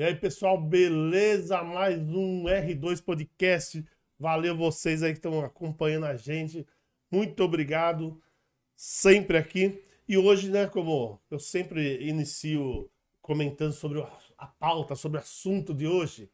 E aí, pessoal, beleza? Mais um R2 Podcast. Valeu vocês aí que estão acompanhando a gente. Muito obrigado. Sempre aqui. E hoje, né, como eu sempre inicio comentando sobre a pauta, sobre o assunto de hoje,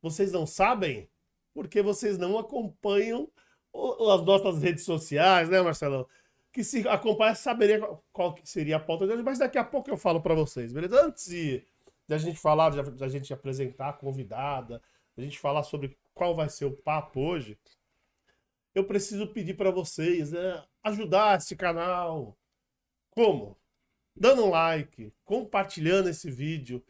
vocês não sabem? Porque vocês não acompanham as nossas redes sociais, né, Marcelão? Que se acompanha saberia qual seria a pauta de hoje, mas daqui a pouco eu falo para vocês, beleza? Antes de, de a gente falar, de a gente apresentar a convidada, a gente falar sobre qual vai ser o papo hoje, eu preciso pedir para vocês né, ajudar esse canal. Como? Dando um like, compartilhando esse vídeo,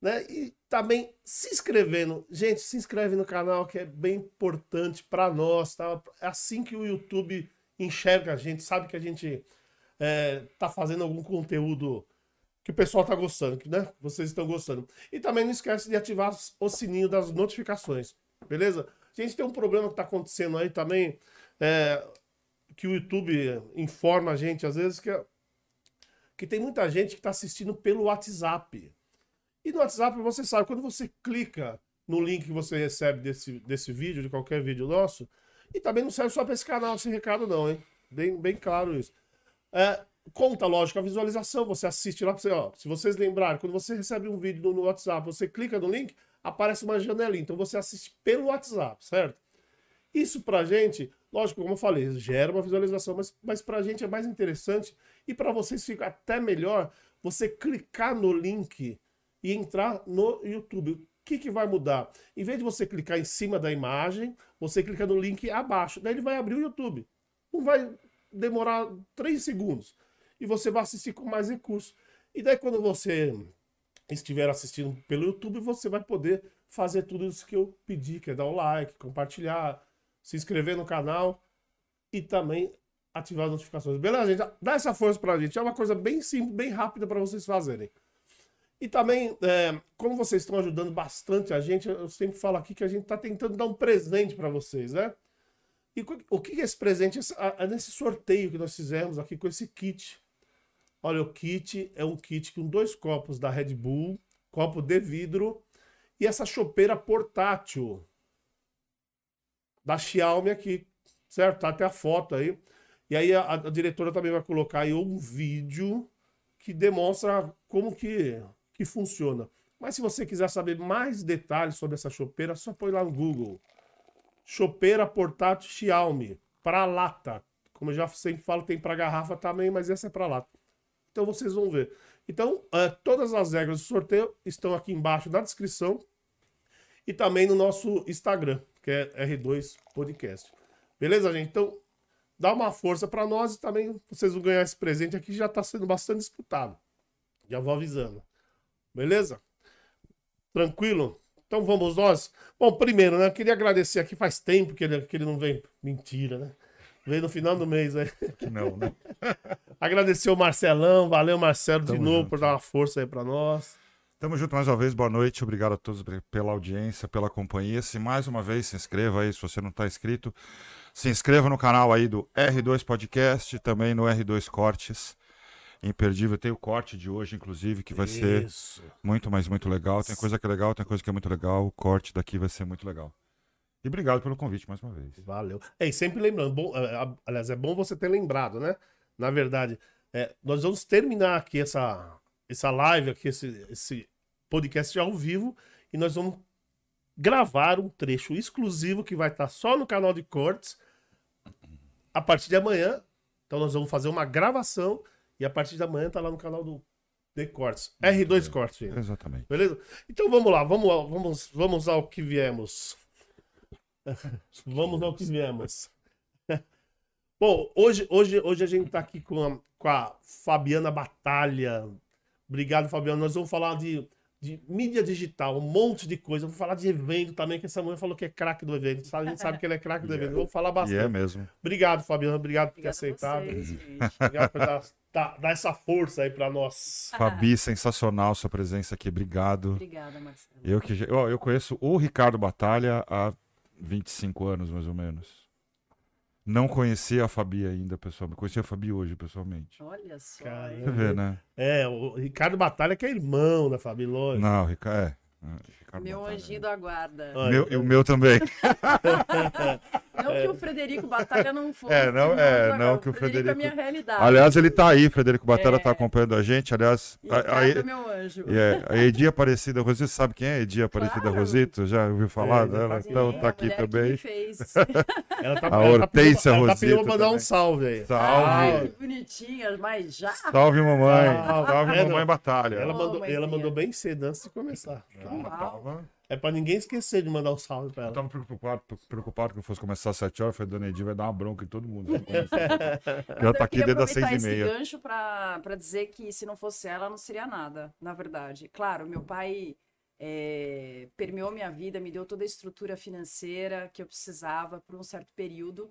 né? E também se inscrevendo. Gente, se inscreve no canal que é bem importante para nós, tá? É assim que o YouTube enxerga a gente, sabe que a gente é, tá fazendo algum conteúdo que o pessoal tá gostando, que né? Vocês estão gostando. E também não esquece de ativar o sininho das notificações, beleza? A gente tem um problema que tá acontecendo aí também, é, que o YouTube informa a gente às vezes que, que tem muita gente que tá assistindo pelo WhatsApp. E no WhatsApp você sabe, quando você clica no link que você recebe desse, desse vídeo, de qualquer vídeo nosso, e também não serve só para esse canal, esse recado não, hein? Bem, bem claro isso. É, conta, lógico, a visualização, você assiste lá, você, ó, se vocês lembrarem, quando você recebe um vídeo no, WhatsApp, você clica no link, aparece uma janelinha, então você assiste pelo WhatsApp, certo? Isso pra gente, lógico, como eu falei, gera uma visualização, mas, mas pra gente é mais interessante e para vocês fica até melhor você clicar no link e entrar no YouTube. O que, que vai mudar? Em vez de você clicar em cima da imagem, você clica no link abaixo. Daí ele vai abrir o YouTube. Não vai demorar 3 segundos. E você vai assistir com mais recursos. E daí quando você estiver assistindo pelo YouTube, você vai poder fazer tudo isso que eu pedi, que é dar o like, compartilhar, se inscrever no canal e também ativar as notificações. Beleza, gente? Dá essa força pra gente. É uma coisa bem simples, bem rápida para vocês fazerem. E também, é, como vocês estão ajudando bastante a gente, eu sempre falo aqui que a gente está tentando dar um presente para vocês, né? E o que é esse presente? É nesse sorteio que nós fizemos aqui com esse kit. Olha, o kit é um kit com dois copos da Red Bull, copo de vidro e essa chopeira portátil da Xiaomi aqui, certo? Tá até a foto aí. E aí a, a diretora também vai colocar aí um vídeo que demonstra como que que funciona. Mas se você quiser saber mais detalhes sobre essa chopeira, só põe lá no Google. Chopeira portátil Xiaomi, para lata. Como eu já sempre falo, tem para garrafa também, mas essa é para lata. Então vocês vão ver. Então, uh, todas as regras do sorteio estão aqui embaixo na descrição e também no nosso Instagram, que é R2 Podcast. Beleza, gente? Então, dá uma força para nós e também vocês vão ganhar esse presente aqui, já está sendo bastante disputado. Já vou avisando. Beleza? Tranquilo? Então vamos nós. Bom, primeiro, né? Queria agradecer aqui, faz tempo que ele, que ele não vem. Mentira, né? Veio no final do mês aí. Não, né? agradecer o Marcelão, valeu Marcelo Tamo de novo junto. por dar uma força aí para nós. Tamo junto mais uma vez, boa noite, obrigado a todos pela audiência, pela companhia. Se mais uma vez se inscreva aí, se você não está inscrito, se inscreva no canal aí do R2 Podcast, também no R2 Cortes imperdível. Tem o corte de hoje, inclusive, que vai Isso. ser muito, mas muito legal. Tem coisa que é legal, tem coisa que é muito legal. O corte daqui vai ser muito legal. E obrigado pelo convite mais uma vez. Valeu. É, e sempre lembrando, bom, é, aliás, é bom você ter lembrado, né? Na verdade, é, nós vamos terminar aqui essa, essa live, aqui, esse, esse podcast ao vivo, e nós vamos gravar um trecho exclusivo que vai estar só no canal de cortes a partir de amanhã. Então nós vamos fazer uma gravação e a partir da manhã tá lá no canal do The Cortes. R2 Cortes. Exatamente. Beleza? Então vamos lá, vamos, vamos, vamos ao que viemos. vamos ao que viemos. Bom, hoje, hoje, hoje a gente tá aqui com a, com a Fabiana Batalha. Obrigado, Fabiana. Nós vamos falar de de mídia digital, um monte de coisa. Vou falar de evento também, que essa mulher falou que é craque do evento. A gente sabe que ele é craque do evento. Vou falar bastante. E é mesmo. Obrigado, Fabiano. Obrigado por ter aceitado. Vocês, Obrigado por dar, dar, dar, essa força aí para nós. Fabi, sensacional sua presença aqui. Obrigado. Obrigada, Marcelo. Eu, que, eu, eu conheço o Ricardo Batalha há 25 anos, mais ou menos. Não conhecia a Fabi ainda, pessoalmente. Conheci a Fabi hoje, pessoalmente. Olha só. Você vê, né? É, o Ricardo Batalha que é irmão da Fabi, lógico. Não, Ricardo, é. Meu Batalha. anjinho da guarda. Meu, e o meu também. Não que o Frederico Batalha não fosse. É, não- é, agora, não que o é a Frederico- minha realidade. Aliás, ele tá aí, Frederico Batalha É. tá acompanhando a gente. Aliás, E a, Ricardo a, é meu anjo. é, a Edi Aparecida Rosito, sabe quem é Edi Aparecida Claro. Rosito? Já ouviu falar É, dela? Sim, Então tá aqui que também. Ela tá, A ela tá Hortência pedindo, ela tá Rosito pedindo pra mandar um salve aí. Salve. Ai, que bonitinha, mas já. Salve, mamãe. Ah, Salve, é, mamãe não. Batalha. Ela, mandou, ela mandou bem cedo antes de começar. Ela É pra ninguém esquecer de mandar um salve pra Eu ela. tava preocupado, preocupado que eu fosse começar às 7 horas. Falei, Dona Edi vai dar uma bronca em todo mundo. Ela tá aqui eu desde as 6 aproveitar e esse meia. gancho para dizer que se não fosse ela, não seria nada, na verdade. Claro, meu pai é, permeou minha vida, me deu toda a estrutura financeira que eu precisava por um certo período.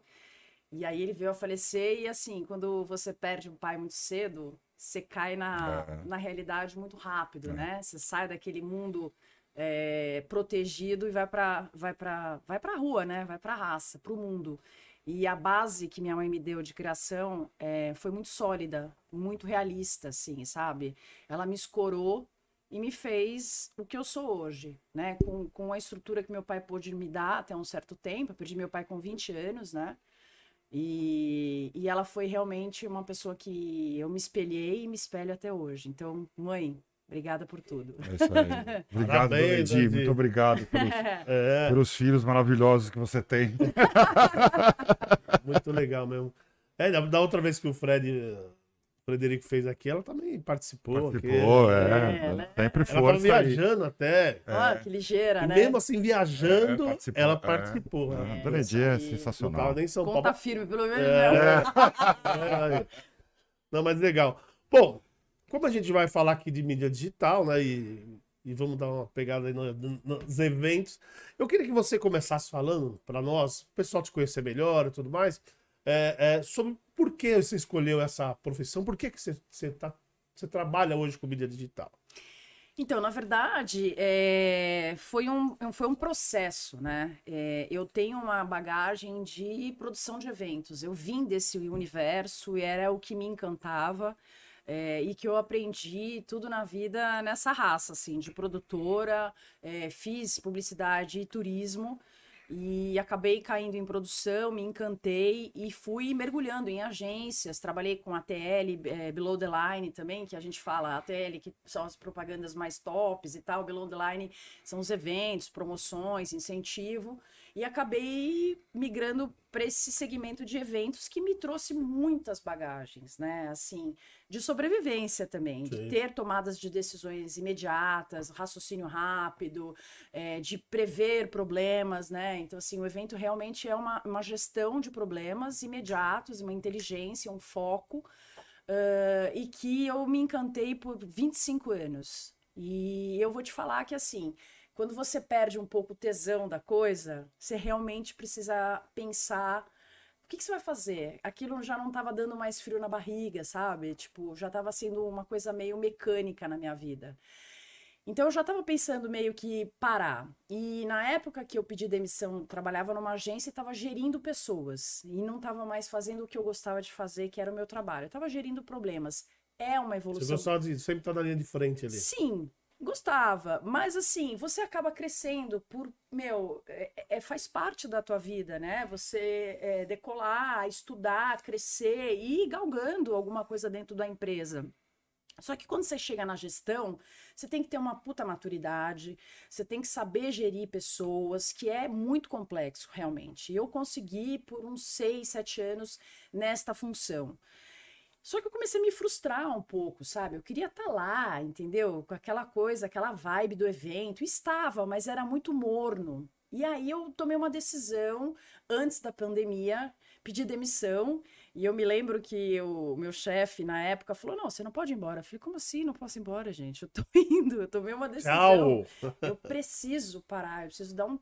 E aí ele veio a falecer e assim, quando você perde um pai muito cedo, você cai na, É. na realidade muito rápido, né? Você sai daquele mundo é, protegido e vai para vai para vai para rua, né? Vai para raça, para o mundo. E a base que minha mãe me deu de criação é, foi muito sólida, muito realista, assim, sabe? Ela me escorou e me fez o que eu sou hoje, né? Com, com a estrutura que meu pai pôde me dar até um certo tempo. Eu perdi meu pai com 20 anos, né? E, e ela foi realmente uma pessoa que eu me espelhei e me espelho até hoje. Então, mãe, obrigada por tudo. É isso aí. Obrigado, Dona Parabéns, Edi. Edi. Muito obrigado pelos, É, pelos filhos maravilhosos que você tem. muito legal mesmo. É, da, da outra vez que o Fred, o Frederico fez aqui, ela também participou. aqui. Participou, é. É, né? Sempre Ela tava força aí. viajando até. Ó, que ligeira, E né? mesmo assim, viajando, É, participou, ela é. participou. É, né? Dona isso Edi é. Não sensacional. tava nem em São Ponta Paulo. firme, pelo menos, É. né? É, Não, mas legal. Bom, como a gente vai falar aqui de mídia digital, né? E, e vamos dar uma pegada aí no- no- nos eventos. Eu queria que você começasse falando para nós, o pessoal te conhecer melhor e tudo mais, é, é, sobre por que você escolheu essa profissão, por que, que você, você, tá, você trabalha hoje com mídia digital. Então, na verdade, é, foi, um, foi um processo, né? É, eu tenho uma bagagem de produção de eventos. Eu vim desse universo e era o que me encantava é, e que eu aprendi tudo na vida nessa raça, assim, de produtora. é, fiz publicidade e turismo e acabei caindo em produção, me encantei e fui mergulhando em agências. Trabalhei com ATL, eh, Below the Line também, que a gente fala ATL, que são as propagandas mais tops e tal. Below the Line são os eventos, promoções, incentivo. E acabei migrando para esse segmento de eventos que me trouxe muitas bagagens, né? Assim, de sobrevivência também, Sim. de ter tomadas de decisões imediatas, raciocínio rápido, é, de prever problemas, né? Então, assim, o evento realmente é uma, uma gestão de problemas imediatos, uma inteligência, um foco, ãh, e que eu me encantei por 25 anos. E eu vou te falar que, assim, quando você perde um pouco o tesão da coisa, você realmente precisa pensar o que, que você vai fazer? Aquilo já não estava dando mais frio na barriga, sabe? Tipo, já estava sendo uma coisa meio mecânica na minha vida. Então eu já estava pensando meio que parar. E na época que eu pedi demissão, trabalhava numa agência e estava gerindo pessoas. E não estava mais fazendo o que eu gostava de fazer, que era o meu trabalho. Eu estava gerindo problemas. É uma Você evolução. gostava de sempre estar na linha de frente ali. Sim, gostava. Mas assim, você acaba crescendo por, meu, é, é- faz parte da tua vida, né? Você é, decolar, estudar, crescer e ir galgando alguma coisa dentro da empresa. Só que quando você chega na gestão, você tem que ter uma puta maturidade, você tem que saber gerir pessoas, que é muito complexo, realmente. E eu consegui por uns seis, sete anos nesta função. Só que eu comecei a me frustrar um pouco, sabe? Eu queria estar lá, entendeu? Com aquela coisa, aquela vibe do evento. Estava, mas era muito morno. E aí eu tomei uma decisão antes da pandemia, pedi demissão. E eu me lembro que o meu chefe, na época, falou: Não, você não pode ir embora. Eu falei: Como assim? Não posso ir embora, gente? Eu tô indo, eu tomei uma decisão Tchau! eu preciso parar, eu preciso dar um,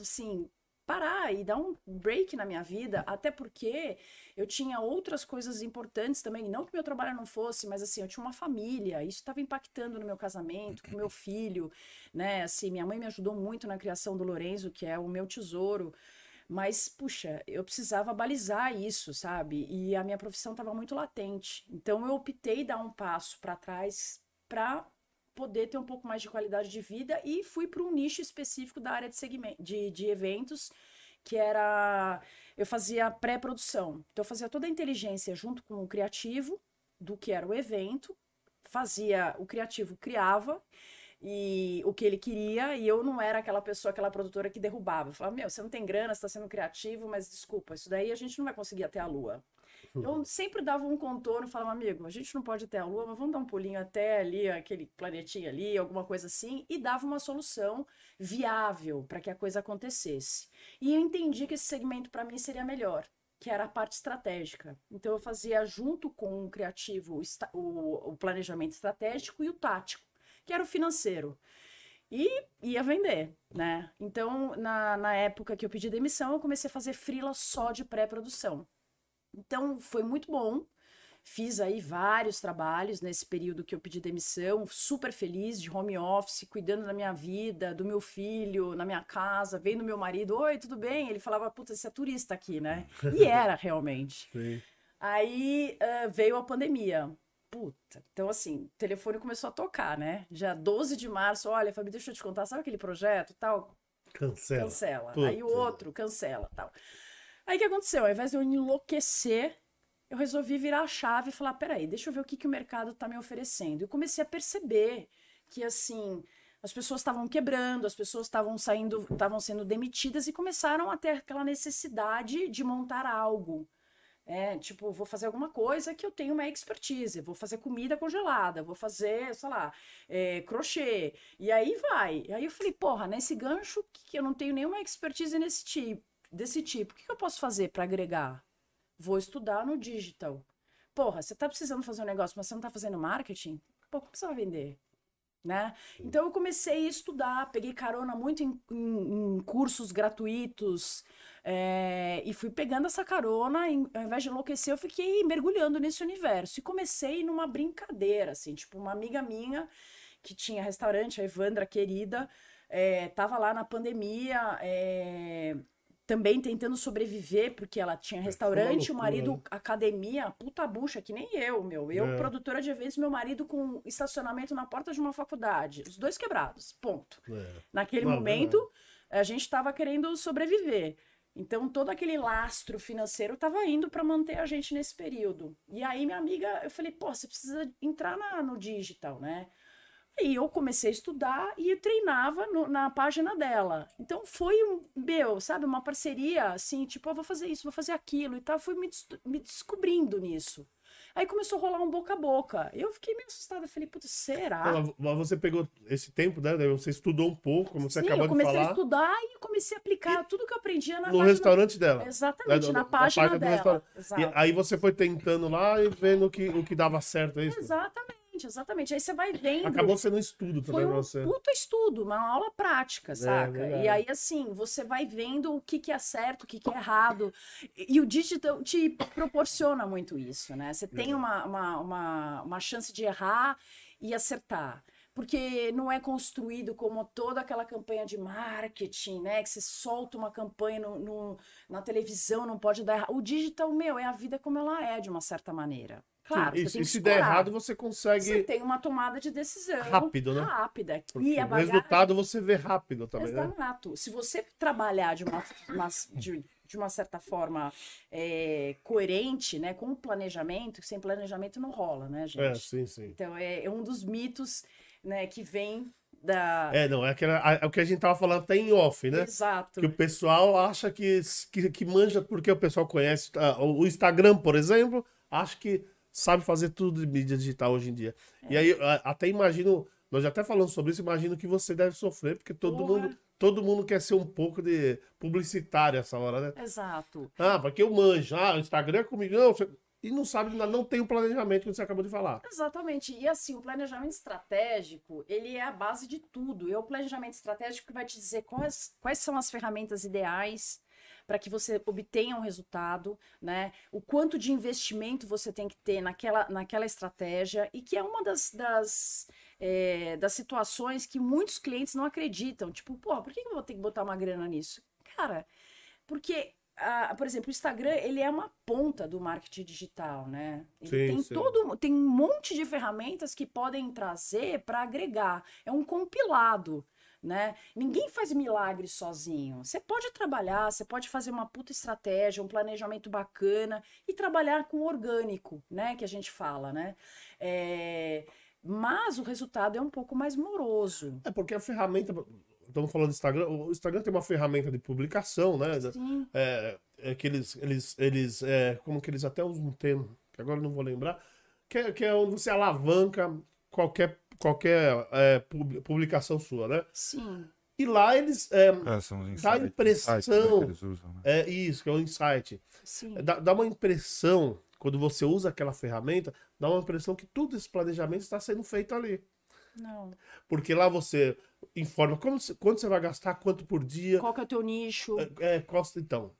assim, parar e dar um break na minha vida, até porque eu tinha outras coisas importantes também, não que meu trabalho não fosse, mas assim, eu tinha uma família, isso estava impactando no meu casamento, com meu filho, né, assim, minha mãe me ajudou muito na criação do Lorenzo, que é o meu tesouro, mas, puxa, eu precisava balizar isso, sabe? E a minha profissão estava muito latente. Então, eu optei dar um passo para trás para poder ter um pouco mais de qualidade de vida e fui para um nicho específico da área de, segmento, de, de eventos, que era. Eu fazia pré-produção. Então, eu fazia toda a inteligência junto com o criativo do que era o evento, fazia. O criativo criava e o que ele queria, e eu não era aquela pessoa, aquela produtora que derrubava. Eu falava, meu, você não tem grana, você está sendo criativo, mas desculpa, isso daí a gente não vai conseguir até a lua. Eu sempre dava um contorno, falava, amigo, a gente não pode ir até a Lua, mas vamos dar um pulinho até ali, aquele planetinha ali, alguma coisa assim, e dava uma solução viável para que a coisa acontecesse. E eu entendi que esse segmento para mim seria melhor, que era a parte estratégica. Então eu fazia junto com o criativo o, o planejamento estratégico e o tático, que era o financeiro e ia vender, né? Então, na, na época que eu pedi demissão, eu comecei a fazer frila só de pré-produção. Então, foi muito bom. Fiz aí vários trabalhos nesse período que eu pedi demissão, super feliz de home office, cuidando da minha vida, do meu filho, na minha casa, vendo meu marido, oi, tudo bem? Ele falava, puta, você é turista aqui, né? E era realmente. Sim. Aí uh, veio a pandemia. Puta, então assim, o telefone começou a tocar, né? Já 12 de março, olha, Fabi, deixa eu te contar, sabe aquele projeto tal? Cancela. Cancela. Puta. Aí o outro cancela tal. Aí o que aconteceu? Ao invés de eu enlouquecer, eu resolvi virar a chave e falar: peraí, deixa eu ver o que, que o mercado está me oferecendo. E comecei a perceber que, assim, as pessoas estavam quebrando, as pessoas estavam saindo, estavam sendo demitidas e começaram a ter aquela necessidade de montar algo. É, tipo, vou fazer alguma coisa que eu tenho uma expertise, vou fazer comida congelada, vou fazer, sei lá, é, crochê, e aí vai. E aí eu falei, porra, nesse gancho que eu não tenho nenhuma expertise nesse tipo, desse tipo. O que, eu posso fazer para agregar? Vou estudar no digital. Porra, você tá precisando fazer um negócio, mas você não tá fazendo marketing? Pô, como você vai vender? Né? Então eu comecei a estudar, peguei carona muito em, em, em cursos gratuitos é, e fui pegando essa carona, em, ao invés de enlouquecer, eu fiquei mergulhando nesse universo e comecei numa brincadeira, assim, tipo, uma amiga minha que tinha restaurante, a Evandra querida, é, tava lá na pandemia, é, também tentando sobreviver, porque ela tinha é, restaurante, loucura, o marido, né? academia, puta bucha, que nem eu, meu. Eu, é. produtora de eventos, meu marido com estacionamento na porta de uma faculdade. Os dois quebrados, ponto. É. Naquele Não, momento, a gente estava querendo sobreviver. Então, todo aquele lastro financeiro estava indo para manter a gente nesse período. E aí, minha amiga, eu falei, pô, você precisa entrar na, no digital, né? E eu comecei a estudar e treinava no, na página dela. Então foi um, meu, sabe, uma parceria assim, tipo, eu vou fazer isso, vou fazer aquilo e tal. Fui me, me descobrindo nisso. Aí começou a rolar um boca a boca. Eu fiquei meio assustada. Falei, putz, será? Mas você pegou esse tempo, né? Você estudou um pouco, como você Sim, acabou de falar. eu comecei a estudar e comecei a aplicar e tudo que eu aprendia na No página... restaurante dela. Exatamente, é, na, na, página, página dela. E aí você foi tentando lá e vendo o que, o que dava certo, é isso? Exatamente. Exatamente. Aí você vai vendo. Acabou sendo um estudo também foi um você. Puta estudo, uma aula prática, é, saca? É, e aí, assim, você vai vendo o que, que é certo, o que, que é errado. E, e o digital te proporciona muito isso, né? Você tem uma, uma, uma, uma chance de errar e acertar porque não é construído como toda aquela campanha de marketing, né? Que você solta uma campanha no, no, na televisão, não pode dar errado. O digital, meu, é a vida como ela é, de uma certa maneira. Claro, e se der errado, você consegue. Você tem uma tomada de decisão rápido, né? Rápida. E a bagagem... O resultado você vê rápido também. Né? Exato. Né? Se você trabalhar de uma, uma de, de, uma certa forma é, coerente, né, com o planejamento, sem planejamento não rola, né, gente? É, sim, sim. Então é, é um dos mitos né, que vem da... É, não, é, aquela, é o que a gente tava falando até em off, né? Exato. Que o pessoal acha que, que, que manja porque o pessoal conhece uh, o Instagram, por exemplo, acha que sabe fazer tudo de mídia digital hoje em dia. É. E aí, até imagino, nós já até falamos sobre isso, imagino que você deve sofrer, porque todo Porra. mundo todo mundo quer ser um pouco de publicitário essa hora, né? Exato. Ah, porque eu manjo. Ah, o Instagram é comigo. Não, e não sabe, não tem o um planejamento que você acabou de falar. Exatamente. E assim, o planejamento estratégico, ele é a base de tudo. É o planejamento estratégico que vai te dizer quais, quais são as ferramentas ideais para que você obtenha um resultado, né? O quanto de investimento você tem que ter naquela, naquela estratégia e que é uma das, das, é, das situações que muitos clientes não acreditam. Tipo, pô, por que eu vou ter que botar uma grana nisso? Cara, porque a- por exemplo, o Instagram, ele é uma ponta do marketing digital, né? Ele Sim, tem sim. todo, tem um monte de ferramentas que podem trazer para agregar. É um compilado, né? Ninguém faz milagre sozinho. Você pode trabalhar, você pode fazer uma puta estratégia, um planejamento bacana e trabalhar com orgânico, né? Que a gente fala, né? É, Mas o resultado é um pouco mais moroso. É porque a ferramenta. Estamos falando do Instagram. O Instagram tem uma ferramenta de publicação, né? Sim. É, é que eles. eles, eles é, como que eles até usam um termo, que agora eu não vou lembrar. Que é, que é onde você alavanca qualquer, qualquer é, pub- publicação sua, né? Sim. E lá eles. É, É, são os insights, Dá impressão. insights, né, usam, né? é isso, que é o insight. Sim. Dá, dá uma impressão, quando você usa aquela ferramenta, dá uma impressão que tudo esse planejamento está sendo feito ali. Não. Porque lá você informa como, quanto você vai gastar, quanto por dia. Qual que é o teu nicho? É, costa então.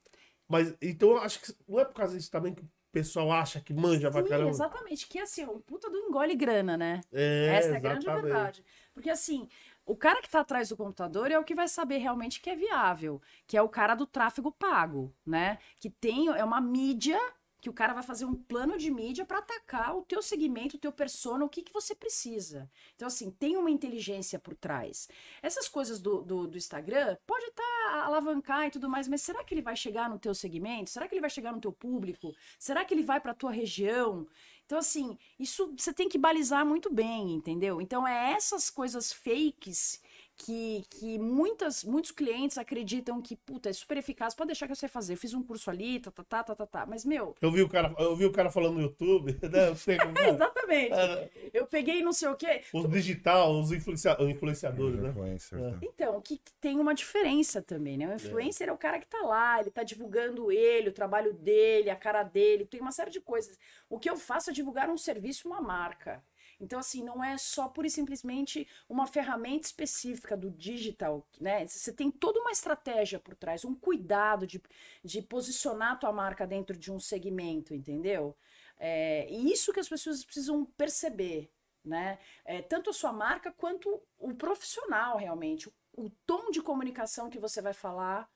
Mas então eu acho que não é por causa disso também que pessoal acha que manja pra Sim, caramba. exatamente. Que assim, o puta do engole grana, né? É, Essa é a grande verdade. Porque assim, o cara que tá atrás do computador é o que vai saber realmente que é viável, que é o cara do tráfego pago, né? Que tem é uma mídia que o cara vai fazer um plano de mídia para atacar o teu segmento, o teu persona, o que, que você precisa. Então, assim, tem uma inteligência por trás. Essas coisas do, do, do Instagram pode estar alavancar e tudo mais, mas será que ele vai chegar no teu segmento? Será que ele vai chegar no teu público? Será que ele vai para tua região? Então, assim, isso você tem que balizar muito bem, entendeu? Então, é essas coisas fakes que, que muitas, muitos clientes acreditam que, puta, é super eficaz, pode deixar que eu sei fazer. Eu fiz um curso ali, tá, tá, tá, tá, tá, tá. Mas, meu, Eu vi o cara, eu vi o cara falando no YouTube, né? Eu sei como é. exatamente. É, Eu peguei não sei o quê. os digital, os influencia- influenciadores, né? É. né? Então, que tem uma diferença também, né? O influencer é. o cara que tá lá, ele tá divulgando ele, o trabalho dele, a cara dele, tem uma série de coisas. O que eu faço é divulgar um serviço, uma marca. Então, assim, não é só pura e simplesmente uma ferramenta específica do digital, né? Você tem toda uma estratégia por trás, um cuidado de, de posicionar a tua marca dentro de um segmento, entendeu? É, e isso que as pessoas precisam perceber, né? É, tanto a sua marca quanto o profissional, realmente. O, o tom de comunicação que você vai falar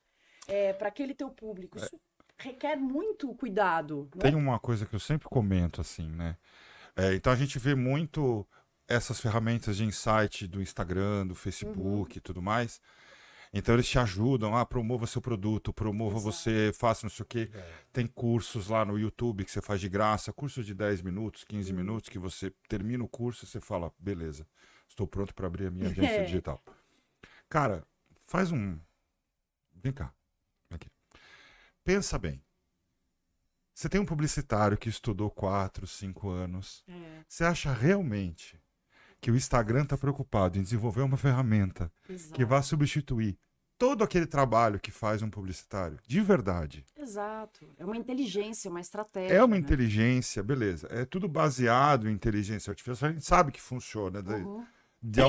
é, para aquele teu público. Isso requer muito cuidado. não é? Tem uma coisa que eu sempre comento, assim, né? É, então a gente vê muito essas ferramentas de insight do Instagram, do Facebook Uhum. e tudo mais. Então eles te ajudam, ah, promova seu produto, promova Exato. você, faça não sei o quê. Tem cursos lá no YouTube que você faz de graça, cursos de 10 minutos, 15 Uhum. minutos, que você termina o curso e você fala, beleza, estou pronto para abrir a minha agência É. digital. Cara, faz um. Vem cá. Aqui. Pensa bem. Você tem um publicitário que estudou 4, 5 anos. É, Você acha realmente que o Instagram está preocupado em desenvolver uma ferramenta exato. que vá substituir todo aquele trabalho que faz um publicitário? De verdade. Exato. É uma inteligência, uma estratégia. É uma né? inteligência, beleza. É tudo baseado em inteligência artificial. A gente sabe que funciona de- Uhum. de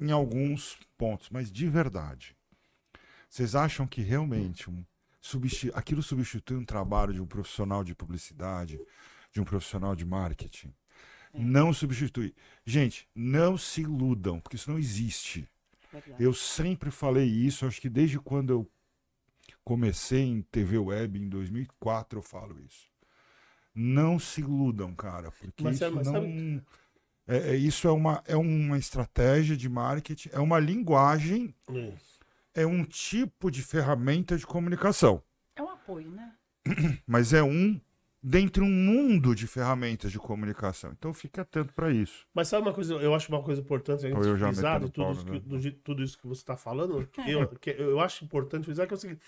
em alguns pontos, mas de verdade. Vocês acham que realmente um aquilo substitui um trabalho de um profissional de publicidade, de um profissional de marketing? É. Não substitui. Gente, não se iludam, porque isso não existe. Verdade. Eu sempre falei isso, acho que desde quando eu comecei em TV web em 2004 eu falo isso. Não se iludam, cara, porque Mas isso é- mas não sabe- é, é- isso é uma, é uma estratégia de marketing, é uma linguagem, Isso. É um tipo de ferramenta de comunicação, É um apoio, né? mas é um dentre um mundo de ferramentas de comunicação. Então fique atento para isso. Mas sabe uma coisa, eu acho uma coisa importante a gente Ou eu já frisar de tudo, isso né? que, do je- tudo isso que você está falando, que eu, que eu acho importante frisar que é o seguinte,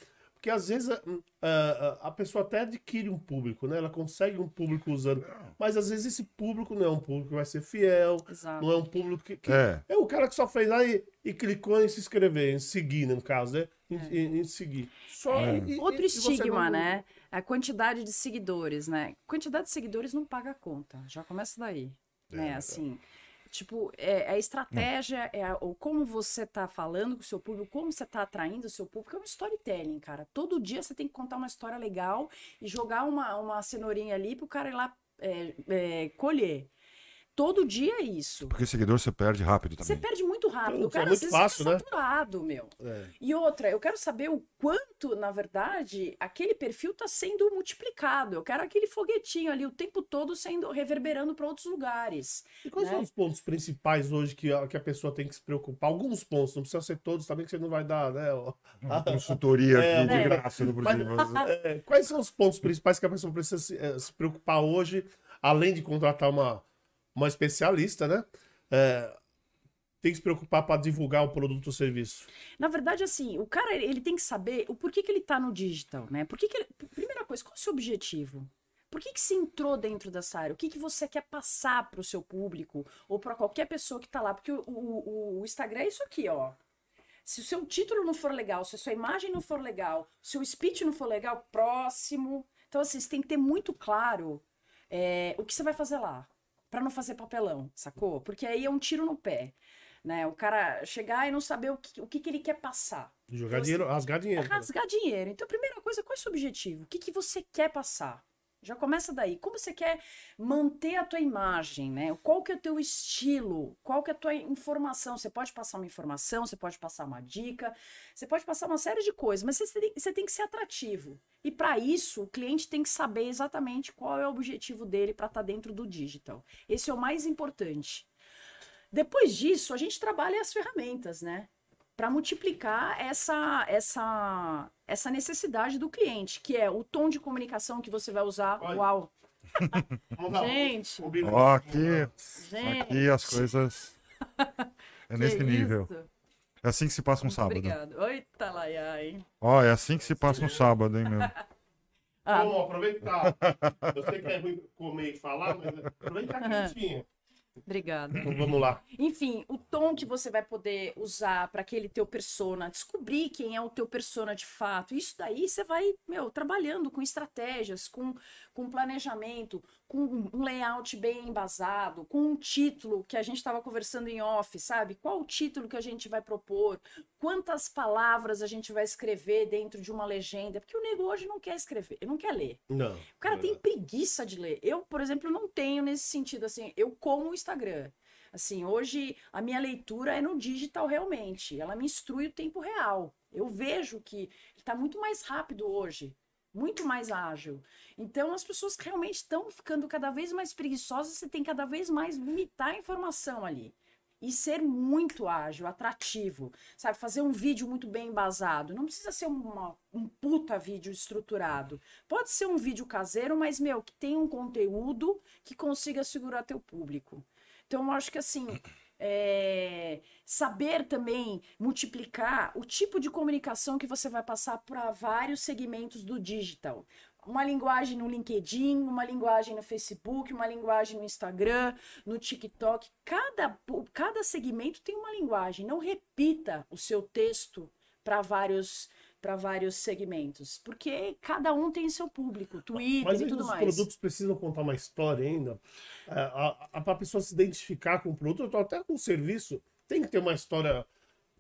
porque às vezes a, a- a pessoa até adquire um público, né? Ela consegue um público usando, mas às vezes esse público não é um público que vai ser fiel, Exato. não é um público que, que- É, é o cara que só fez lá e, e clicou em se inscrever, em seguir, né, no caso, né? Em, É. em- em seguir. Só É. e- Outro e estigma, não- né? A quantidade de seguidores, né? Quantidade de seguidores não paga a conta. Já começa daí. né? Assim. Tipo, é, a estratégia, é ou como você tá falando com o seu público, como você tá atraindo o seu público, é um storytelling, cara. Todo dia você tem que contar uma história legal e jogar uma, uma cenourinha ali pro cara ir lá é, é, colher. Todo dia é isso. Porque seguidor você perde rápido Você também. perde muito rápido. Então, O cara é muito às vezes fácil, fica né? saturado, meu. É. E outra, eu quero saber o quanto, na verdade, aquele perfil está sendo multiplicado. Eu quero aquele foguetinho ali o tempo todo sendo reverberando para outros lugares. E quais né? são os pontos principais hoje que a, que a pessoa tem que se preocupar? Alguns pontos, não precisa ser todos também, que você não vai dar, né? Uma consultoria É, aqui de né? graça no Mas- Brasil. É, quais são os pontos principais que a pessoa precisa se, eh, se preocupar hoje, além de contratar uma, uma especialista, né? É, tem que se preocupar para divulgar o produto ou serviço. Na verdade, assim, o cara ele tem que saber o porquê que ele tá no digital, né? Por que que ele... Primeira coisa, qual é o seu objetivo? Por que, que você entrou dentro dessa área? O que, que você quer passar para o seu público ou para qualquer pessoa que tá lá? Porque o, o, o Instagram é isso aqui, ó. Se o seu título não for legal, se a sua imagem não for legal, se o seu speech não for legal, próximo. Então, assim, você tem que ter muito claro é, o que você vai fazer lá. Pra não fazer papelão, sacou? Porque aí é um tiro no pé. Né? O cara chegar e não saber o que, o que, que ele quer passar. Jogar Então, dinheiro, rasgar É dinheiro. né? rasgar dinheiro. Então, a primeira coisa, qual é o seu objetivo? O que, que você quer passar? Já começa daí. Como você quer manter a tua imagem, né? Qual que é o teu estilo? Qual que é a tua informação? Você pode passar uma informação, você pode passar uma dica, você pode passar uma série de coisas, mas você tem, você tem que ser atrativo. E para isso, o cliente tem que saber exatamente qual é o objetivo dele para estar dentro do digital. Esse é o mais importante. Depois disso, a gente trabalha as ferramentas, né? Para multiplicar essa, essa, essa necessidade do cliente, que é o tom de comunicação que você vai usar. Olha. Uau! Gente, aqui, gente. aqui as coisas. É nesse nível. isso? É assim que se passa um Muito sábado. Obrigado. Eita, Laia, hein? Ó, é assim que se passa um sábado, hein, meu? Ah, Vamos aproveitar. Eu sei que é ruim comer e falar, mas aproveita a quentinha. Obrigada. Então vamos lá. Enfim, o tom que você vai poder usar para aquele teu persona, descobrir quem é o teu persona de fato. Isso daí você vai, meu, trabalhando com estratégias, com, com planejamento, com um layout bem embasado, com um título que a gente estava conversando em off, sabe? Qual o título que a gente vai propor? Quantas palavras a gente vai escrever dentro de uma legenda? Porque o nego hoje não quer escrever, ele não quer ler. Não. O cara tem preguiça de ler. Eu, por exemplo, não tenho nesse sentido, assim, eu como o Instagram. Assim, hoje a minha leitura é no digital realmente. Ela me instrui o tempo real. Eu vejo que está muito mais rápido hoje, muito mais ágil. Então as pessoas realmente estão ficando cada vez mais preguiçosas, você tem cada vez mais limitar a informação ali. E ser muito ágil, atrativo, sabe? Fazer um vídeo muito bem embasado. Não precisa ser uma- um puta vídeo estruturado. Pode ser um vídeo caseiro, mas, meu, que tenha um conteúdo que consiga segurar teu público. Então, eu acho que assim. É, saber também multiplicar o tipo de comunicação que você vai passar para vários segmentos do digital. Uma linguagem no LinkedIn, uma linguagem no Facebook, uma linguagem no Instagram, no TikTok. Cada, cada segmento tem uma linguagem. Não repita o seu texto para vários para vários segmentos, porque cada um tem seu público, Twitter Mas e tudo os mais. produtos precisam contar uma história ainda. É, a, a, pessoa se identificar com o produto, ou até com o serviço, tem que ter uma história.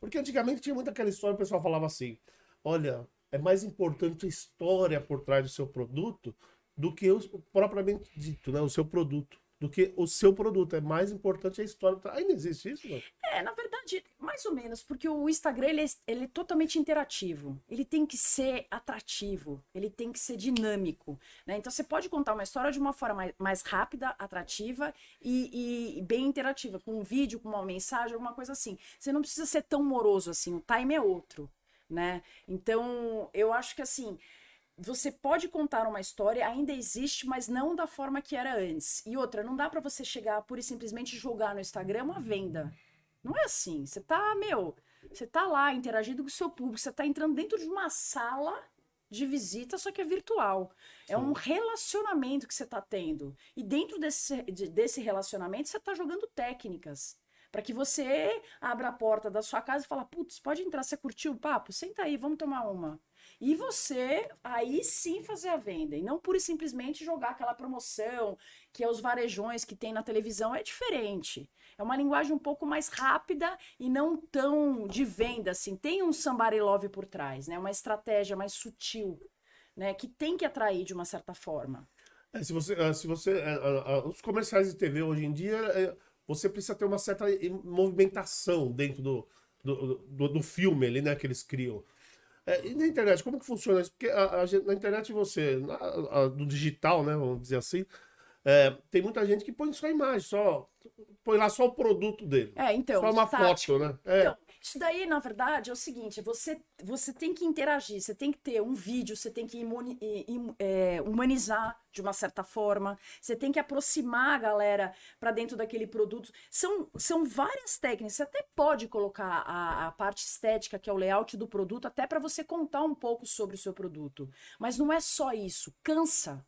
Porque antigamente tinha muita aquela história, o pessoal falava assim: olha, é mais importante a história por trás do seu produto do que o propriamente dito, né? O seu produto. Do que o seu produto. É mais importante a história. Ainda existe isso, não? É, na verdade, mais ou menos, porque o Instagram ele é, ele é totalmente interativo. Ele tem que ser atrativo, ele tem que ser dinâmico. Né? Então você pode contar uma história de uma forma mais, mais rápida, atrativa e, e- e bem interativa, com um vídeo, com uma mensagem, alguma coisa assim. Você não precisa ser tão moroso assim, o time é outro. Né? Então, eu acho que assim, você pode contar uma história, ainda existe, mas não da forma que era antes. E outra, não dá pra você chegar pura e simplesmente jogar no Instagram uma venda. Não é assim. Você tá, meu, você tá lá interagindo com o seu público, você tá entrando dentro de uma sala de visita, só que é virtual. É um relacionamento que você tá tendo. E dentro desse, de- desse relacionamento, você tá jogando técnicas. Para que você abra a porta da sua casa e fala, putz, pode entrar, você curtiu o papo? Senta aí, vamos tomar uma. E você aí sim fazer a venda. E não pura e simplesmente jogar aquela promoção que é os varejões que tem na televisão. É diferente. É uma linguagem um pouco mais rápida e não tão de venda, assim. Tem um somebody love por trás, né? Uma estratégia mais sutil, né? Que tem que atrair de uma certa forma. É, se você, eh, se você, ah, ah, os comerciais de TV hoje em dia, você precisa ter uma certa movimentação dentro do, do, do, do filme ali, né, que eles criam. É, e na internet, como que funciona isso? Porque a, a na internet você, na, no digital, né, vamos dizer assim, é, tem muita gente que põe só a imagem, só põe lá só o produto dele. É, então. só uma tática. foto, né? É. Então, isso daí, na verdade, é o seguinte: você, você tem que interagir, você tem que ter um vídeo, você tem que imuni- im- é, humanizar de uma certa forma, você tem que aproximar a galera para dentro daquele produto. São, são várias técnicas. Você até pode colocar a, a parte estética, que é o layout do produto, até para você contar um pouco sobre o seu produto. Mas não é só isso, cansa.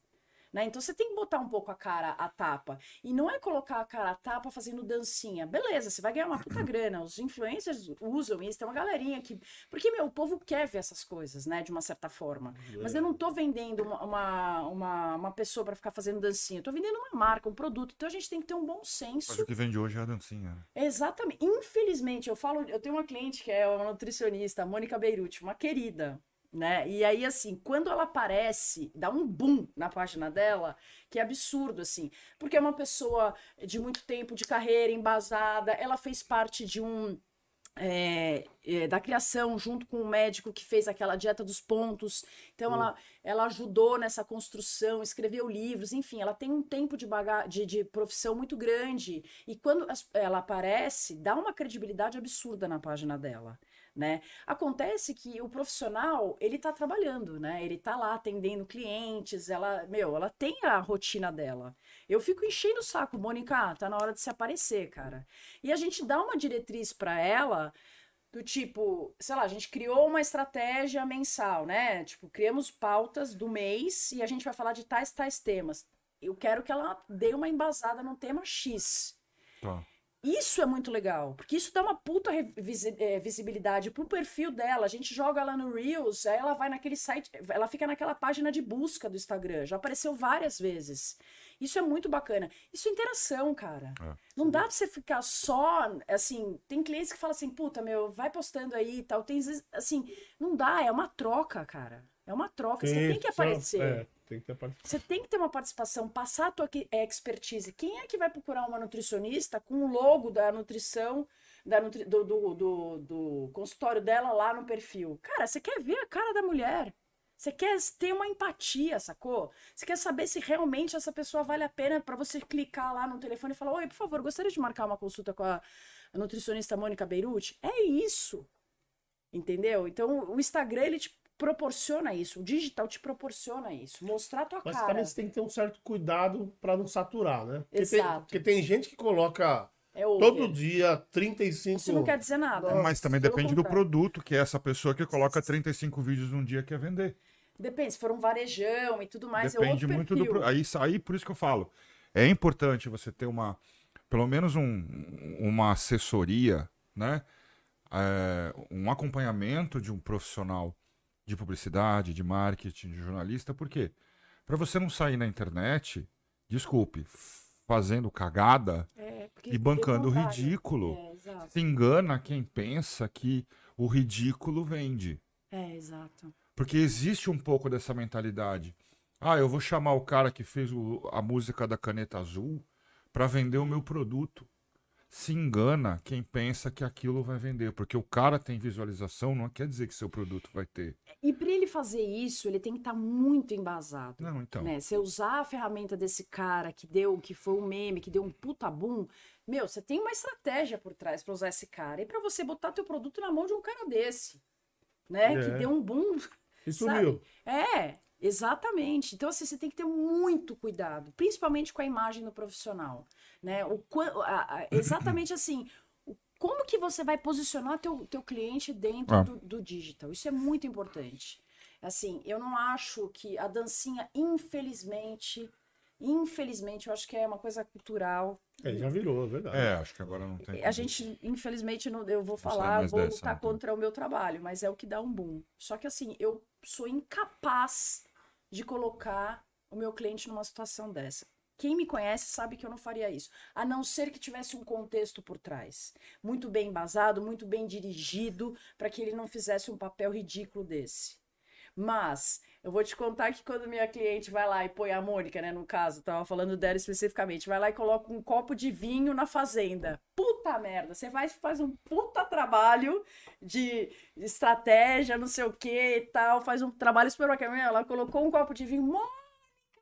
Né? Então você tem que botar um pouco a cara a tapa. E não é colocar a cara a tapa fazendo dancinha. Beleza, você vai ganhar uma puta grana. Os influencers usam isso, tem uma galerinha que. Porque, meu, o povo quer ver essas coisas, né? De uma certa forma. Mas eu não tô vendendo uma, uma, uma, uma pessoa para ficar fazendo dancinha. Eu tô vendendo uma marca, um produto. Então a gente tem que ter um bom Mas senso. o que vende hoje é a dancinha. né? Exatamente. Infelizmente, eu falo, eu tenho uma cliente que é uma nutricionista, Mônica Beirute, uma querida, né? E aí, assim, quando ela aparece, dá um boom na página dela, que é absurdo, assim. Porque é uma pessoa de muito tempo de carreira, embasada, ela fez parte de um. é, é, da criação junto com o médico que fez aquela dieta dos pontos. Então ela, ela ajudou nessa construção, escreveu livros, enfim, ela tem um tempo de, baga de, de profissão muito grande. E quando ela aparece, dá uma credibilidade absurda na página dela. Né? Acontece que o profissional, ele tá trabalhando, né? Ele tá lá atendendo clientes, ela, meu, ela tem a rotina dela. Eu fico enchendo o saco, Mônica, tá na hora de se aparecer, cara. E a gente dá uma diretriz para ela do tipo, sei lá, a gente criou uma estratégia mensal, né? Tipo, criamos pautas do mês e a gente vai falar de tais tais temas. Eu quero que ela dê uma embasada no tema X. Tá. Isso é muito legal, porque isso dá uma puta eh, visibilidade pro perfil dela. A gente joga ela no Reels, aí ela vai naquele site, ela fica naquela página de busca do Instagram. Já apareceu várias vezes. Isso é muito bacana. Isso é interação, cara. É. Não dá pra você ficar só, assim, tem clientes que falam assim, puta, meu, vai postando aí e tal. Tem, assim, não dá, é uma troca, cara. É uma troca, você tem que só- aparecer. É, tem que ter participação. Você tem que ter uma participação, passar a tua eh, expertise. Quem é que vai procurar uma nutricionista com o logo da nutrição, da nutri- do, do, do, do consultório dela lá no perfil? Cara, você quer ver a cara da mulher. Você quer ter uma empatia, sacou? Você quer saber se realmente essa pessoa vale a pena para você clicar lá no telefone e falar: Oi, por favor, gostaria de marcar uma consulta com a nutricionista Mônica Beirute? É isso. Entendeu? Então, o Instagram, ele te proporciona isso. O digital te proporciona isso. Mostrar a tua Mas cara. também você tem que ter um certo cuidado para não saturar, né? Porque tem, Exato. porque tem gente que coloca É todo dia 35. Isso não quer dizer nada. Mas também depende do produto, que é essa pessoa que coloca 35 vídeos num dia quer vender. Depende, se for um varejão e tudo mais, é Depende outro muito do. Aí, aí por isso que eu falo. É importante você ter uma. Pelo menos um, uma assessoria, né? É, um acompanhamento de um profissional de publicidade, de marketing, de jornalista, por quê? Para você não sair na internet, desculpe, fazendo cagada É, e bancando o ridículo. É. Se engana quem pensa que o ridículo vende. É, exato. Porque existe um pouco dessa mentalidade. Ah, eu vou chamar o cara que fez o- a música da caneta azul para vender o meu produto. Se engana quem pensa que aquilo vai vender, porque o cara tem visualização, não quer dizer que seu produto vai ter. E para ele fazer isso, ele tem que estar muito embasado. Não, então. Né? Você usar a ferramenta desse cara que deu, que foi um meme, que deu um puta boom, meu, você tem uma estratégia por trás para usar esse cara. E para você botar teu produto na mão de um cara desse, né? É. Que deu um boom. Sabe? sumiu. É, exatamente. Então, assim, você tem que ter muito cuidado, principalmente com a imagem do profissional, né? O, a- a- exatamente assim, o- como que você vai posicionar teu, teu cliente dentro Ah. do, do digital? Isso é muito importante. Assim, eu não acho que a dancinha, infelizmente, infelizmente, eu acho que é uma coisa cultural. É, já virou, é verdade. É, acho que agora não tem. A gente, infelizmente, não, eu vou falar, vou dessa, lutar contra o meu trabalho, mas é o que dá um boom. Só que assim, eu sou incapaz de colocar o meu cliente numa situação dessa. Quem me conhece sabe que eu não faria isso, a não ser que tivesse um contexto por trás, muito bem embasado, muito bem dirigido, para que ele não fizesse um papel ridículo desse. Mas eu vou te contar que quando minha cliente vai lá e põe a Mônica, né, no caso, tava falando dela especificamente, vai lá e coloca um copo de vinho na fazenda. Puta merda, você vai faz um puta trabalho de estratégia, não sei o que e tal, faz um trabalho super bacana. Ela colocou um copo de vinho,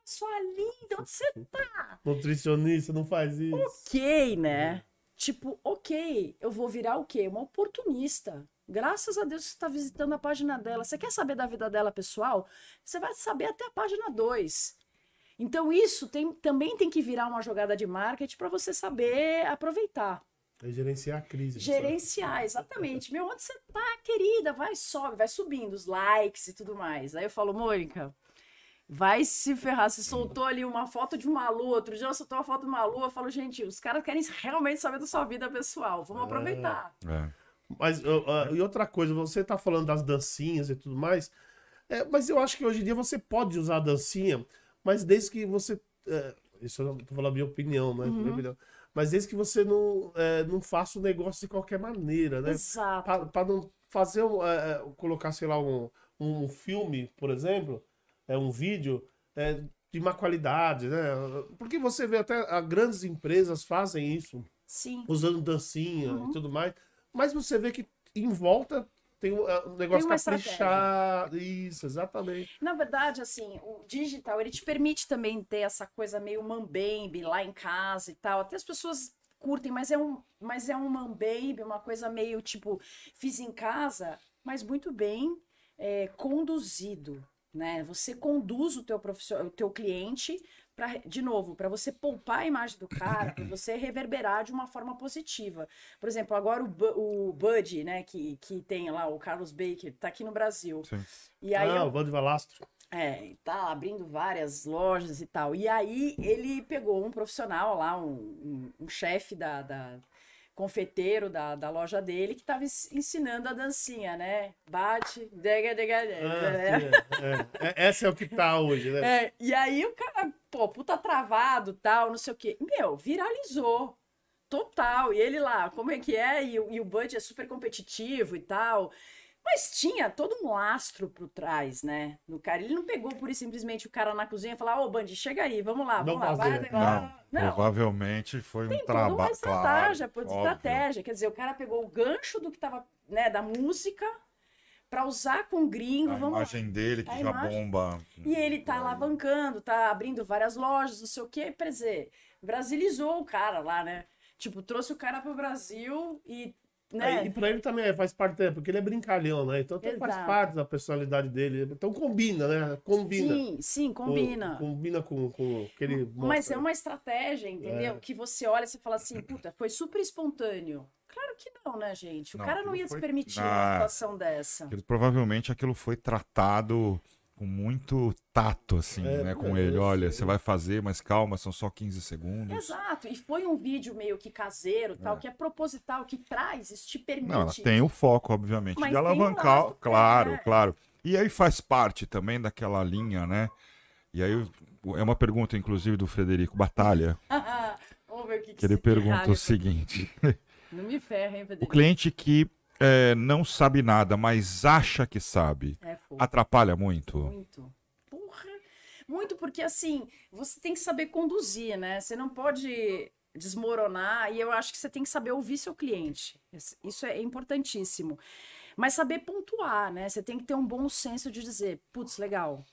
sua linda, onde você tá? Nutricionista não faz isso. Ok, né? Tipo, ok, eu vou virar o quê? Uma oportunista. Graças a Deus você está visitando a página dela. Você quer saber da vida dela pessoal? Você vai saber até a página 2. Então, isso tem, também tem que virar uma jogada de marketing para você saber aproveitar. É gerenciar a crise. Gerenciar, exatamente. Meu, onde você tá, querida? Vai, sobe, vai subindo os likes e tudo mais. Aí eu falo, Mônica, vai se ferrar. Você soltou ali uma foto de uma lua, outro dia eu soltou uma foto de uma lua. Eu falo, gente, os caras querem realmente saber da sua vida pessoal. Vamos É. aproveitar. É. Mas uh, uh, e outra coisa, você tá falando das dancinhas e tudo mais, é, mas eu acho que hoje em dia você pode usar a dancinha, mas desde que você. é, isso eu tô falando a minha opinião, né? Minha opinião. Mas desde que você não, é, não faça o negócio de qualquer maneira, né? Exato. Para não fazer, é, colocar, sei lá, um, um filme, por exemplo, é um vídeo é, de má qualidade, né? Porque você vê até a grandes empresas fazem isso Sim. usando dancinha Uhum. e tudo mais. Mas você vê que em volta tem um, é, um negócio uma caprichado. Isso, exatamente. Na verdade, assim, o digital, ele te permite também ter essa coisa meio mambembe lá em casa e tal. Até as pessoas curtem, mas é um, mas é um mambembe, uma coisa meio tipo, fiz em casa, mas muito bem é, conduzido, né? Você conduz o teu profissional, o teu cliente para, de novo, para você poupar a imagem do cara, para você reverberar de uma forma positiva. Por exemplo, agora o, o Bud, né, que, que tem lá o Carlos Baker, tá aqui no Brasil. Sim. E aí ah, eu- o de Valastro. é, tá abrindo várias lojas e tal. E aí ele pegou um profissional lá, um, um, um chefe da, da- confeiteiro da, da loja dele, que tava ens- ensinando a dancinha, né? Bate, dega, dega, dega. Ah, né? é, é. É, Essa é o que tá hoje, né? É, e aí o cara, pô, puta travado, tal, não sei o quê. Meu, viralizou. Total. E ele lá, como é que é? E, o- e o Bud é super competitivo e tal. Mas tinha todo um lastro por trás, né? No cara. Ele não pegou por simplesmente o cara na cozinha e falar, ô, Bud, chega aí, vamos lá, vamos Não lá, vai fazer. lá. Não, provavelmente foi um Tem uma trabalho. estratégia, claro, estratégia. Quer dizer, o cara pegou o gancho do que tava, né, da música pra usar com gringo, A vamos lá. imagem dele que A já imagem- bomba. E ele tá alavancando, tá abrindo várias lojas, não sei o quê. Quer dizer, brasilizou o cara lá, né? Tipo, trouxe o cara pro Brasil e, né? É, e pra ele também faz parte, é, porque ele é brincalhão, né? Então também faz parte da personalidade dele. Então combina, né? Combina. Sim, sim, Com- combina. combina com, com o que ele mostra. Mas é uma estratégia, entendeu? É. Que você olha e você fala assim, puta, foi super espontâneo. Claro que não, né, gente? O Não, cara não ia se foi- permitir Ah. uma situação dessa. Aquilo- provavelmente aquilo foi tratado com muito tato, assim, É, né? Com é, ele. eu Olha, sei. você vai fazer, mas calma, são só 15 segundos. Exato, e foi um vídeo meio que caseiro, tal, que é proposital, que traz, isso te permite. Não, ela tem o foco, obviamente, Mas de o alavancar, claro, é. claro. E aí faz parte também daquela linha, né? E aí é uma pergunta, inclusive, do Frederico Batalha, Vamos ver o que, que ele esse pergunta o seguinte: Não me ferra, hein, o Federico? cliente que é, não sabe nada, mas acha que sabe, É atrapalha muito? Muito. Porra. Muito porque, assim, você tem que saber conduzir, né? Você não pode desmoronar e eu acho que você tem que saber ouvir seu cliente. Isso é importantíssimo. Mas saber pontuar, né? Você tem que ter um bom senso de dizer, putz, legal,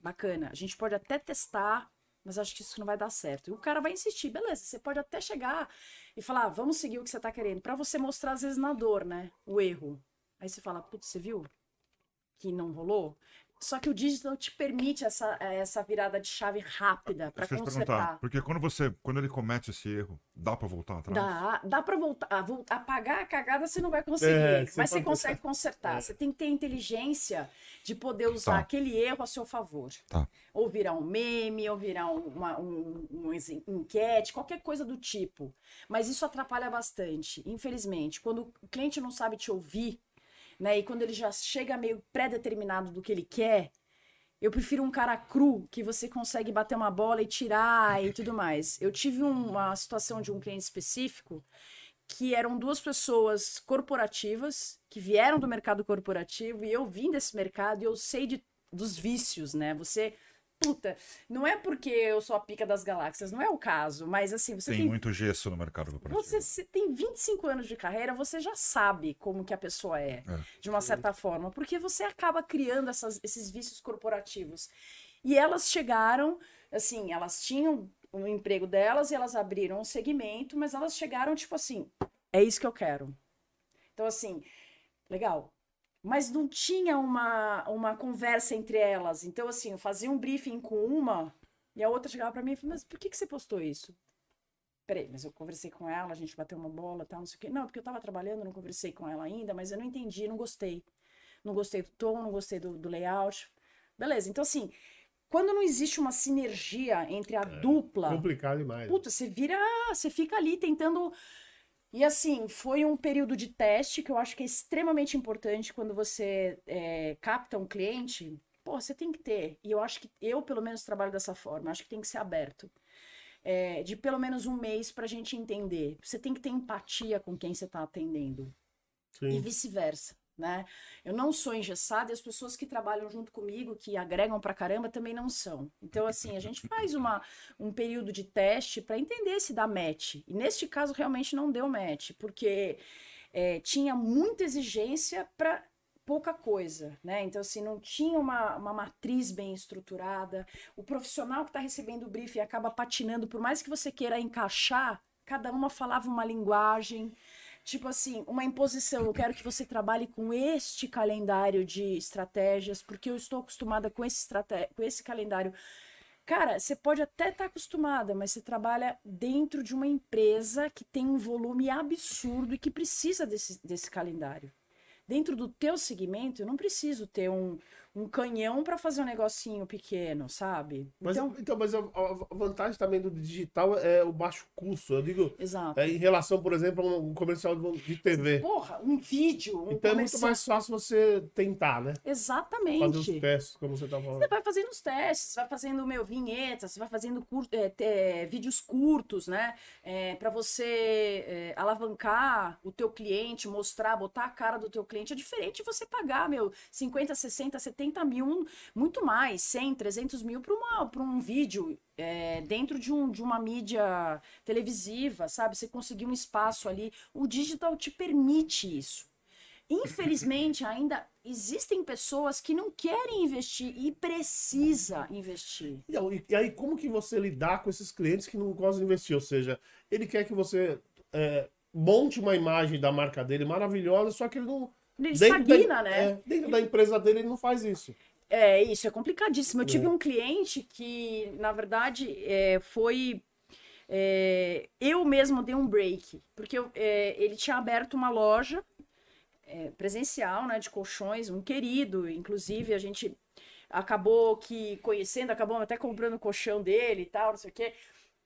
bacana. A gente pode até testar, mas acho que isso não vai dar certo. E o cara vai insistir, beleza, você pode até chegar e falar, "Ah, vamos seguir o que você tá querendo, Pra você mostrar às vezes na dor, né? O erro. Aí você fala, putz, você viu que não rolou? Só que o digital te permite essa, essa virada de chave rápida para Deixa eu te consertar. perguntar, porque quando você, quando ele comete esse erro, dá pra voltar atrás? Dá, dá para voltar, a vol- apagar a cagada você não vai conseguir, É, mas você consegue consertar. É. Você tem que ter inteligência de poder usar Tá. aquele erro a seu favor. Tá. Ou virar um meme, ou virar um- uma um, um ex- enquete, qualquer coisa do tipo. Mas isso atrapalha bastante, infelizmente. Quando o cliente não sabe te ouvir, né, e quando ele já chega meio pré-determinado do que ele quer, eu prefiro um cara cru que você consegue bater uma bola e tirar e tudo mais. Eu tive um- uma situação de um cliente específico que eram duas pessoas corporativas que vieram do mercado corporativo e eu vim desse mercado e eu sei de dos vícios, né? Você puta, não é porque eu sou a pica das galáxias, não é o caso, mas assim, você tem, tem, muito gesso no mercado corporativo. você tem 25 anos de carreira, você já sabe como que a pessoa é, É. de uma certa forma, porque você acaba criando essas- esses vícios corporativos. E elas chegaram, assim, elas tinham o emprego delas e elas abriram um segmento, mas elas chegaram tipo assim, é isso que eu quero. Então assim, legal. Mas não tinha uma, uma conversa entre elas. Então, assim, eu fazia um briefing com uma e a outra chegava pra mim e falava, mas por que, que você postou isso? Peraí, mas eu conversei com ela, a gente bateu uma bola, tal, não sei o quê. Não, porque eu tava trabalhando, não conversei com ela ainda, mas eu não entendi, não gostei. Não gostei do tom, não gostei do, do layout. Beleza, então assim, quando não existe uma sinergia entre a dupla, Complicado demais. Puta, você vira. Você fica ali tentando. E assim, foi um período de teste que eu acho que é extremamente importante quando você é, capta um cliente. Pô, você tem que ter. E eu acho que eu, pelo menos, trabalho dessa forma. Acho que tem que ser aberto. É, de pelo menos um mês pra gente entender. Você tem que ter empatia com quem você tá atendendo e Sim. vice-versa, né? Eu não sou engessada e as pessoas que trabalham junto comigo, que agregam pra caramba, também não são. Então, assim, a gente faz uma, um período de teste para entender se dá match. E neste caso, realmente não deu match, porque é, tinha muita exigência para pouca coisa, né? Então, assim, não tinha uma, uma matriz bem estruturada. O profissional que está recebendo o briefing acaba patinando, por mais que você queira encaixar, cada uma falava uma linguagem. Tipo assim, uma imposição. Eu quero que você trabalhe com este calendário de estratégias, porque eu estou acostumada com esse, com esse calendário. Cara, você pode até estar acostumada, mas você trabalha dentro de uma empresa que tem um volume absurdo e que precisa desse, desse calendário. Dentro do teu segmento, eu não preciso ter um, um canhão para fazer um negocinho pequeno, sabe? Mas, então, então, mas a, a vantagem também do digital é o baixo custo. Eu digo, exato. é, em relação, por exemplo, a um comercial de TV. Porra, um vídeo, um Então é muito comercial. mais fácil você tentar, né? Fazer os Exatamente. testes, como você tá falando. Você vai fazendo os testes, vai fazendo meu vinhetas, você vai fazendo cur- é, é, vídeos curtos, né? É, para você é, alavancar o teu cliente, mostrar, botar a cara do teu cliente. É diferente de você pagar, meu, 50, 60, 70 mil, muito mais, 100, 300 mil para um vídeo é, dentro de, um, de uma mídia televisiva, sabe? Você conseguir um espaço ali. O digital te permite isso. Infelizmente, ainda existem pessoas que não querem investir e precisa investir. E aí- E aí, como que você lidar com esses clientes que não gostam de investir? Ou seja, ele quer que você é, monte uma imagem da marca dele maravilhosa, só que ele não. Ele dentro da- estagna, né? é, dentro da empresa dele, ele não faz isso. É, isso é complicadíssimo. Eu tive É. um cliente que, na verdade, é, foi. é, eu mesmo dei um break, porque eu, é, ele tinha aberto uma loja é, presencial, né, de colchões, um querido, inclusive a gente acabou que conhecendo, acabamos até comprando o colchão dele e tal, não sei o quê.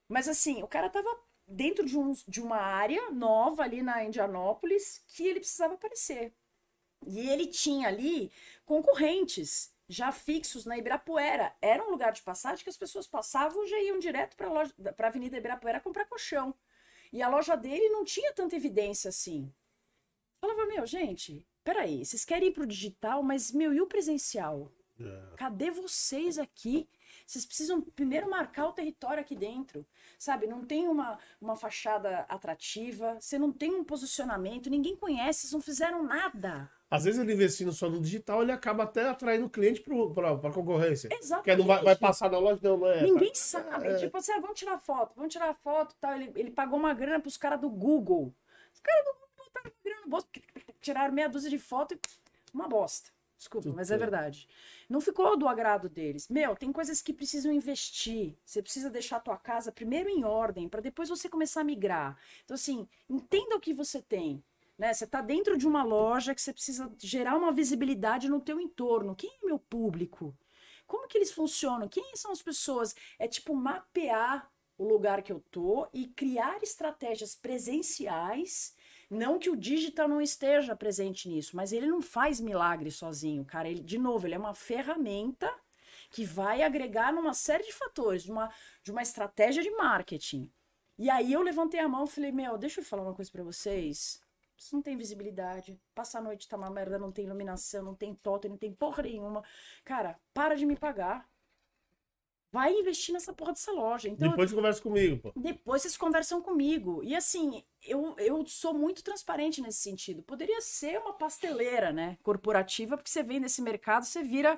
Mas assim, o cara tava dentro de, um, de uma área nova ali na Indianópolis que ele precisava aparecer. E ele tinha ali concorrentes já fixos na Ibirapuera. Era um lugar de passagem que as pessoas passavam e já iam direto para a Avenida Ibirapuera comprar colchão. E a loja dele não tinha tanta evidência assim. Falava, meu, gente, peraí, vocês querem ir pro digital, mas, meu, e o presencial? Cadê vocês aqui? Vocês precisam primeiro marcar o território aqui dentro, sabe? Não tem uma, uma fachada atrativa, você não tem um posicionamento, ninguém conhece, vocês não fizeram nada. Às vezes ele investindo só no digital, ele acaba até atraindo cliente para a concorrência. Exatamente. Que não vai, vai passar na loja, não, não é. Ninguém tá- sabe. é. Tipo assim, ah, vamos tirar foto, vamos tirar foto e tal. Ele, ele pagou uma grana pros caras do Google. Os caras do Google botaram grana no bolso, tiraram meia dúzia de foto e uma bosta. Desculpa, mas é verdade. Não ficou do agrado deles. Meu, tem coisas que precisam investir. Você precisa deixar a tua casa primeiro em ordem, para depois você começar a migrar. Então, assim, entenda o que você tem. Né? Você está dentro de uma loja que você precisa gerar uma visibilidade no teu entorno. Quem é meu público? Como que eles funcionam? Quem são as pessoas? É tipo mapear o lugar que eu tô e criar estratégias presenciais. Não que o digital não esteja presente nisso, mas ele não faz milagre sozinho, cara. Ele, de novo, ele é uma ferramenta que vai agregar numa série de fatores, de uma, de uma estratégia de marketing. E aí eu levantei a mão e falei, meu, deixa eu falar uma coisa para vocês. Você não tem visibilidade. Passa a noite, tá uma merda, não tem iluminação, não tem totem, não tem porra nenhuma. Cara, para de me pagar. Vai investir nessa porra dessa loja. Então, Depois você conversa comigo, pô. depois vocês conversam comigo. E assim, eu, eu sou muito transparente nesse sentido. Poderia ser uma pasteleira, né? Corporativa, porque você vem nesse mercado, você vira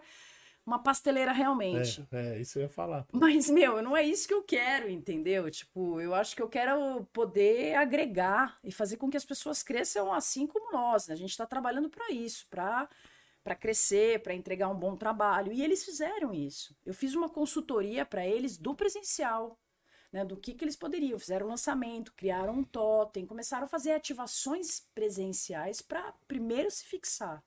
uma pasteleira realmente. É, é, isso eu ia falar. Mas, meu, não é isso que eu quero, entendeu? Tipo, eu acho que eu quero poder agregar e fazer com que as pessoas cresçam assim como nós. Né? A gente está trabalhando para isso, para para crescer, para entregar um bom trabalho. E eles fizeram isso. Eu fiz uma consultoria para eles do presencial, né, do que, que eles poderiam. Fizeram lançamento, criaram um totem, começaram a fazer ativações presenciais para primeiro se fixar.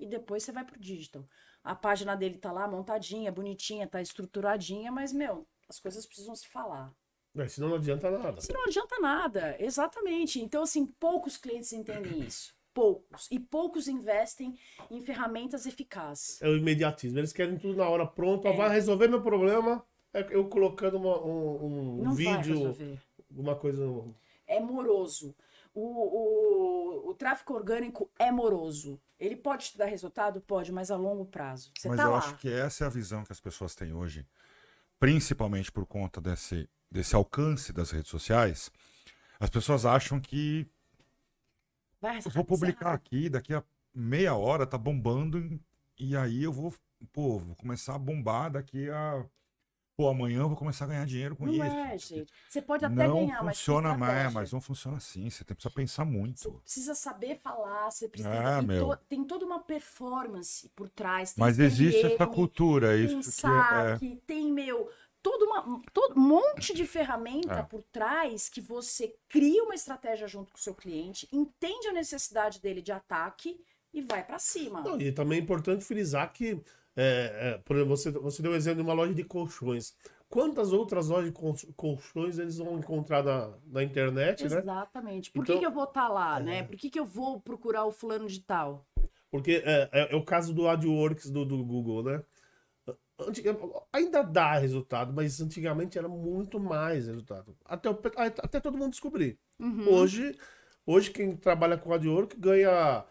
E depois você vai pro digital. A página dele tá lá montadinha, bonitinha, tá estruturadinha, mas, meu, as coisas precisam se falar. É, senão não adianta nada. Isso não adianta nada, exatamente. Então, assim, poucos clientes entendem isso. Poucos. E poucos investem em ferramentas eficazes. É o imediatismo. Eles querem tudo na hora pronto. É. Vai resolver meu problema. É eu colocando uma- um, um vídeo, alguma coisa. É moroso. O, o, o tráfico orgânico é moroso. Ele pode te dar resultado? Pode, mas a longo prazo. Você Mas tá eu lá. acho que essa é a visão que as pessoas têm hoje, principalmente por conta desse, desse alcance das redes sociais. As pessoas acham que Vai eu vou publicar aqui, daqui a meia hora tá bombando, e aí eu vou, pô, vou começar a bombar daqui a. Pô, amanhã eu vou começar a ganhar dinheiro com Não isso. é, gente. Você pode até não ganhar, mas funciona mais, mas não funciona assim. Você tem- precisa pensar Você muito. precisa saber falar, você precisa. É, tem, meu. to- tem toda uma performance por trás. Tem Mas existe essa cultura, Tem isso que é, tem, meu, todo uma, todo um monte de ferramenta É. por trás que você cria uma estratégia junto com o seu cliente, entende a necessidade dele de ataque e vai pra cima. Não, e também é importante frisar que, é, é, por exemplo, você, você deu o exemplo de uma loja de colchões. Quantas outras lojas de col- colchões eles vão encontrar na, na internet, né? Exatamente. Por que, Então- que eu vou estar lá, né? Por que, que eu vou procurar o fulano de tal? Porque é, é- é o caso do AdWorks do, do Google, né? Antiga- ainda dá resultado, mas antigamente era muito mais resultado. Até, o até todo mundo descobrir. Uhum. Hoje, hoje quem trabalha com AdWorks ganha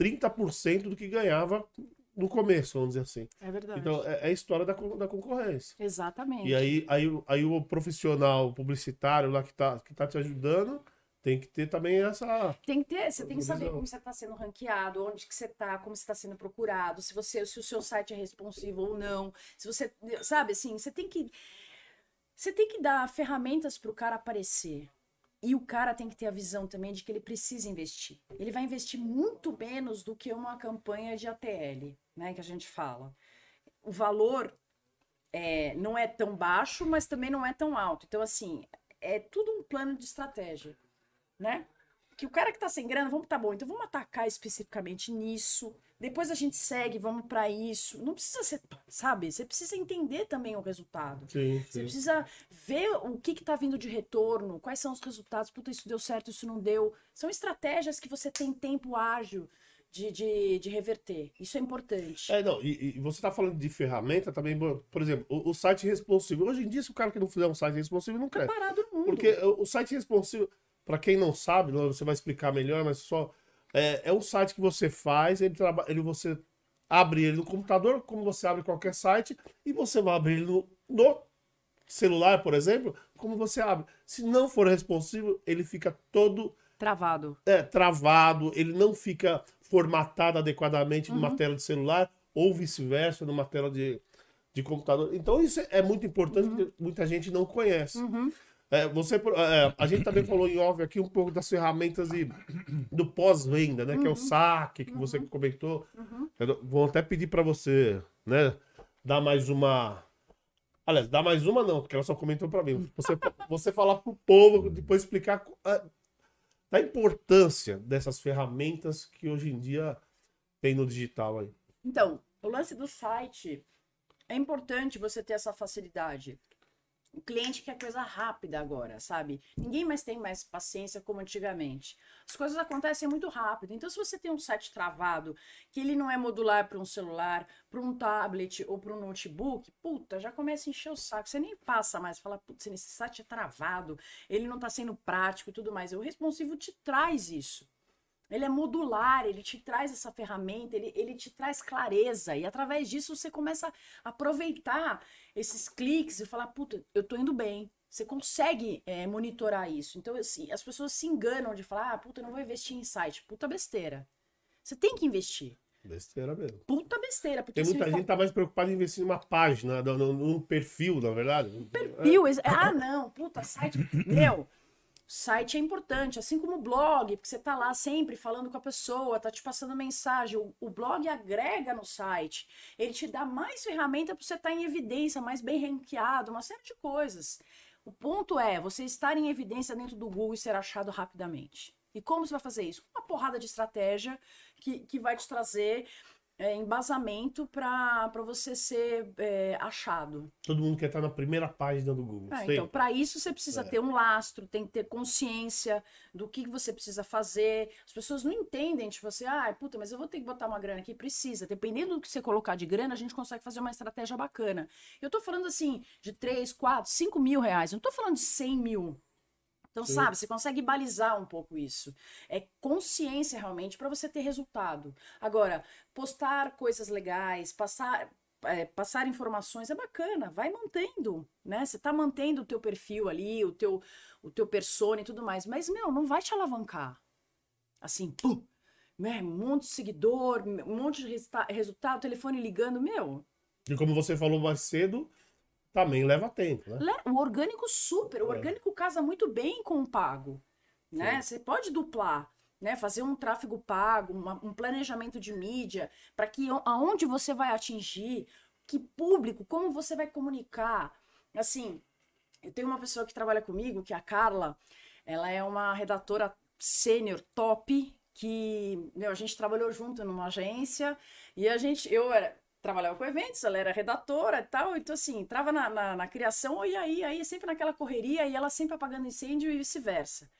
30% do que ganhava no começo, vamos dizer assim. É verdade. Então, é, é a história da, da concorrência. Exatamente. E aí, aí, o- aí o profissional publicitário lá que tá, que tá te ajudando tem que ter também essa. Tem que ter, você tem que saber como você está sendo ranqueado, onde que você está, como você está sendo procurado, se você, se o seu site é responsivo ou não, se você, sabe, assim, você tem que, você tem que dar ferramentas para o cara aparecer. E o cara tem que ter a visão também de que ele precisa investir. Ele vai investir muito menos do que uma campanha de ATL, né, que a gente fala. O valor é, não é tão baixo, mas também não é tão alto. Então, assim, é tudo um plano de estratégia, né? Que o cara que tá sem grana, vamos tá bom, então vamos atacar especificamente nisso. Depois a gente segue, vamos para isso. Não precisa ser, sabe? Você precisa entender também o resultado. Sim, Você sim. precisa ver o que que tá vindo de retorno, quais são os resultados. Puta, isso deu certo, isso não deu. São estratégias que você tem tempo ágil de, de, de reverter. Isso é importante. É, não, e, e você tá falando de ferramenta também, por exemplo, o, o site responsivo. Hoje em dia, se o cara que não fizer um site responsivo, não Tá quer. parado no mundo. Porque o, o site responsivo, para quem não sabe, você vai explicar melhor, mas só. É, é um site que você faz, ele, traba, ele você abre ele no computador, como você abre qualquer site, e você vai abrir ele no, no celular, por exemplo, como você abre. Se não for responsivo, ele fica todo Travado. é, travado, ele não fica formatado adequadamente numa Uhum. tela de celular, ou vice-versa, numa tela de, de computador. Então, isso é muito importante, porque muita gente não conhece. Uhum. É, você, é, a gente também falou em off aqui um pouco das ferramentas e do pós-venda, né? Que é o saque que você comentou. Eu vou até pedir para você, né? Dar mais uma. Aliás, dar mais uma não, porque ela só comentou para mim. Você, você falar pro povo, depois explicar a- da importância dessas ferramentas que hoje em dia tem no digital aí. Então, o lance do site é importante você ter essa facilidade. O cliente quer coisa rápida agora, sabe? Ninguém mais tem mais paciência como antigamente. As coisas acontecem muito rápido. Então, se você tem um site travado, que ele não é modular para um celular, para um tablet ou para um notebook, puta, já começa a encher o saco. Você nem passa mais, fala, putz, esse site é travado, ele não está sendo prático e tudo mais. O responsivo te traz isso. Ele é modular, ele te traz essa ferramenta, ele, ele te traz clareza. E através disso você começa a aproveitar esses cliques e falar, puta, eu tô indo bem. Você consegue é, monitorar isso. Então, assim, as pessoas se enganam de falar, ah, puta, eu não vou investir em site. Puta besteira. Você tem que investir. Besteira mesmo. Puta besteira. Porque Tem muita gente que tá mais preocupada em investir numa página, no- num perfil, na verdade. perfil. ex- Ah, não, puta, site. Meu, site é importante, assim como o blog, porque você tá lá sempre falando com a pessoa, tá te passando mensagem. O, o blog agrega no site. Ele te dá mais ferramenta para você estar em evidência, mais bem ranqueado, uma série de coisas. O ponto é você estar em evidência dentro do Google e ser achado rapidamente. E como você vai fazer isso? Uma porrada de estratégia que, que vai te trazer é, embasamento para você ser é, achado. Todo mundo quer estar na primeira página do Google. Sempre. então, para isso você precisa É. ter um lastro, tem que ter consciência do que você precisa fazer. As pessoas não entendem, tipo assim, ah, puta, mas eu vou ter que botar uma grana aqui. Precisa. Dependendo do que você colocar de grana, a gente consegue fazer uma estratégia bacana. Eu tô falando assim, de 3, 4, 5 mil reais. Eu não tô falando de 100 mil. Então, Sim. sabe, você consegue balizar um pouco isso. É consciência realmente para você ter resultado. Agora, postar coisas legais, passar, é, passar informações é bacana, vai mantendo, né? Você tá mantendo o teu perfil ali, o teu, o teu persona e tudo mais, mas, meu, não vai te alavancar. Assim, pum, né? um monte de seguidor, um monte de resultado, telefone ligando, meu, E como você falou mais cedo, também leva tempo, né? O orgânico super, o É. orgânico casa muito bem com o pago, né? Você pode duplar, né? Fazer um tráfego pago, uma- um planejamento de mídia, para que aonde você vai atingir, que público, como você vai comunicar. Assim, eu tenho uma pessoa que trabalha comigo, que é a Carla, ela é uma redatora sênior top, que meu, a gente trabalhou junto numa agência, e a gente, eu era, trabalhava com eventos, ela era redatora e tal, então assim, entrava na, na, na criação, e aí, aí sempre naquela correria, e ela sempre apagando incêndio e vice-versa.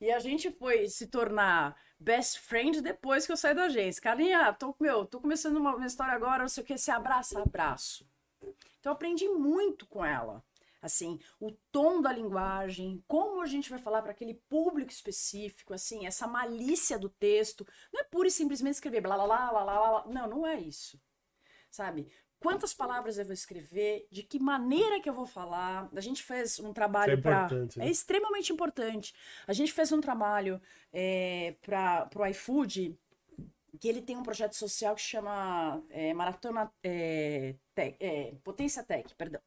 E a gente foi se tornar best friend depois que eu saí da agência. Carlinha, tô, meu, tô começando uma, uma história agora, não sei o que, se abraça, abraço. Então aprendi muito com ela. Assim, o tom da linguagem, como a gente vai falar para aquele público específico, assim, essa malícia do texto. Não é pura e simplesmente escrever blá blá blá blá. blá. Não, não é isso. Sabe? Quantas palavras eu vou escrever, de que maneira que eu vou falar. A gente fez um trabalho é para. né? É extremamente importante. A gente fez um trabalho é, para o iFood, que ele tem um projeto social que chama é, Maratona é, Tech- é, Potência Tech, perdão.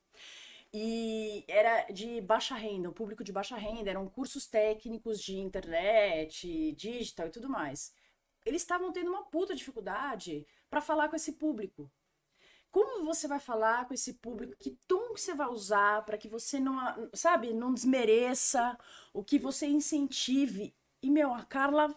E era de baixa renda, o público de baixa renda, eram cursos técnicos de internet, digital e tudo mais. Eles estavam tendo uma puta dificuldade para falar com esse público. Como você vai falar com esse público? Que tom que você vai usar para que você não, sabe, não desmereça, o que você incentive. E, meu, a Carla,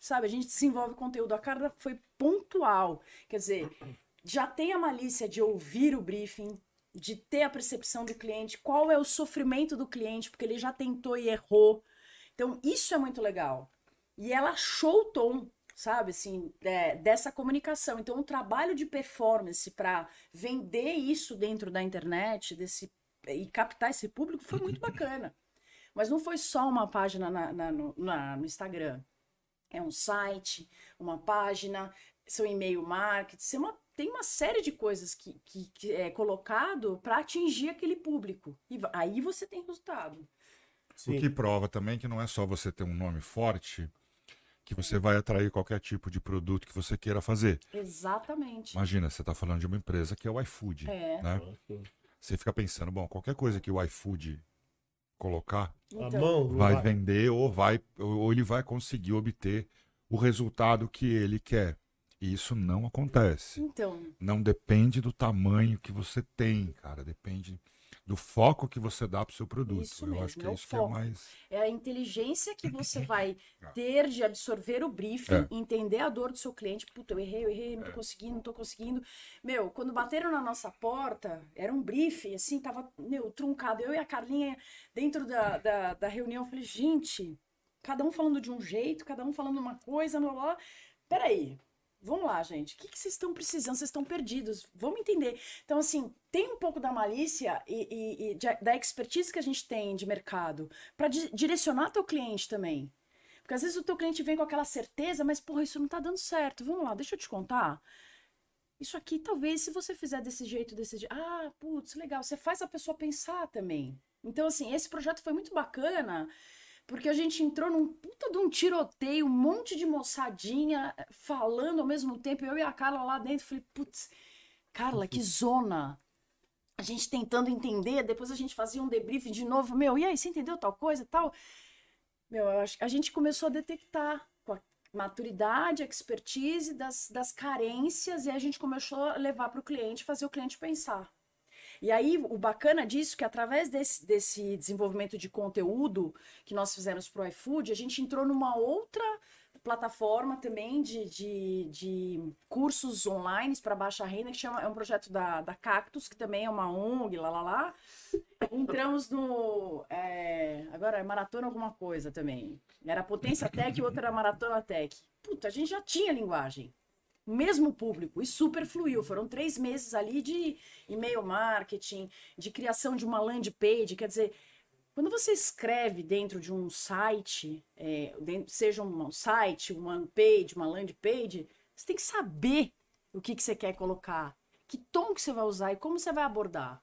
sabe, a gente desenvolve conteúdo. A Carla foi pontual. Quer dizer, já tem a malícia de ouvir o briefing, de ter a percepção do cliente, qual é o sofrimento do cliente, porque ele já tentou e errou. Então, isso é muito legal. E ela achou o tom, sabe, assim, é, dessa comunicação. Então, o trabalho de performance para vender isso dentro da internet desse, e captar esse público foi muito bacana. Mas não foi só uma página na- na- no, na- no Instagram. É um site, uma página, seu e-mail marketing, você uma- tem uma série de coisas que, que, que é colocado para atingir aquele público. E aí você tem resultado. Sim. O que prova também que não é só você ter um nome forte que você vai atrair qualquer tipo de produto que você queira fazer. Exatamente. Imagina, você está falando de uma empresa que é o iFood, É. né? Você fica pensando, bom, qualquer coisa que o iFood colocar A Então, vai vai. vender ou vai ou ele vai conseguir obter o resultado que ele quer. E isso não acontece. então, Não depende do tamanho que você tem, cara. Depende do foco que você dá para o seu produto. Isso Eu mesmo, acho que é é isso que é foco. mais. é a inteligência que você vai ter de absorver o briefing, É. entender a dor do seu cliente. Puta, eu errei, eu errei, não tô conseguindo, não tô conseguindo. Meu, quando bateram na nossa porta, era um briefing, assim, tava, meu, truncado. Eu e a Carlinha, dentro da, da, da reunião, eu falei, gente, cada um falando de um jeito, cada um falando uma coisa, blá, blá. blá. Peraí, vamos lá, gente. O que, vocês estão precisando? Vocês estão perdidos. Vamos entender. Então, assim, tem um pouco da malícia e, e- e da expertise que a gente tem de mercado para direcionar teu cliente também. Porque às vezes o teu cliente vem com aquela certeza, mas porra, isso não tá dando certo. Vamos lá, deixa eu te contar. Isso aqui, talvez, se você fizer desse jeito, desse jeito. Ah, putz, legal. Você faz a pessoa pensar também. Então, assim, esse projeto foi muito bacana, porque a gente entrou num puta de um tiroteio, um monte de moçadinha falando ao mesmo tempo. Eu e a Carla lá dentro, falei, putz, Carla, que zona. A gente tentando entender, depois a gente fazia um debrief de novo. Meu, e aí, você entendeu tal coisa tal? Meu, eu acho, a gente começou a detectar com a maturidade, expertise das, das carências e a gente começou a levar para o cliente, fazer o cliente pensar. E aí, o bacana disso é que através desse, desse desenvolvimento de conteúdo que nós fizemos para o iFood, a gente entrou numa outra plataforma também de, de, de cursos online para baixa renda, que chama, é um projeto da, da Cactus, que também é uma ONG, lá, lá, lá. Entramos no. É, agora é Maratona alguma coisa também. Era Potência Tech e outra era Maratona Tech. Puta, a gente já tinha linguagem. Mesmo público, e super fluiu. Foram três meses ali de e-mail marketing, de criação de uma landing page. Quer dizer, quando você escreve dentro de um site, é, dentro, seja um site, uma page, uma landing page, você tem que saber o que, que você quer colocar, que tom que você vai usar e como você vai abordar.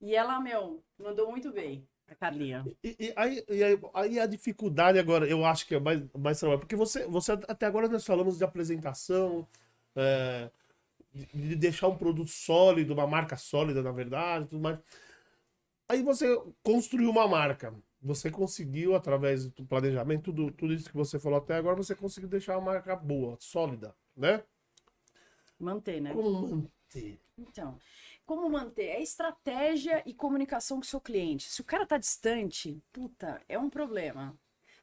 E ela, meu, mandou muito bem, Carlinha. E, e, aí, e aí, aí, a dificuldade agora, eu acho que é mais, mais trabalho, porque você, você, até agora nós falamos de apresentação, é, de, de deixar um produto sólido, uma marca sólida, na verdade, tudo mais. Aí você construiu uma marca. Você conseguiu, através do planejamento, tudo, tudo isso que você falou até agora, você conseguiu deixar uma marca boa, sólida, né? Manter, né? Como manter? Então, como manter? É estratégia e comunicação com o seu cliente. Se o cara tá distante, puta, é um problema.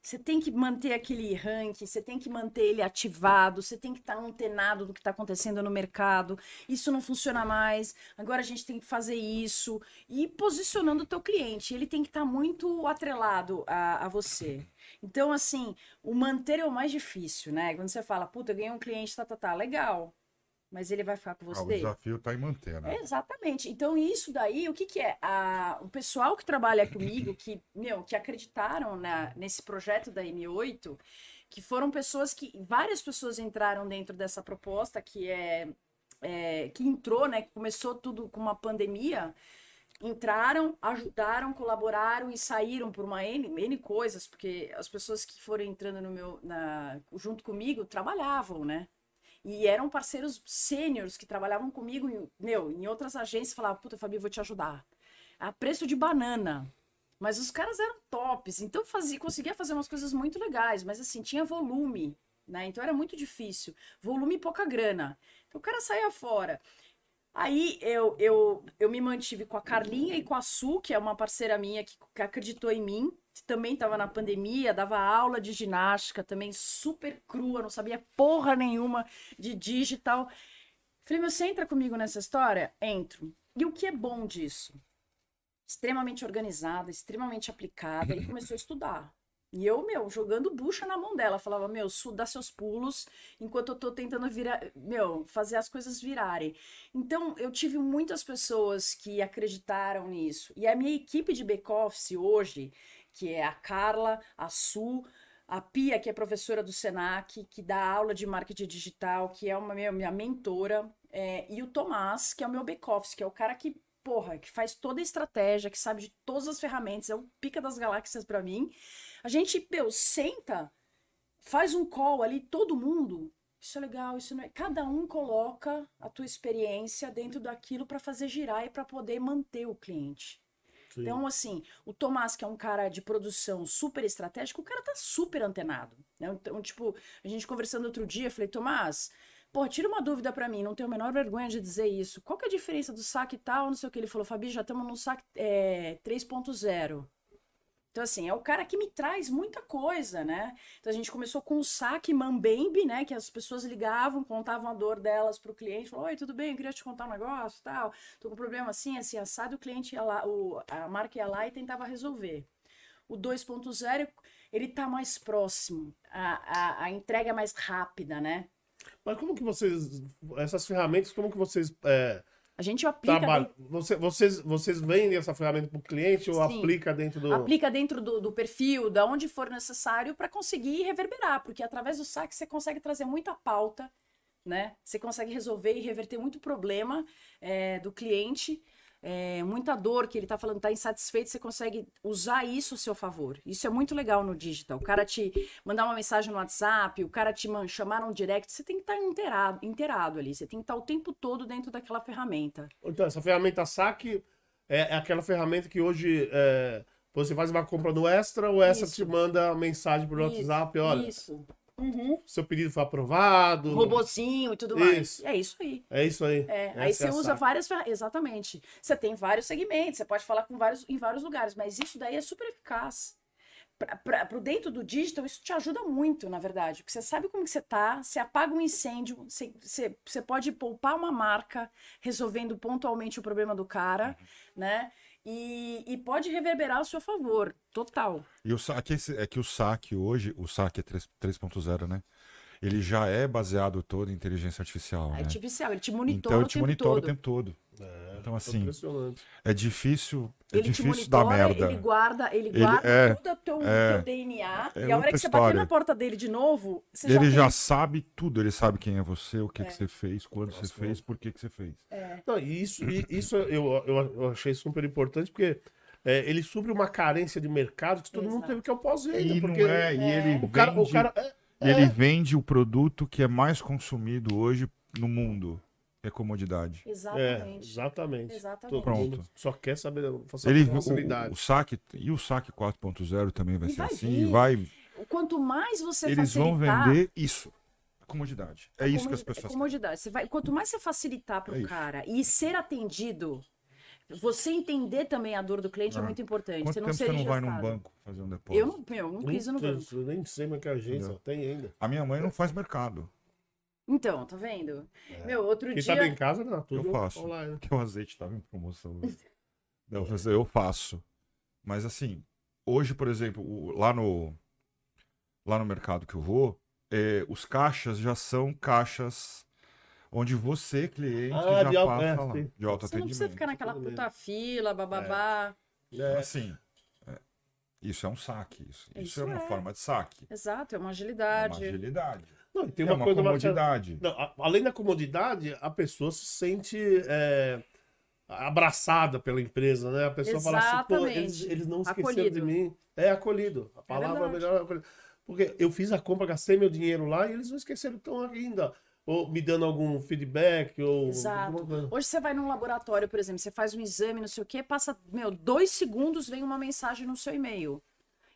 Você tem que manter aquele ranking, você tem que manter ele ativado, você tem que estar tá antenado do que está acontecendo no mercado. Isso não funciona mais. Agora a gente tem que fazer isso. E posicionando o teu cliente. Ele tem que estar tá muito atrelado a, a você. Então, assim, o manter é o mais difícil, né? Quando você fala, puta, eu ganhei um cliente, tá, tá, tá, legal mas ele vai ficar com você. Ah, o desafio está em manter, né? É, exatamente. Então, isso daí, o que, que é? A, o pessoal que trabalha comigo, que, meu, que acreditaram na, nesse projeto da M8, que foram pessoas que. Várias pessoas entraram dentro dessa proposta, que é. é que entrou, né? Que começou tudo com uma pandemia. Entraram, ajudaram, colaboraram e saíram por uma N, N coisas, porque as pessoas que foram entrando no meu, na, junto comigo trabalhavam, né? E eram parceiros sêniores que trabalhavam comigo, em, meu, em outras agências, falavam, puta, Fabi, vou te ajudar. A preço de banana. Mas os caras eram tops, então fazia, conseguia fazer umas coisas muito legais, mas assim, tinha volume, né? Então era muito difícil. Volume e pouca grana. Então o cara saía fora. Aí eu, eu, eu me mantive com a Carlinha e com a Su, que é uma parceira minha que, que acreditou em mim, que também estava na pandemia, dava aula de ginástica, também super crua, não sabia porra nenhuma de digital. Falei, meu, você entra comigo nessa história? Entro. E o que é bom disso? Extremamente organizada, extremamente aplicada, e começou a estudar. E eu, meu, jogando bucha na mão dela. Falava, meu, dá seus pulos enquanto eu tô tentando virar, meu, fazer as coisas virarem. Então, eu tive muitas pessoas que acreditaram nisso. E a minha equipe de back-office hoje, que é a Carla, a Su, a Pia, que é professora do Senac, que dá aula de marketing digital, que é uma minha, minha mentora, é, e o Tomás, que é o meu back-office, que é o cara que porra, que faz toda a estratégia, que sabe de todas as ferramentas, é o pica das galáxias para mim. A gente, meu, senta, faz um call ali, todo mundo. Isso é legal, isso não é. Cada um coloca a tua experiência dentro daquilo para fazer girar e para poder manter o cliente. Sim. Então, assim, o Tomás, que é um cara de produção super estratégico, o cara tá super antenado. Né? Então, tipo, a gente conversando outro dia, eu falei, Tomás, Pô, tira uma dúvida para mim, não tenho a menor vergonha de dizer isso. Qual que é a diferença do saque tal, não sei o que? Ele falou, Fabi, já estamos no saque é, 3.0. Então, assim, é o cara que me traz muita coisa, né? Então, a gente começou com o saque Mambembe, né? Que as pessoas ligavam, contavam a dor delas pro cliente. Falou, oi, tudo bem? Eu queria te contar um negócio tal. Tô com um problema assim, assim, assado. O cliente ia lá, o, a marca ia lá e tentava resolver. O 2.0, ele tá mais próximo. A, a, a entrega é mais rápida, né? Mas como que vocês, essas ferramentas, como que vocês é, A gente aplica Trabalho. dentro, Você, vocês, vocês vendem essa ferramenta para o cliente ou Sim. aplica dentro do. aplica dentro do, do perfil, da onde for necessário, para conseguir reverberar, porque através do saque você consegue trazer muita pauta, né? Você consegue resolver e reverter muito problema é, do cliente, é, muita dor que ele tá falando, tá insatisfeito, você consegue usar isso a seu favor. Isso é muito legal no digital. O cara te mandar uma mensagem no WhatsApp, o cara te man- chamar num direct, você tem que estar inteirado, inteirado ali, você tem que estar o tempo todo dentro daquela ferramenta. Então, essa ferramenta saque é, é aquela ferramenta que hoje é, você faz uma compra no Extra, o Extra Isso. te manda mensagem Isso, WhatsApp, olha, Isso. Uhum. seu pedido foi aprovado. Robozinho e tudo mais. Isso. É isso aí. É isso aí. É, aí é você a usa várias Exatamente. Você tem vários segmentos, você pode falar com vários, em vários lugares, mas isso daí é super eficaz. Para o dentro do digital, isso te ajuda muito, na verdade. Porque você sabe como que você tá, você apaga um incêndio, você, você, você pode poupar uma marca resolvendo pontualmente o problema do cara, né? E, e pode reverberar ao seu favor, total. E o saque é que o saque hoje, o saque é 3 3.0, né? Ele já é baseado todo em inteligência artificial, É né? artificial, ele te monitora Então ele o te tempo monitora todo. o tempo todo. É, Então, assim, Impressionante. é difícil, é Ele te difícil dar monitora, merda. ele guarda, ele Ele- guarda é, tudo o teu, é, teu DNA. é e a hora que você bater na porta dele de novo, você Ele já tem- sabe tudo, ele sabe quem é você, o que, É. que você fez, quando você Nossa, fez, por que, que você fez. Não, e isso, e isso eu, eu, eu achei super importante, porque é, ele supre uma carência de mercado que todo mundo Exato. teve, que é o pós-venda. Não Porque é, e ele o cara, o vende, cara é, e ele é. vende o produto que é mais consumido hoje no mundo, é comodidade. É, Exatamente. exatamente. Exatamente. Mundo Pronto. só quer saber fazer Ele, facilidade. o, o saque e o saque 4.0 também vai E ser vai assim, vir. e vai, Quanto mais você eles vão facilitar. vender isso, comodidade. É isso que as pessoas querem. comodidade. Você vai, quanto mais você facilitar para É o isso. cara e ser atendido, você entender também a dor do cliente é, É. muito importante. Quanto você não tempo você não vai num banco fazer um depósito? Eu não, meu, não quis no banco. eu nem sei mais que agência Entendeu? tem ainda. A minha mãe não faz mercado, Então, tá vendo? Meu, outro Quem dia. tá em casa, não, tudo Eu faço. online. porque o azeite estava em promoção. Não, eu falei, eu faço. Mas assim, hoje, por exemplo, lá no lá no mercado que eu vou, é, os caixas já são caixas onde você, cliente, Ah, já de passa é, lá, de alto Você não precisa ficar naquela puta fila, bababá. É, Assim, é, isso é um saque. Isso, isso, Isso é uma é. forma de saque. Exato, é uma É uma agilidade. agilidade. Não, e tem é uma, uma coisa comodidade. Não, a- além da comodidade, a pessoa se sente é, abraçada pela empresa, né? A pessoa fala assim, pô, eles, Exatamente. eles não esqueceram Acolhido. de mim. É acolhido. A palavra verdade. melhor é acolhido. Porque eu fiz a compra, gastei meu dinheiro lá e eles não esqueceram tão ainda. Ou me dando algum feedback, ou. Exato. Hoje você vai num laboratório, por exemplo, você faz um exame, não sei o quê, passa, meu, dois segundos, vem uma mensagem no seu e-mail.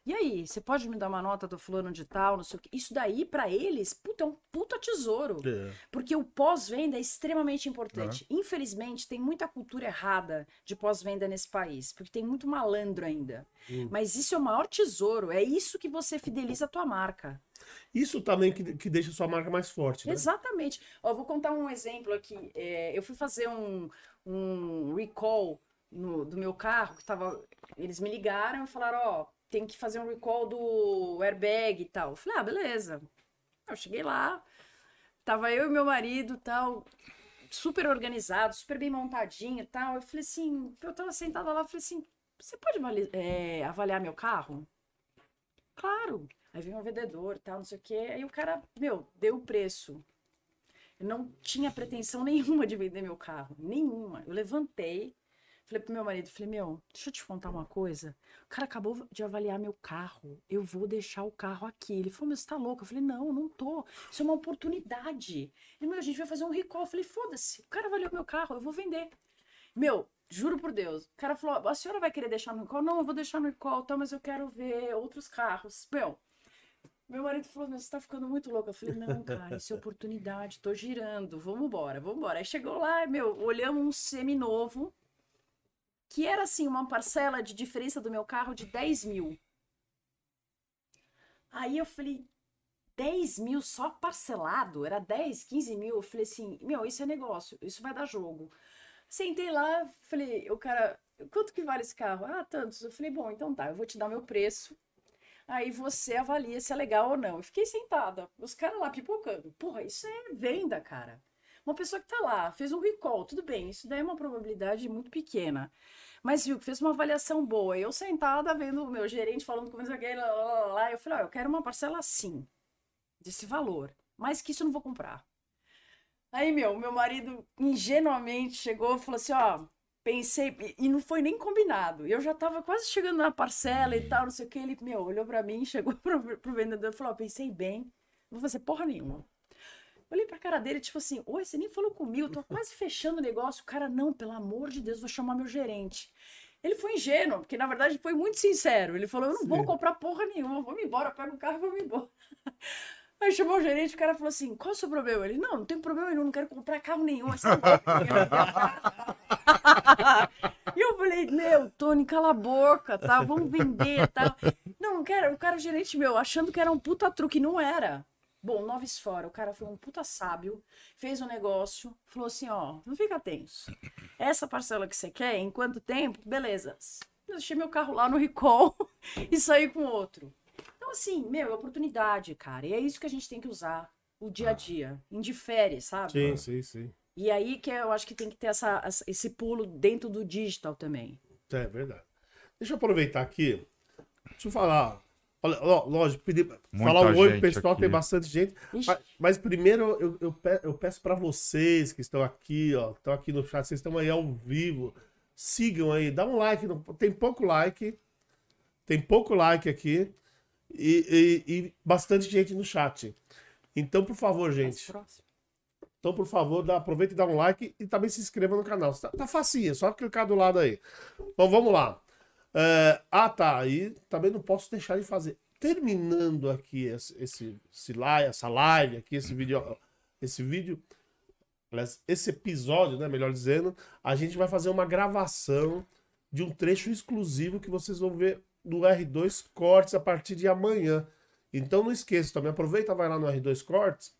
E aí, você pode me dar uma nota do fulano de tal, não sei o quê? Isso daí, pra eles, puta, é um puta tesouro. É. Porque o pós-venda é extremamente importante. Infelizmente, tem muita cultura errada de pós-venda nesse país, porque tem muito malandro ainda. Hum. Mas isso é o maior tesouro, é isso que você fideliza a tua marca. Isso também que, que deixa sua marca mais forte, né? Exatamente. Ó, vou contar um exemplo aqui. É, eu fui fazer um, um recall no- do meu carro, que tava. Eles me ligaram e falaram, ó, tem que fazer um recall do airbag e tal. Eu falei, ah, beleza. Eu cheguei lá, tava eu e meu marido tal, super organizado, super bem montadinho e tal. Eu falei assim, eu tava sentada lá, falei assim, você pode avali- é, avaliar meu carro? Claro. Aí veio um vendedor tal, não sei o quê. Aí o cara, meu, deu o preço. Eu não tinha pretensão nenhuma de vender meu carro. Nenhuma. Eu levantei, falei pro meu marido, falei, meu, deixa eu te contar uma coisa. O cara acabou de avaliar meu carro. Eu vou deixar o carro aqui. Ele falou, mas você tá louco? Eu falei, não, não tô. Isso é uma oportunidade. Ele, meu, a gente vai fazer um recall. Eu falei, foda-se. O cara avaliou meu carro, eu vou vender. Meu, juro por Deus. O cara falou, a senhora vai querer deixar no recall? Não, eu vou deixar no recall, tá, mas eu quero ver outros carros. Meu, meu marido falou, você tá ficando muito louco. Eu falei, não, cara, isso é oportunidade, tô girando, vamos embora, vamos embora. Aí chegou lá, meu, olhamos um semi-novo, que era assim, uma parcela de diferença do meu carro de 10 mil. Aí eu falei, 10 mil só parcelado? Era 10, 15 mil? Eu falei assim, meu, isso é negócio, isso vai dar jogo. Sentei lá, falei, o cara, quanto que vale esse carro? Ah, tantos. Eu falei, bom, então tá, eu vou te dar meu preço. Aí você avalia se é legal ou não. Eu fiquei sentada, os caras lá pipocando. Porra, isso é venda, cara. Uma pessoa que tá lá, fez um recall, tudo bem, isso daí é uma probabilidade muito pequena. Mas viu que fez uma avaliação boa. Eu sentada vendo o meu gerente falando com aquele lá, lá, lá, eu falei, ó, eu quero uma parcela assim, desse valor. Mais que isso eu não vou comprar. Aí, meu, meu marido ingenuamente chegou e falou assim, ó, pensei, e não foi nem combinado. Eu já tava quase chegando na parcela e tal, não sei o que. Ele, meu, olhou pra mim, chegou pro, pro vendedor e falou: pensei bem, não vou fazer porra nenhuma. Olhei pra cara dele, tipo assim, oi, você nem falou comigo, tô quase fechando o negócio. O cara, não, pelo amor de Deus, vou chamar meu gerente. Ele foi ingênuo, porque na verdade foi muito sincero. Ele falou: eu não Sim. vou comprar porra nenhuma, vou me embora, pego o carro e vou me embora. Aí chamou o gerente, o cara falou assim: qual é o seu problema? Ele, não, não tem problema nenhum, não quero comprar carro nenhum. e eu falei, meu, Tony, cala a boca, tá? Vamos vender, tá? Não, não quero. O cara, o gerente meu, achando que era um puta truque, não era. Bom, noves fora, o cara foi um puta sábio, fez um negócio, falou assim, ó, não fica tenso. Essa parcela que você quer, em quanto tempo? Beleza. Eu deixei meu carro lá no recall e saí com outro. Então, assim, meu, é oportunidade, cara. E é isso que a gente tem que usar o dia a dia. Indifere, sabe? Sim, sim, sim. E aí que eu acho que tem que ter essa, esse pulo dentro do digital também. É verdade. Deixa eu aproveitar aqui. Deixa eu falar. Olha, lógico, pedir, falar o oi pro pessoal, aqui. tem bastante gente. Mas, mas, primeiro eu, eu, eu peço para vocês que estão aqui, ó, estão aqui no chat, vocês estão aí ao vivo. Sigam aí, dá um like. Tem pouco like. Tem pouco like aqui. E, e, e bastante gente no chat. Então, por favor, gente. Então, por favor, dá, aproveita e dá um like e também se inscreva no canal. Tá, tá facinho, é só clicar do lado aí. Bom, vamos lá. É, ah, tá. Aí também não posso deixar de fazer. Terminando aqui esse, esse, esse live, essa live aqui, esse vídeo, esse vídeo, esse episódio, né, melhor dizendo, a gente vai fazer uma gravação de um trecho exclusivo que vocês vão ver no R2 Cortes a partir de amanhã. Então não esqueça, também aproveita, vai lá no R2 Cortes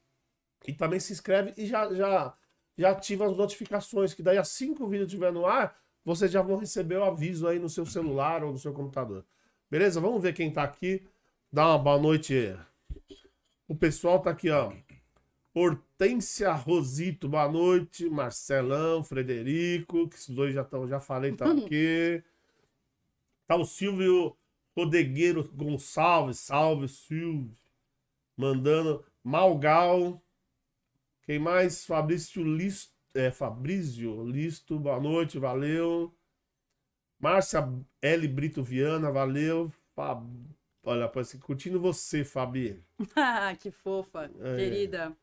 e também se inscreve e já, já, já ativa as notificações, que daí assim que o vídeo estiver no ar, vocês já vão receber o aviso aí no seu celular ou no seu computador. Beleza? Vamos ver quem tá aqui. Dá uma boa noite. O pessoal tá aqui, ó. Hortência Rosito, boa noite. Marcelão, Frederico, que esses dois já estão, já falei, tá aqui. Tá o Silvio Rodegueiro Gonçalves, salve Silvio. Mandando Malgal. Quem mais? Fabrício Listo, é, Fabrício Listo, boa noite, valeu. Márcia L. Brito Viana, valeu. Fab... Olha, parece curtindo você, Fabi. que fofa, é. querida.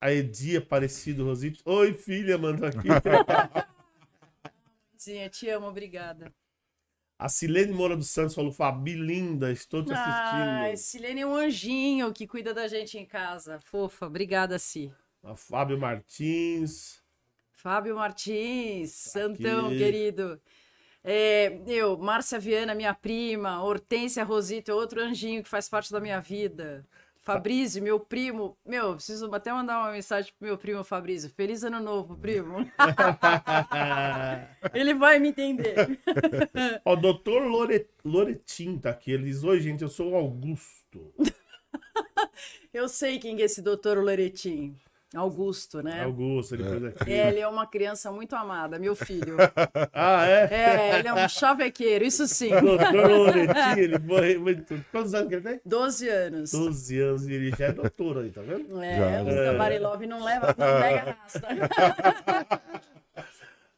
A Edi Aparecido Rosito. Oi, filha, manda aqui. Sim, te amo, obrigada. A Silene Moura dos Santos falou: Fabi, linda, estou te assistindo. Ai, Silene é um anjinho que cuida da gente em casa. Fofa, obrigada, Si. A Fábio Martins. Fábio Martins, Santão, querido. É, eu, Márcia Viana, minha prima, Hortência Rosito, é outro anjinho que faz parte da minha vida. Fabrício, meu primo. Meu, preciso até mandar uma mensagem pro meu primo Fabrício. Feliz ano novo, primo. Ele vai me entender. Ó, doutor Lore... Loretim tá aqui. Ele diz: Oi, gente, eu sou o Augusto. eu sei quem é esse doutor Loretim. Augusto, né? Augusto, ele é. aqui. É, ele é uma criança muito amada, meu filho. ah, é? É, ele é um chavequeiro, isso sim. Doutor Loretinho, ele foi muito... Quantos anos que ele tem? Doze anos. Doze anos, e ele já é doutor aí, tá vendo? É, já. o é. Barilov não leva, não pega rasta.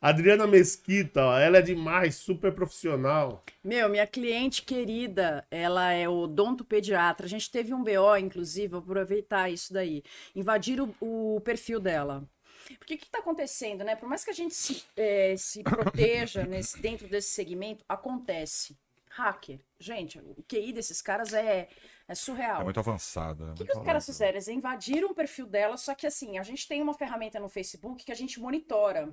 Adriana Mesquita, ó, ela é demais, super profissional. Meu, minha cliente querida, ela é odontopediatra. A gente teve um BO, inclusive, vou aproveitar isso daí. Invadir o, o perfil dela. Porque o que está acontecendo, né? Por mais que a gente se, é, se proteja nesse, dentro desse segmento, acontece. Hacker. Gente, o QI desses caras é, é surreal. É muito avançado. É o que, que os caras fizeram? Eles invadiram o perfil dela, só que assim, a gente tem uma ferramenta no Facebook que a gente monitora.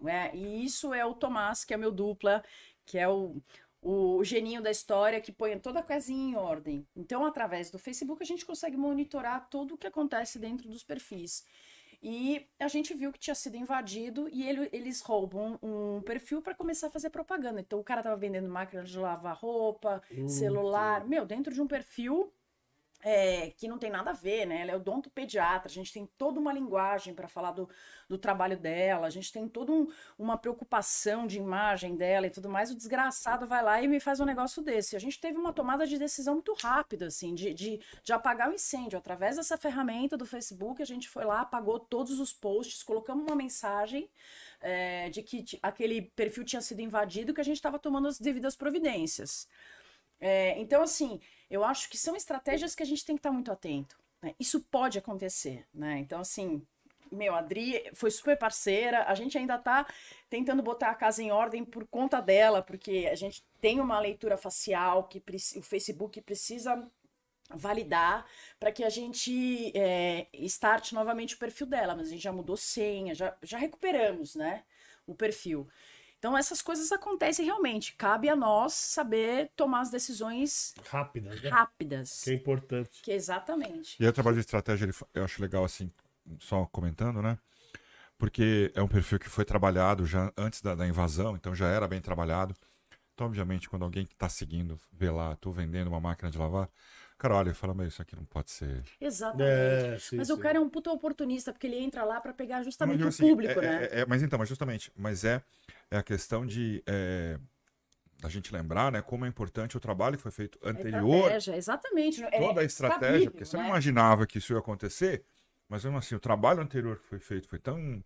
Né? E isso é o Tomás, que é meu dupla, que é o, o geninho da história que põe toda a casinha em ordem. Então, através do Facebook, a gente consegue monitorar tudo o que acontece dentro dos perfis. E a gente viu que tinha sido invadido e ele, eles roubam um perfil para começar a fazer propaganda. Então o cara tava vendendo máquina de lavar roupa, celular, meu, dentro de um perfil é, que não tem nada a ver, né? Ela é odontopediatra, a gente tem toda uma linguagem para falar do, do trabalho dela, a gente tem toda um, uma preocupação de imagem dela e tudo mais. O desgraçado vai lá e me faz um negócio desse. A gente teve uma tomada de decisão muito rápida, assim, de, de, de apagar o incêndio. Através dessa ferramenta do Facebook, a gente foi lá, apagou todos os posts, colocamos uma mensagem é, de que aquele perfil tinha sido invadido que a gente estava tomando as devidas providências. É, então, assim, eu acho que são estratégias que a gente tem que estar muito atento. Né? Isso pode acontecer, né? Então, assim, meu, a Adri foi super parceira, a gente ainda está tentando botar a casa em ordem por conta dela, porque a gente tem uma leitura facial que o Facebook precisa validar para que a gente é, starte novamente o perfil dela, mas a gente já mudou senha, já, já recuperamos, né, o perfil. Então essas coisas acontecem realmente. Cabe a nós saber tomar as decisões rápidas. Né? Rápidas. Que é importante. Que exatamente. E o trabalho de estratégia, eu acho legal assim, só comentando, né? Porque é um perfil que foi trabalhado já antes da, da invasão, então já era bem trabalhado. Então, obviamente, quando alguém que está seguindo vê lá, tô vendendo uma máquina de lavar, cara olha e fala, mas isso aqui não pode ser. Exatamente. É, sim, mas sim. o cara é um puta oportunista, porque ele entra lá para pegar justamente mas, o público, é, né? É, é, mas então, mas justamente, mas é, é a questão de é, a gente lembrar, né, como é importante o trabalho que foi feito anterior. A estratégia, exatamente. É toda a estratégia, porque você né? não imaginava que isso ia acontecer, mas mesmo assim, o trabalho anterior que foi feito foi tão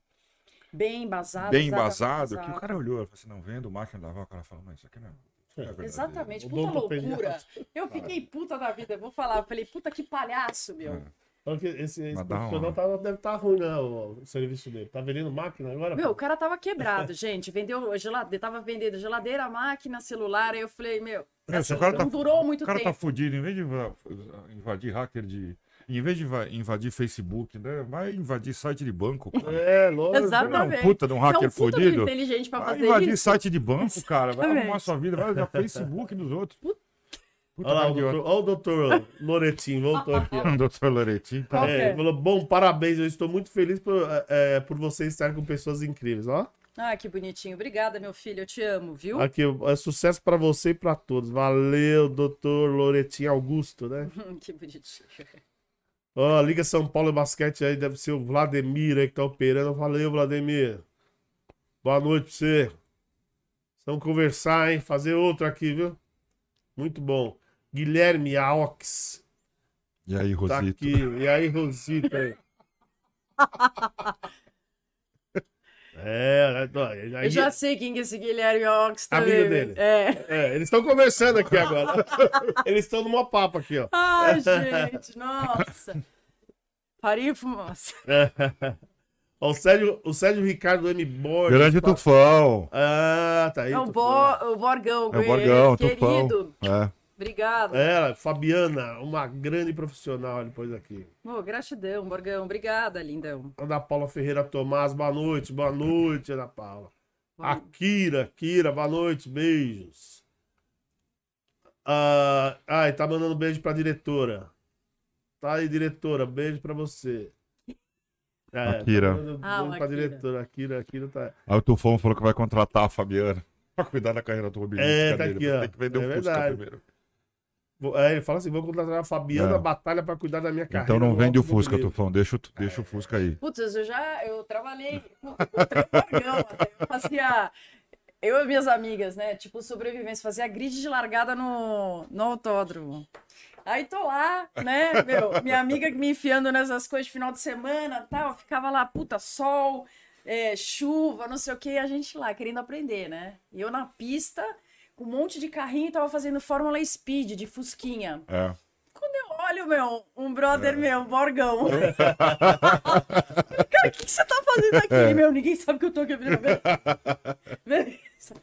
bem embasado, bem embasado que o cara olhou e falou assim, não, vendo máquina de lavar, o cara falou, mas isso aqui não é, é Exatamente, puta loucura. Eu fiquei puta da vida, vou falar. Eu falei, puta que palhaço, meu. É. Porque esse, esse profissional tá, deve estar tá ruim, né? O, o, serviço dele. Tá vendendo máquina agora? Meu, o cara tava quebrado, gente. Vendeu geladeira, tava vendendo geladeira, máquina, celular. Aí eu falei, meu, assim, não tá, durou muito tempo. O cara tá fudido. Em vez de invadir hacker de. Em vez de invadir Facebook, né? Vai invadir site de banco. Cara. É, lógico. Exatamente. É um puta de um hacker é um fudido. inteligente pra vai invadir isso. site de banco, cara. Vai arrumar sua vida, vai usar Facebook dos outros. Puta Puta olha, lá, o doutor, olha o doutor Loretinho, voltou aqui. O doutor Loretinho. Tá. É, é? falou, bom, parabéns, eu estou muito feliz por, é, é, por você estar com pessoas incríveis, ó. Ah, que bonitinho. Obrigada, meu filho, eu te amo, viu? Aqui, é sucesso para você e para todos. Valeu, doutor Loretinho Augusto, né? que bonitinho. Ó, Liga São Paulo Basquete aí, deve ser o Vladimir aí que tá operando. Valeu, Vladimir. Boa noite pra você. Vamos conversar, hein? Fazer outro aqui, viu? Muito bom. Guilherme Aux. E aí, Rosita? Tá aqui. E aí, Rosita? é, aí... Eu já sei quem é esse Guilherme Ox também. Amigo dele. É. é eles estão conversando aqui agora. eles estão numa papo aqui, ó. Ai, gente, nossa. Farinha fumaça. O Sérgio, o Sérgio Ricardo M. Borges. Grande Tufão. Ah, tá aí. É o, Bo, o Borgão, é o Borgão, querido. Tufão. É. Obrigada. Ela, Fabiana, uma grande profissional depois aqui. Oh, gratidão, Borgão. Obrigada, lindão. Ana Paula Ferreira Tomás, boa noite, boa noite, Ana Paula. Bom. Akira, Kira, boa noite, beijos. Ah, ai, tá mandando beijo pra diretora. Tá aí, diretora, beijo pra você. É, Akira. Tá ah, beijo pra diretora. Akira, Akira tá. Aí o Tufão falou que vai contratar a Fabiana pra cuidar da carreira automobilística é, tá dele. Aqui, Tem que vender é o Fusca primeiro. É, ele fala assim: vou contratar a Fabiana é. Batalha para cuidar da minha carreira. Então não vende o Fusca, Tufão. Deixa, deixa o Fusca aí. Putz, eu já eu trabalhei com eu fazia. Eu e minhas amigas, né? Tipo, sobrevivência, fazia grid de largada no, no autódromo. Aí tô lá, né, meu, minha amiga me enfiando nessas coisas de final de semana tal, ficava lá, puta, sol, é, chuva, não sei o que, e a gente lá querendo aprender, né? E eu na pista, com um monte de carrinho, tava fazendo Fórmula Speed de Fusquinha. É. Quando eu olho, meu, um brother é. meu, Borgão. Cara, o que, que, você tá fazendo aqui, é. meu? Ninguém sabe que eu tô aqui. Beleza.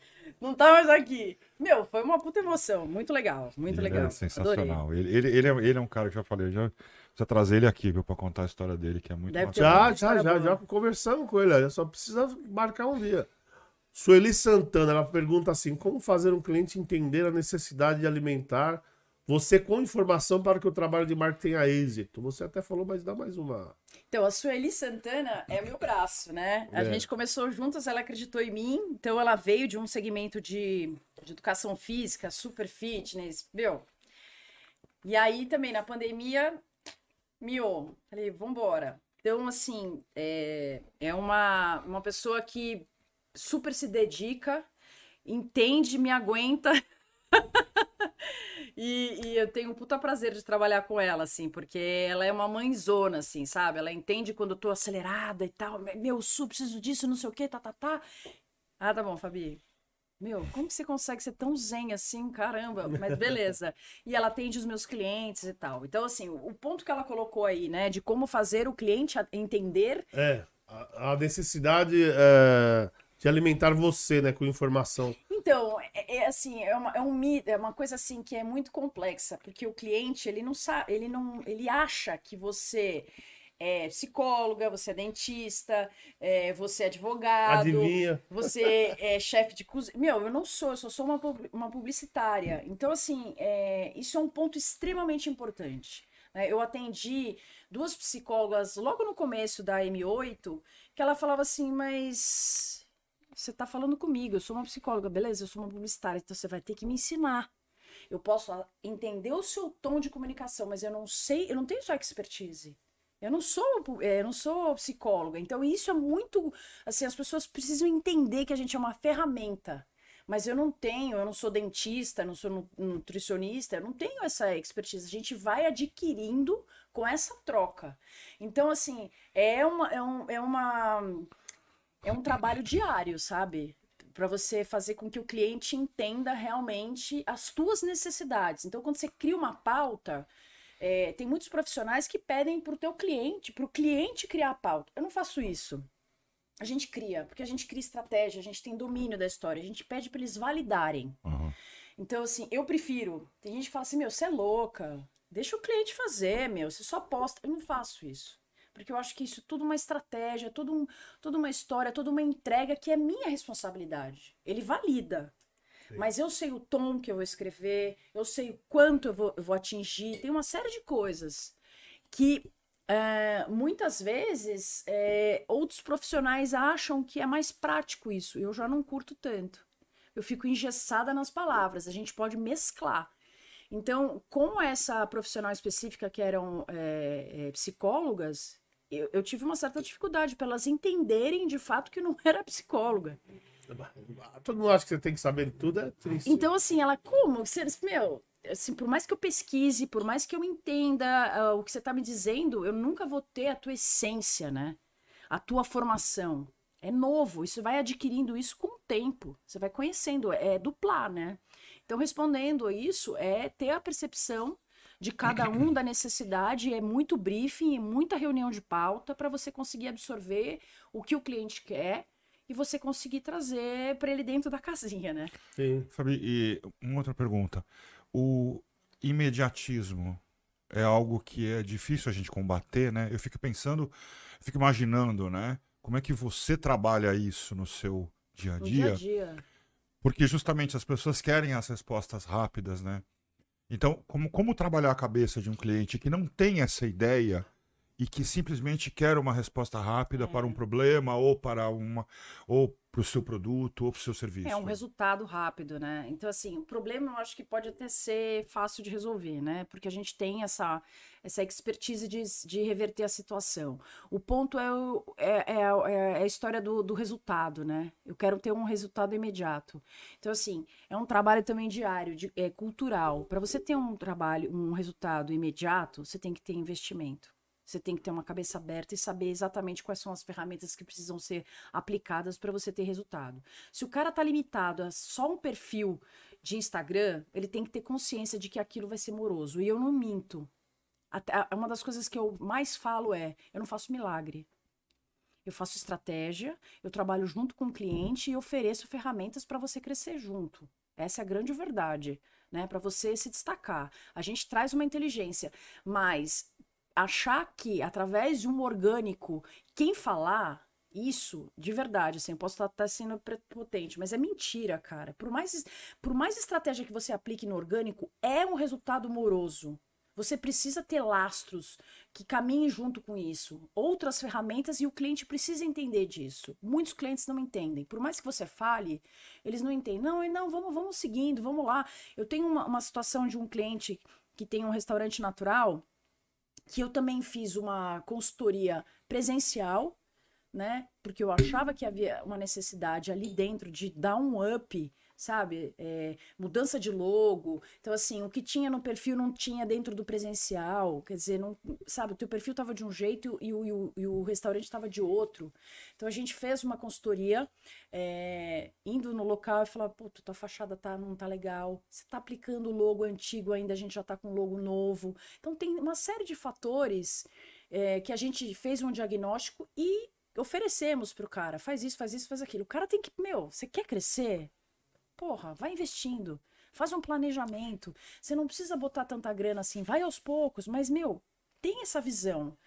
Não tá mais aqui. Meu, foi uma puta emoção. Muito legal, muito ele legal. É sensacional. Ele, ele, ele, é, ele é um cara que já falei, já precisa trazer ele aqui, viu, pra contar a história dele, que é muito Deve Já, já, já, já conversamos com ele. Só precisa marcar um dia. Sueli Santana, ela pergunta assim: como fazer um cliente entender a necessidade de alimentar você com informação para que o trabalho de marketing tenha êxito? Você até falou, mas dá mais uma. Então, a Sueli Santana é meu braço, né? A é. gente começou juntas, ela acreditou em mim, então ela veio de um segmento de, de educação física, super fitness, meu. E aí também na pandemia, miou. Falei, vambora. Então, assim, é, é uma, uma pessoa que super se dedica, entende, me aguenta. e, e, eu tenho um puta prazer de trabalhar com ela, assim, porque ela é uma mãezona, assim, sabe? Ela entende quando eu tô acelerada e tal. Meu, su, preciso disso, não sei o quê, tá, tá, tá. Ah, tá bom, Fabi. Meu, como que você consegue ser tão zen assim? Caramba, mas beleza. e ela atende os meus clientes e tal. Então, assim, o ponto que ela colocou aí, né, de como fazer o cliente entender. É, a, a necessidade é, de alimentar você, né, com informação. Então, é, é assim, é uma, é, um, é uma coisa assim que é muito complexa, porque o cliente, ele não sabe, ele não, ele acha que você é psicóloga, você é dentista, é, você é advogado, Adivinha. você é chefe de cozinha. Meu, eu não sou, eu só sou uma, uma publicitária. Então, assim, é, isso é um ponto extremamente importante. Né? Eu atendi duas psicólogas logo no começo da M8, que ela falava assim, mas você tá falando comigo, eu sou uma psicóloga, beleza, eu sou uma publicitária, então você vai ter que me ensinar. Eu posso entender o seu tom de comunicação, mas eu não sei, eu não tenho sua expertise. Eu não sou, é, eu não sou psicóloga, então isso é muito, assim, as pessoas precisam entender que a gente é uma ferramenta. Mas eu não tenho, eu não sou dentista, não sou nutricionista, eu não tenho essa expertise. A gente vai adquirindo com essa troca. Então, assim, é uma, é um, é uma, é um trabalho diário, sabe? para você fazer com que o cliente entenda realmente as tuas necessidades. Então, quando você cria uma pauta, é, tem muitos profissionais que pedem para o teu cliente, para o cliente criar a pauta. Eu não faço isso. A gente cria, porque a gente cria estratégia, a gente tem domínio da história, a gente pede para eles validarem. Uhum. Então, assim, eu prefiro. Tem gente que fala assim: meu, você é louca, deixa o cliente fazer, meu, você só posta. Eu não faço isso. Porque eu acho que isso é tudo uma estratégia, tudo um, tudo uma história, toda uma entrega que é minha responsabilidade. Ele valida. Mas eu sei o tom que eu vou escrever, eu sei o quanto eu vou, eu vou atingir, tem uma série de coisas que é, muitas vezes é, outros profissionais acham que é mais prático isso. Eu já não curto tanto. Eu fico engessada nas palavras, a gente pode mesclar. Então, com essa profissional específica que eram é, psicólogas, eu, eu, tive uma certa dificuldade para elas entenderem de fato que não era psicóloga. Todo mundo acha que você tem que saber de tudo, é triste. Então, assim, ela, como? Meu, assim, por mais que eu pesquise, por mais que eu entenda uh, o que você está me dizendo, eu nunca vou ter a tua essência, né? A tua formação. É novo, isso vai adquirindo isso com o tempo. Você vai conhecendo, é duplar, né? Então, respondendo a isso, é ter a percepção de cada um da necessidade, é muito briefing, é muita reunião de pauta para você conseguir absorver o que o cliente quer e você conseguir trazer para ele dentro da casinha, né? Sim. Fabi, e uma outra pergunta. O imediatismo é algo que é difícil a gente combater, né? Eu fico pensando, fico imaginando, né? Como é que você trabalha isso no seu dia a dia? No dia a dia. Porque justamente as pessoas querem as respostas rápidas, né? Então, como, como trabalhar a cabeça de um cliente que não tem essa ideia e que simplesmente quer uma resposta rápida é. para um é. problema ou para uma ou para o seu produto ou para o seu serviço. É um resultado rápido, né? Então assim, o problema eu acho que pode até ser fácil de resolver, né? Porque a gente tem essa essa expertise de, de reverter a situação. O ponto é, o, é, é, é a história do, do resultado, né? Eu quero ter um resultado imediato. Então assim, é um trabalho também diário, de, é cultural. Para você ter um trabalho, um resultado imediato, você tem que ter investimento. Você tem que ter uma cabeça aberta e saber exatamente quais são as ferramentas que precisam ser aplicadas para você ter resultado. Se o cara está limitado a só um perfil de Instagram, ele tem que ter consciência de que aquilo vai ser moroso. E eu não minto. Até, uma das coisas que eu mais falo é: eu não faço milagre. Eu faço estratégia, eu trabalho junto com o cliente e ofereço ferramentas para você crescer junto. Essa é a grande verdade, né? Para você se destacar. A gente traz uma inteligência, mas achar que através de um orgânico, quem falar isso, de verdade, assim, eu posso estar, estar sendo prepotente, mas é mentira, cara. Por mais, por mais estratégia que você aplique no orgânico, é um resultado moroso. Você precisa ter lastros que caminhem junto com isso, outras ferramentas e o cliente precisa entender disso. Muitos clientes não entendem. Por mais que você fale, eles não entendem. Não, não, vamos, vamos seguindo, vamos lá. Eu tenho uma, uma situação de um cliente que tem um restaurante natural, que eu também fiz uma consultoria presencial, né? Porque eu achava que havia uma necessidade ali dentro de dar um up sabe? É, mudança de logo. Então, assim, o que tinha no perfil não tinha dentro do presencial. Quer dizer, não, sabe, o teu perfil estava de um jeito e o, e o, e o restaurante estava de outro. Então, a gente fez uma consultoria, é, indo no local e falar, pô, tua fachada tá, não tá legal. Você tá aplicando o logo antigo ainda, a gente já tá com logo novo. Então, tem uma série de fatores é, que a gente fez um diagnóstico e oferecemos pro cara, faz isso, faz isso, faz aquilo. O cara tem que, meu, você quer crescer? Porra, vai investindo. Faz um planejamento. Você não precisa botar tanta grana assim, vai aos poucos, mas, meu, tem essa visão.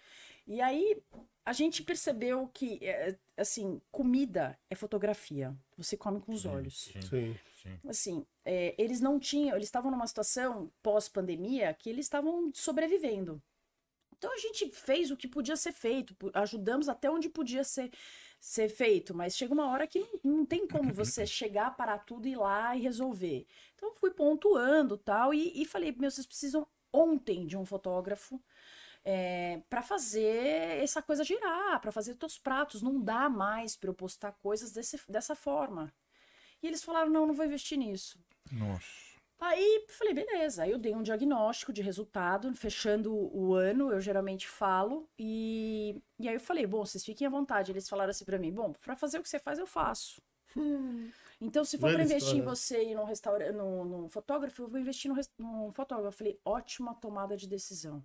E aí a gente percebeu que, é, assim, comida é fotografia. Você come com os sim, olhos. Sim. sim. Assim, é, eles não tinham, eles estavam numa situação pós-pandemia que eles estavam sobrevivendo. Então a gente fez o que podia ser feito, ajudamos até onde podia ser ser feito, mas chega uma hora que não, não tem como você chegar, parar tudo, ir lá e resolver. Então fui pontuando tal e, e falei, meu, vocês precisam ontem de um fotógrafo é, para fazer essa coisa girar, para fazer teus pratos. Não dá mais para eu postar coisas desse, dessa forma. E eles falaram, não, não vou investir nisso. Nossa. Aí falei, beleza. Aí eu dei um diagnóstico de resultado, fechando o ano, eu geralmente falo. E, e aí eu falei, bom, vocês fiquem à vontade. Eles falaram assim para mim, bom, para fazer o que você faz, eu faço. Hum. Então, se for para investir em você e num restaurante, num, num fotógrafo, eu vou investir num, num fotógrafo. Eu falei, ótima tomada de decisão.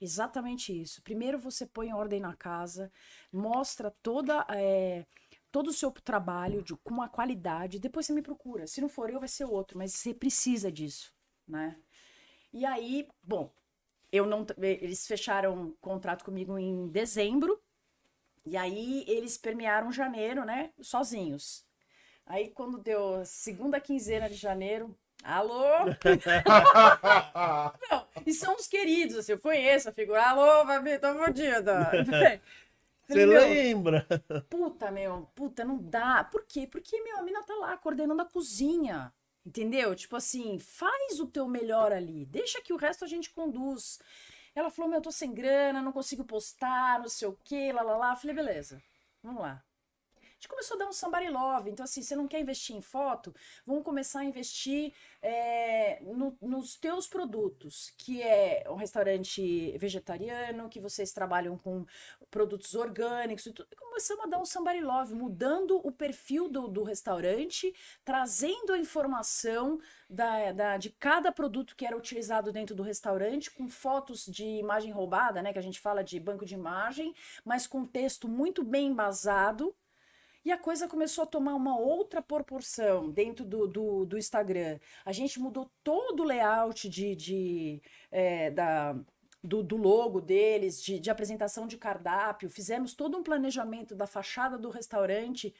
Exatamente isso. Primeiro você põe ordem na casa, mostra toda. É, todo o seu trabalho de, com uma qualidade, depois você me procura. Se não for eu, vai ser outro, mas você precisa disso, né? E aí, bom, eu não eles fecharam um contrato comigo em dezembro. E aí eles permearam janeiro, né, sozinhos. Aí quando deu segunda quinzena de janeiro, alô? não, e são os queridos, assim, eu conheço a figura. Alô, Fabi, tô fodida. Você lembra? Puta, meu, puta, não dá. Por quê? Porque, meu, a mina tá lá coordenando a cozinha. Entendeu? Tipo assim, faz o teu melhor ali. Deixa que o resto a gente conduz. Ela falou, meu, eu tô sem grana, não consigo postar, não sei o quê, lá, lá, lá. Eu falei, beleza, vamos lá gente começou a dar um somebody love. Então, assim, você não quer investir em foto? Vamos começar a investir é, no, nos teus produtos, que é um restaurante vegetariano, que vocês trabalham com produtos orgânicos e tudo. Começamos a dar um somebody love, mudando o perfil do, do restaurante, trazendo a informação da, da, de cada produto que era utilizado dentro do restaurante, com fotos de imagem roubada, né? Que a gente fala de banco de imagem, mas com texto muito bem embasado e a coisa começou a tomar uma outra proporção dentro do, do, do Instagram. A gente mudou todo o layout de, de é, da, do, do, logo deles, de, de apresentação de cardápio, fizemos todo um planejamento da fachada do restaurante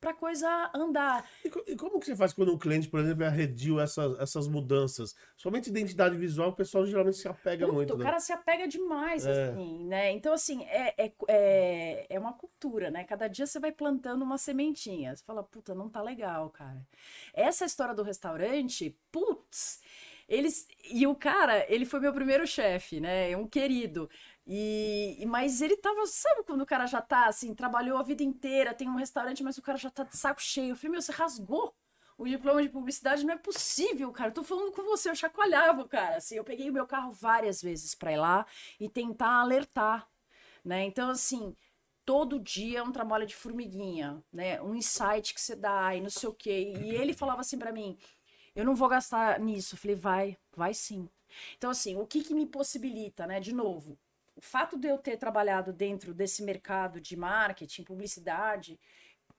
para coisa andar. E, e, como que você faz quando o cliente, por exemplo, arrediu essas, essas mudanças? Somente identidade visual, o pessoal geralmente se apega muito. O né? cara se apega demais, é. assim, né? Então, assim, é, é, é, é uma cultura, né? Cada dia você vai plantando uma sementinha. Você fala, puta, não tá legal, cara. Essa história do restaurante, putz, eles. E o cara, ele foi meu primeiro chefe, né? Um querido. E, mas ele tava, sabe quando o cara já tá assim, trabalhou a vida inteira, tem um restaurante, mas o cara já tá de saco cheio. Eu falei, meu, você rasgou o diploma de publicidade, não é possível, cara. Eu tô falando com você, eu chacoalhava cara. Assim, eu peguei o meu carro várias vezes para ir lá e tentar alertar, né? Então, assim, todo dia é um trabalho de formiguinha, né? Um insight que você dá e não sei o quê. E ele falava assim para mim: eu não vou gastar nisso. Eu falei, vai, vai sim. Então, assim, o que que me possibilita, né? De novo, o fato de eu ter trabalhado dentro desse mercado de marketing, publicidade,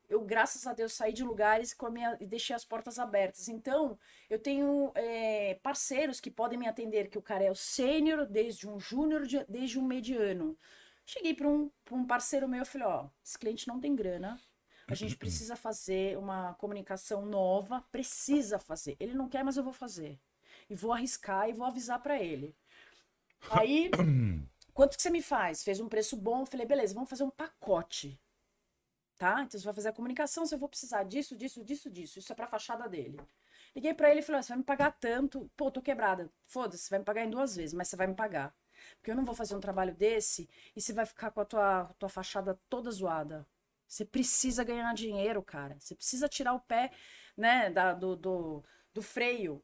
eu, graças a Deus, saí de lugares com a minha, e deixei as portas abertas. Então, eu tenho é, parceiros que podem me atender, que o cara é o sênior, desde um júnior, desde um mediano. Cheguei para um, um parceiro meu e falei, ó, esse cliente não tem grana, a gente precisa fazer uma comunicação nova, precisa fazer. Ele não quer, mas eu vou fazer. E vou arriscar e vou avisar para ele. Aí Quanto que você me faz? Fez um preço bom. Falei, beleza, vamos fazer um pacote. Tá? Então você vai fazer a comunicação, você vou precisar disso, disso, disso, disso. Isso é pra fachada dele. Liguei pra ele e falei: "Ó, você vai me pagar tanto. Pô, tô quebrada. Foda-se, você vai me pagar em duas vezes, mas você vai me pagar. Porque eu não vou fazer um trabalho desse e você vai ficar com a tua, tua fachada toda zoada. Você precisa ganhar dinheiro, cara. Você precisa tirar o pé, né, da, do, do, do freio.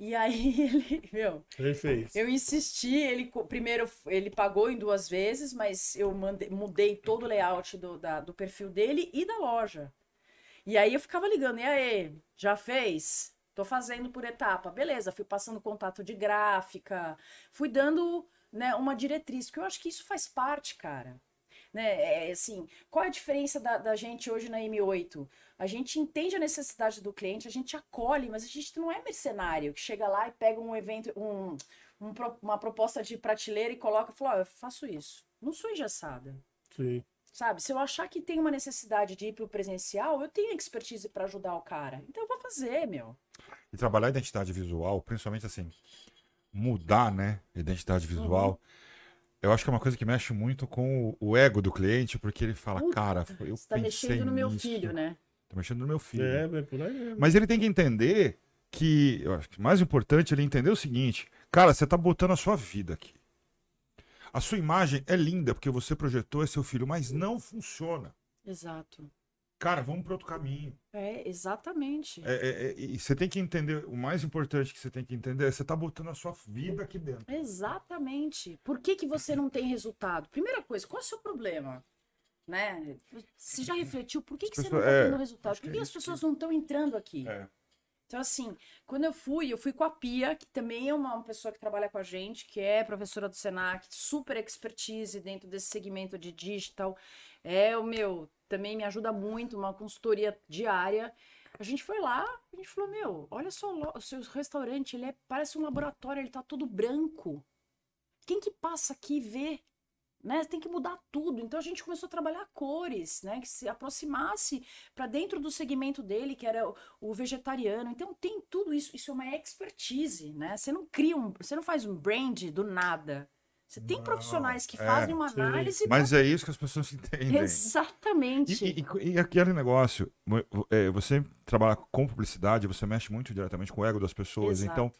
E aí ele, meu, Ele fez. eu insisti, ele primeiro ele pagou em duas vezes, mas eu mandei- mudei todo o layout do, da- do perfil dele e da loja. E aí eu ficava ligando, e aí, já fez? Tô fazendo por etapa. Beleza, fui passando contato de gráfica, fui dando né, uma diretriz, porque eu acho que isso faz parte, cara. Né? É, assim, qual é a diferença da, da gente hoje na M8? A gente entende a necessidade do cliente, a gente acolhe, mas a gente não é mercenário que chega lá e pega um evento, um, um uma proposta de prateleira e coloca e fala: Ó, eu faço isso. Não sou engessada. Sim. Sabe? Se eu achar que tem uma necessidade de ir pro presencial, eu tenho expertise para ajudar o cara. Então eu vou fazer, meu. E trabalhar a identidade visual, principalmente assim, mudar, né? a Identidade visual. Uhum. Eu acho que é uma coisa que mexe muito com o, o ego do cliente, porque ele fala, Puta, cara, eu Você tá pensei mexendo no meu nisso, filho, né? Tá mexendo no meu filho. É, é por aí mesmo. Mas ele tem que entender que, eu acho que o mais importante é ele entender o seguinte, cara, você tá botando a sua vida aqui. A sua imagem é linda porque você projetou é seu filho, mas não funciona. Exato. Cara, vamos para outro caminho. É, exatamente. É, é, é, e você tem que entender, o mais importante que você tem que entender é você tá botando a sua vida aqui dentro. Exatamente. Por que, que você não tem resultado? Primeira coisa, qual é o seu problema? Né? Você já refletiu por que, que As você não pessoas- está é, tendo resultado? Por que que, é as pessoas não estão entrando aqui? É. Então, assim, quando eu fui, eu fui com a Pia, que também é uma pessoa que trabalha com a gente, que é professora do Senac, super expertise dentro desse segmento de digital. É o meu, também me ajuda muito, uma consultoria diária. A gente foi lá, a gente falou, meu, olha só o seu restaurante, ele é, parece um laboratório, ele tá todo branco. Quem que passa aqui e vê? Né? Tem que mudar tudo. Então a gente começou a trabalhar cores, né? Que se aproximasse para dentro do segmento dele, que era o, o vegetariano. Então tem tudo isso. Isso é uma expertise, né? Você não cria um, você não faz um brand do nada. Você tem profissionais que é, fazem uma sim. análise. Mas é isso que as pessoas entendem. Exatamente. E, e- e aquele negócio, é, você trabalha com publicidade, você mexe muito diretamente com o ego das pessoas, Exato. então.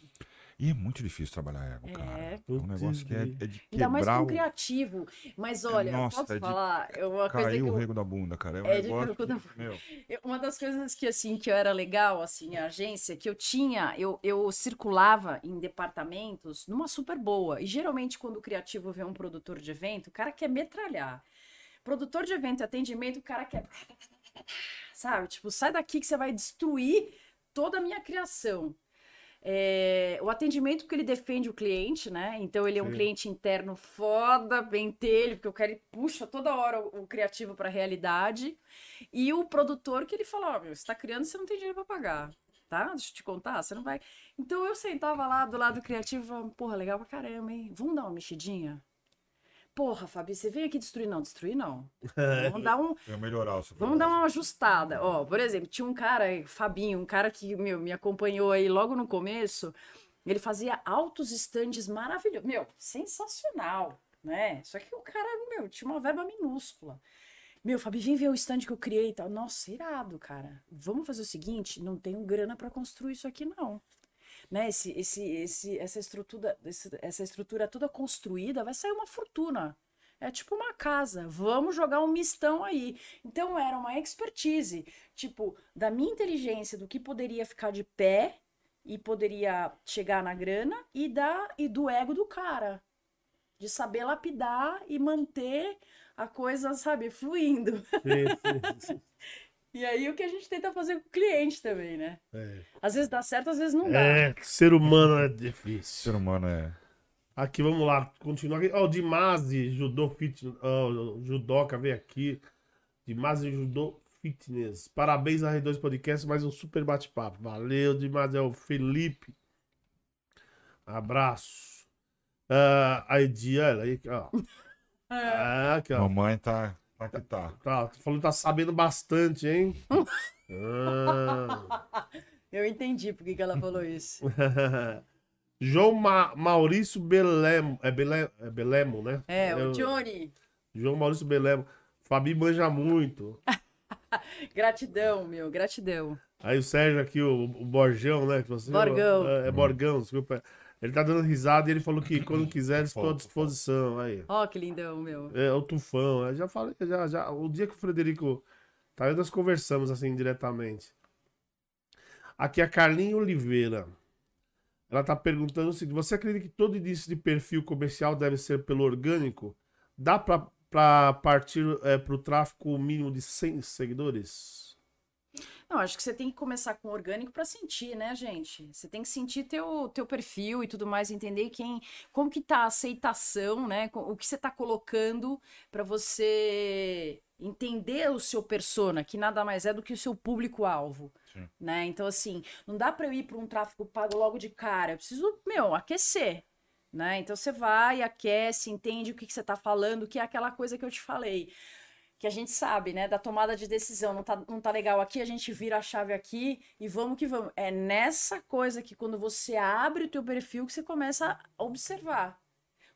E é muito difícil trabalhar ego, cara. É. É um negócio que é, é de Ainda mais quebrar com o. criativo. Mas olha, Nossa, posso é de falar? É uma coisa que Caiu o eu, rego da bunda, cara. É um É de negócio. rego da meu, Eu- Uma das coisas que assim que eu era legal assim, a agência, que eu tinha, eu, eu circulava em departamentos numa super boa. E geralmente quando o criativo vê um produtor de evento, o cara quer metralhar. Produtor de evento e atendimento, o cara quer sabe? Tipo, sai daqui que você vai destruir toda a minha criação. É, o atendimento porque ele defende o cliente, né? Então ele é um Sim. cliente interno foda, pentelho, porque o cara ele puxa toda hora o, o criativo para a realidade. E o produtor que ele fala, ó, meu, você tá criando, você não tem dinheiro para pagar, tá? Deixa eu te contar, você não vai. Então eu sentava lá do lado do criativo e falava, porra, legal pra caramba, hein? Vamos dar uma mexidinha? Porra, Fabi, você veio aqui destruir? Não, destruir não. Vamos dar um, eu melhorar o Vamos dar uma ajustada. Ó, por exemplo, tinha um cara, Fabinho, um cara que meu, me acompanhou aí logo no começo. Ele fazia altos estandes maravilhosos. Meu, sensacional, né? Só que o cara, meu, tinha uma verba minúscula. Meu, Fabi, vem ver o stand que eu criei e tal. Nossa, irado, cara. Vamos fazer o seguinte: não tenho grana para construir isso aqui, não. Né? Esse, esse, esse, essa, estrutura, esse- essa estrutura toda construída vai sair uma fortuna. É tipo uma casa. Vamos jogar um mistão aí. Então era uma expertise, tipo, da minha inteligência, do que poderia ficar de pé e poderia chegar na grana e da e do ego do cara. De saber lapidar e manter a coisa, sabe, fluindo. Sim, sim, sim. E aí o que a gente tenta fazer com o cliente também, né? É. Às vezes dá certo, às vezes não dá. É, ser humano é difícil. ser humano é. Aqui, vamos lá, continuar aqui. Ó, o Dimase Judô Fitness, ó, o Judoca veio aqui. Dimase Judô Fitness. Parabéns a R2 Podcast, mais um super bate-papo. Valeu, Dimase, é o Felipe. Abraço. Ah, a Ediana, aí, ó. Ah, aqui, ó. Mamãe tá. Tá que tá. Tá, tu falou que tá sabendo bastante, hein? Ah. Eu entendi por que que ela falou isso. João Ma- Maurício Belemo. É, Bele, é Belemo, né? É, o Johnny. João Maurício Belemo. Fabi manja muito. gratidão, meu, gratidão. Aí o Sérgio aqui, o, o Borjão, né? Que você, Borgão. É, é Borgão, desculpa. Ele tá dando risada e ele falou que quando quiser, estou à disposição. Aí. Ó, que lindão, meu. É, o Tufão. Eu já falei, já, já. O dia que o Frederico. Tá aí, nós conversamos assim diretamente. Aqui é a Carlinha Oliveira. Ela tá perguntando o seguinte: você acredita que todo início de perfil comercial deve ser pelo orgânico? Dá pra, pra partir é, pro tráfego mínimo de 100 seguidores? Não, acho que você tem que começar com orgânico para sentir, né, gente? Você tem que sentir teu, teu perfil e tudo mais, entender quem, como que tá a aceitação, né? O que você tá colocando para você entender o seu persona, que nada mais é do que o seu público-alvo, né? Então, assim, não dá para eu ir para um tráfego pago logo de cara. Eu preciso, meu, aquecer, né? Então você vai, aquece, entende o que, que você tá falando, que é aquela coisa que eu te falei que a gente sabe, né, da tomada de decisão, não tá, não tá legal aqui, a gente vira a chave aqui e vamos que vamos. É nessa coisa que quando você abre o teu perfil que você começa a observar.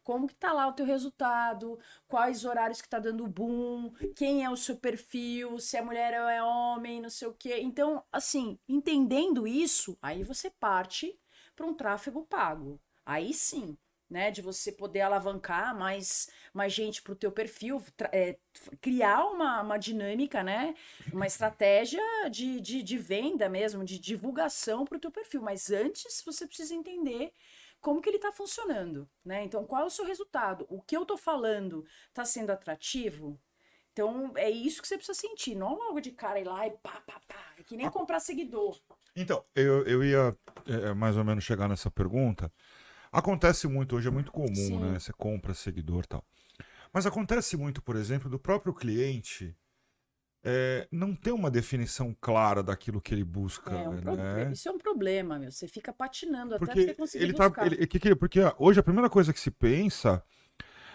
Como que tá lá o teu resultado, quais horários que tá dando boom, quem é o seu perfil, se é mulher ou é homem, não sei o quê. Então, assim, entendendo isso, aí você parte para um tráfego pago. Aí sim, né, de você poder alavancar mais, mais gente para o teu perfil, é, criar uma, uma dinâmica, né, uma estratégia de, de, de venda mesmo, de divulgação para o teu perfil. Mas antes você precisa entender como que ele está funcionando, né? Então, qual é o seu resultado? O que eu estou falando está sendo atrativo? Então, é isso que você precisa sentir, não logo de cara ir lá e pá, pá, pá. É que nem comprar seguidor. Então, eu, eu ia é, mais ou menos chegar nessa pergunta. Acontece muito, hoje é muito comum, Sim. né? Você compra seguidor e tal. Mas acontece muito, por exemplo, do próprio cliente é, não ter uma definição clara daquilo que ele busca. É um né? Isso é um problema, meu. Você fica patinando porque até você conseguir ele tá, buscar. Ele, que, porque hoje a primeira coisa que se pensa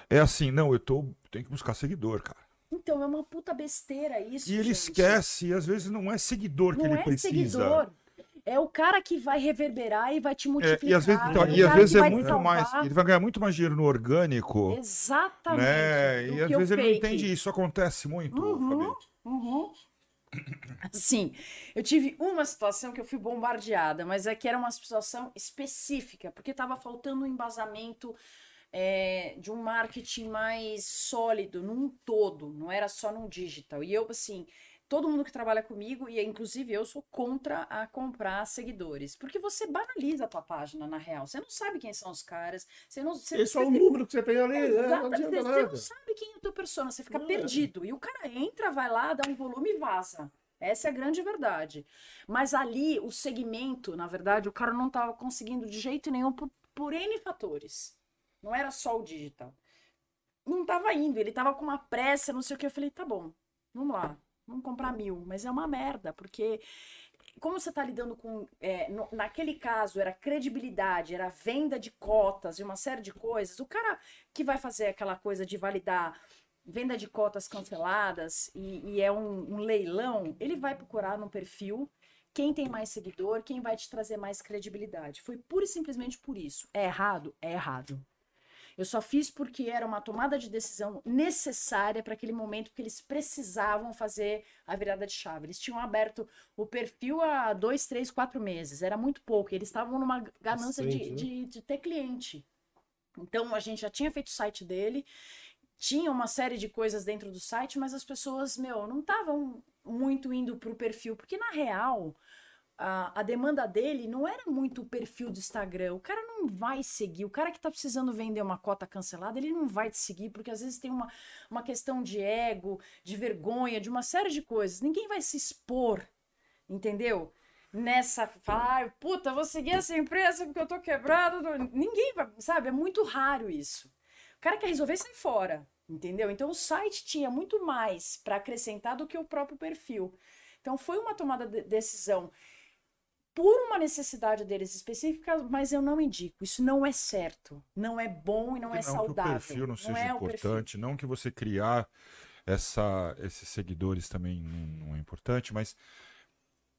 é assim, não, eu tô, tenho que buscar seguidor, cara. Então, é uma puta besteira isso. E ele gente. esquece, e às vezes não é seguidor não que ele é precisa. Seguidor. É o cara que vai reverberar e vai te multiplicar. É, e às vezes, então, é e às vezes é muito mais. Ele vai ganhar muito mais dinheiro no orgânico. Exatamente. Né? E às vezes ele não entende isso. Acontece muito, uhum, uhum. Sim, eu tive uma situação que eu fui bombardeada, mas é que era uma situação específica, porque estava faltando um embasamento é, de um marketing mais sólido num todo, não era só num digital. E eu, assim, todo mundo que trabalha comigo, e inclusive eu sou contra a comprar seguidores. Porque você banaliza a tua página, na real. Você não sabe quem são os caras. Você não, você, Esse é o número que você tem ali, né? Não você, você não sabe quem é o teu persona, você fica é. perdido. E o cara entra, vai lá, dá um volume e vaza. Essa é a grande verdade. Mas ali, o segmento, na verdade, o cara não estava conseguindo de jeito nenhum por, por N fatores. Não era só o digital. Não estava indo, ele estava com uma pressa, não sei o que. Eu falei, tá bom, vamos lá vamos comprar mil, mas é uma merda, porque como você está lidando com. É, no, naquele caso, era credibilidade, era venda de cotas e uma série de coisas. O cara que vai fazer aquela coisa de validar venda de cotas canceladas e, e é um, um, leilão, ele vai procurar no perfil quem tem mais seguidor, quem vai te trazer mais credibilidade. Foi pura e simplesmente por isso. É errado? É errado. Eu só fiz porque era uma tomada de decisão necessária para aquele momento, porque eles precisavam fazer a virada de chave. Eles tinham aberto o perfil há dois, três, quatro meses. Era muito pouco. Eles estavam numa ganância de, né? de, de ter cliente. Então a gente já tinha feito o site dele, tinha uma série de coisas dentro do site, mas as pessoas, meu, não estavam muito indo para o perfil, porque na real a, a demanda dele não era muito o perfil do Instagram. O cara não vai seguir. O cara que tá precisando vender uma cota cancelada, ele não vai te seguir, porque às vezes tem uma, uma questão de ego, de vergonha, de uma série de coisas. Ninguém vai se expor, entendeu? Nessa, falar, puta, vou seguir essa empresa porque eu tô quebrado. Ninguém vai, sabe? É muito raro isso. O cara quer resolver sai fora, entendeu? Então o site tinha muito mais para acrescentar do que o próprio perfil. Então foi uma tomada de decisão por uma necessidade deles específica, mas eu não indico. Isso não é certo, não é bom e não, é não é saudável. Que o perfil não, não seja é importante, não que você criar essa, esses seguidores também não, é importante, mas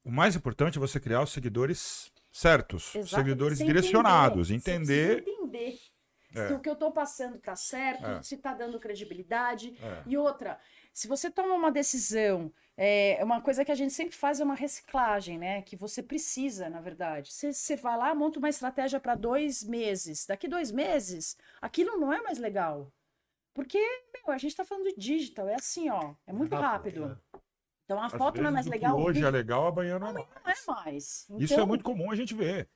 o mais importante é você criar os seguidores certos, Exato. seguidores direcionados, entender. entender. É. Se o que eu tô passando tá certo, É. se tá dando credibilidade. É. E outra, se você toma uma decisão, é uma coisa que a gente sempre faz é uma reciclagem, né? Que você precisa, na verdade. Você, você vai lá, monta uma estratégia para dois meses. Daqui dois meses, aquilo não é mais legal. Porque, meu, a gente tá falando de digital, é assim, ó. É muito rápido. Então a Às foto não é mais legal. hoje é legal, amanhã não é não mais. é mais. Isso é Então- muito comum a gente ver.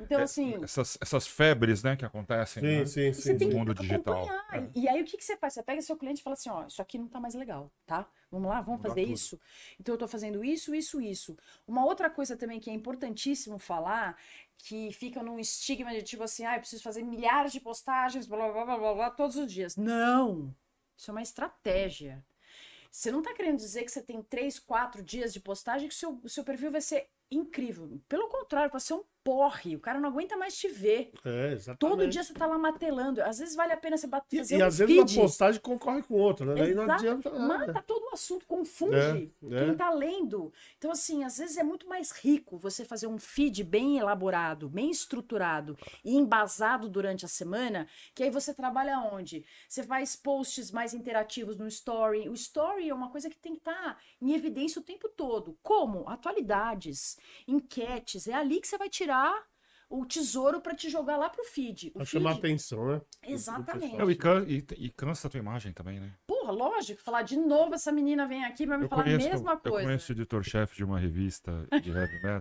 Então, É, assim, Essas, essas febres, né, que acontecem. Sim, né? sim, Você sim. tem sim. que mundo digital. acompanhar. E, aí, o que, que você faz? Você pega seu cliente e fala assim, ó, isso aqui não tá mais legal, tá? Vamos lá, vamos Mudar fazer tudo. isso? Então, eu tô fazendo isso, isso, isso. Uma outra coisa também que é importantíssimo falar, que fica num estigma de tipo assim, ah, eu preciso fazer milhares de postagens, blá, blá, blá, blá, blá, todos os dias. Não! Isso é uma estratégia. Você não tá querendo dizer que você tem três, quatro dias de postagem que o seu, seu perfil vai ser incrível. Pelo contrário, pode ser um porre. O cara não aguenta mais te ver. É, exatamente. Todo dia você tá lá matelando. Às vezes vale a pena você bater, E, fazer e um às vezes feed. uma postagem concorre com outra, né? Daí não adianta nada. Mata todo o assunto, confunde É, quem é. tá lendo. Então, assim, às vezes é muito mais rico você fazer um feed bem elaborado, bem estruturado e embasado durante a semana, que aí você trabalha onde? Você faz posts mais interativos no story. O story é uma coisa que tem que estar em evidência o tempo todo. Como? Atualidades, enquetes. É ali que você vai tirar o tesouro para te jogar lá pro feed. O Pra chamar atenção, né? Exatamente. Não, e, can- e- e cansa a tua imagem também, né? Porra, lógico, falar de novo essa menina vem aqui vai me Eu falar conheço, a mesma eu coisa. conheço o editor-chefe de uma revista de heavy metal.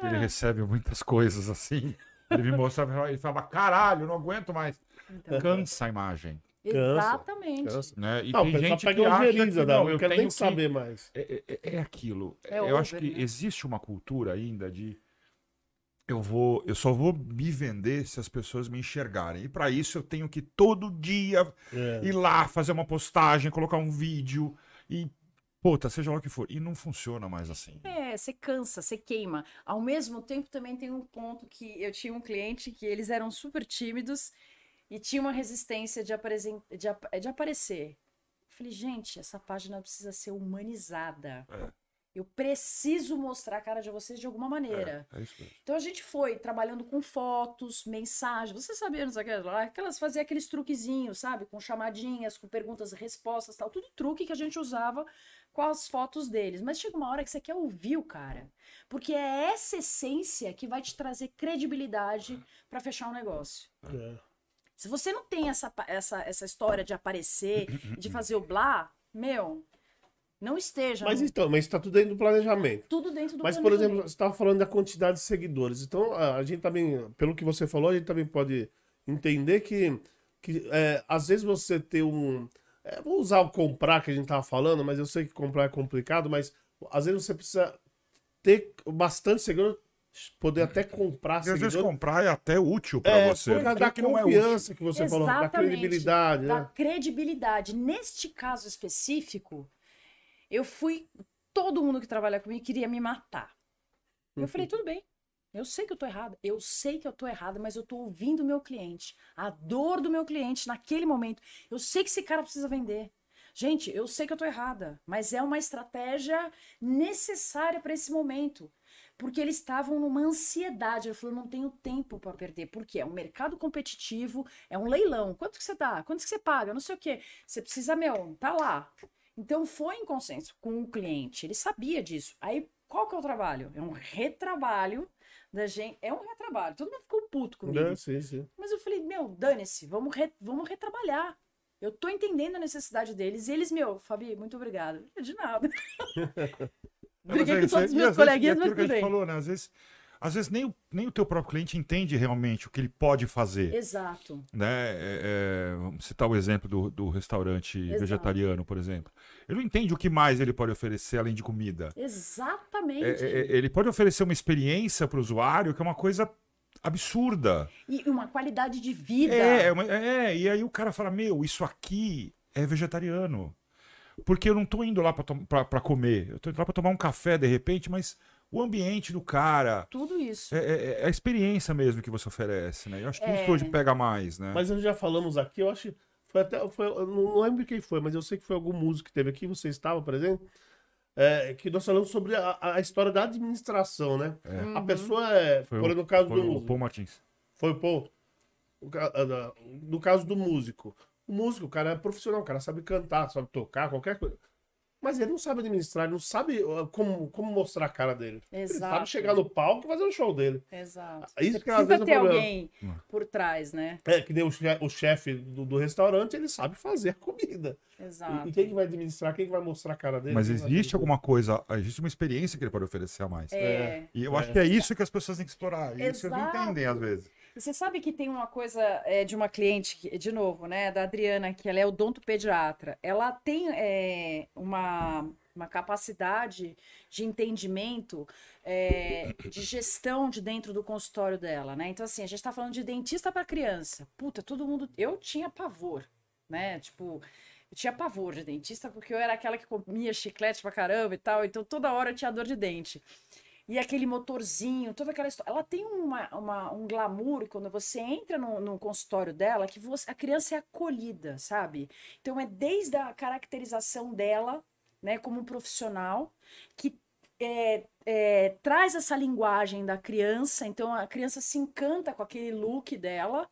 que ele recebe muitas coisas assim. Ele me mostrava e falava, caralho, não aguento mais. Então, Cansa a imagem. exatamente. Cansa. Né? E Não, tem gente que pega acha que não, não, eu quero tenho nem que... saber mais. É, é- é aquilo. É eu over, acho que né? existe uma cultura ainda de eu vou, eu só vou me vender se as pessoas me enxergarem. E para isso eu tenho que todo dia É. ir lá fazer uma postagem, colocar um vídeo e puta, seja lá o que for. E não funciona mais assim. É, você cansa, você queima. Ao mesmo tempo, também tem um ponto que eu tinha um cliente que eles eram super tímidos e tinha uma resistência de, apresen- de, ap- de aparecer. Eu falei, gente, essa página precisa ser humanizada. É. Eu preciso mostrar a cara de vocês de alguma maneira. É isso mesmo. Então a gente foi trabalhando com fotos, mensagens. Você sabia, não sei o que lá, que elas faziam aqueles truquezinhos, sabe? Com chamadinhas, com perguntas e respostas, tal. Tudo truque que a gente usava com as fotos deles. Mas chega uma hora que você quer ouvir o cara. Porque é essa essência que vai te trazer credibilidade para fechar um negócio. É. Se você não tem essa, essa, essa história de aparecer, de fazer o blá, meu, não esteja. Mas então, mas tá tudo dentro do planejamento. tudo dentro do Mas, por exemplo, planejamento. você estava falando da quantidade de seguidores. Então, a a gente também, pelo que você falou, a gente também pode entender que, que é, às vezes você ter um. é, vou usar o comprar que a gente estava falando, mas eu sei que comprar é complicado, mas às vezes você precisa ter bastante seguidor, poder até comprar E às vezes comprar é até útil para É, você. por causa Não da é que é confiança que você falou, da Exatamente. credibilidade, da né? credibilidade. Neste caso específico, eu fui. Todo mundo que trabalha comigo queria me matar. Eu Uhum. falei, tudo bem. Eu sei que eu tô errada. Eu sei que eu tô errada, mas eu tô ouvindo o meu cliente. A dor do meu cliente naquele momento. Eu sei que esse cara precisa vender. Gente, eu sei que eu tô errada, mas é uma estratégia necessária para esse momento. Porque eles estavam numa ansiedade. Ele falou: não tenho tempo para perder. Porque é um mercado competitivo, é um leilão. Quanto que você dá? Quanto que você paga? Não sei o quê. Você precisa, meu, tá lá. Então foi em consenso com o cliente. Ele sabia disso. Aí, qual que é o trabalho? É um retrabalho da gente. É um retrabalho. Todo mundo ficou puto comigo. É, sim, sim. Mas eu falei, meu, dane-se, vamos, re- vamos retrabalhar. Eu tô entendendo a necessidade deles. E eles, meu, Fabi, muito obrigada. De nada. Não, Briguei com todos os meus coleguinhas, mas tudo bem. falou, né? Às vezes, às vezes nem, o, nem o teu próprio cliente entende realmente o que ele pode fazer. Exato. né? É, é, vamos citar o exemplo do, do restaurante Exato. vegetariano, por exemplo. Ele não entende o que mais ele pode oferecer além de comida. Exatamente. É, é, é, ele pode oferecer uma experiência para o usuário que é uma coisa absurda. E uma qualidade de vida. É, é, é, e aí o cara fala: Meu, isso aqui é vegetariano. Porque eu não tô indo lá para comer. Eu tô indo lá para tomar um café de repente, mas o ambiente do cara. Tudo isso. É, é- é a experiência mesmo que você oferece, né? Eu acho que É. isso hoje pega mais, né? Mas nós já falamos aqui, eu acho. Foi até. Foi, eu não lembro quem foi, mas eu sei que foi algum músico que teve aqui, você estava presente. é, que nós falamos sobre a, a história da administração, né? A pessoa é. Foi por no caso Foi do. o Paul Martins. Foi o Paul. no caso do músico. O músico, o cara é profissional, o cara sabe cantar, sabe tocar, qualquer coisa. Mas ele não sabe administrar, ele não sabe uh, como, como mostrar a cara dele. Ele sabe Exato. chegar no palco e fazer o show dele. Exato. Isso Você que às precisa vezes é ter problema. alguém por trás, né? É, que nem o che- o chefe do, do restaurante, ele sabe fazer a comida. Exato. E, e quem que vai administrar, quem que vai mostrar a cara dele? Mas existe alguma coisa, existe uma experiência que ele pode oferecer a mais. É. E eu acho que é isso que as pessoas têm que explorar. E isso eles não Exato. entendem às vezes. Você sabe que tem uma coisa é, de uma cliente, de novo, né, da Adriana, que ela é odontopediatra. Ela tem é, uma, uma capacidade de entendimento é, de gestão de dentro do consultório dela, né? Então, assim, a gente tá falando de dentista para criança. Puta, todo mundo. Eu tinha pavor, né? Tipo. Eu tinha pavor de dentista porque eu era aquela que comia chiclete pra caramba e tal, então toda hora eu tinha dor de dente. E aquele motorzinho, toda aquela história. Ela tem uma, uma- um glamour quando você entra no, no consultório dela, que você- a criança é acolhida, sabe? Então é desde a caracterização dela, né, como profissional, que é, é, traz essa linguagem da criança, então a criança se encanta com aquele look dela,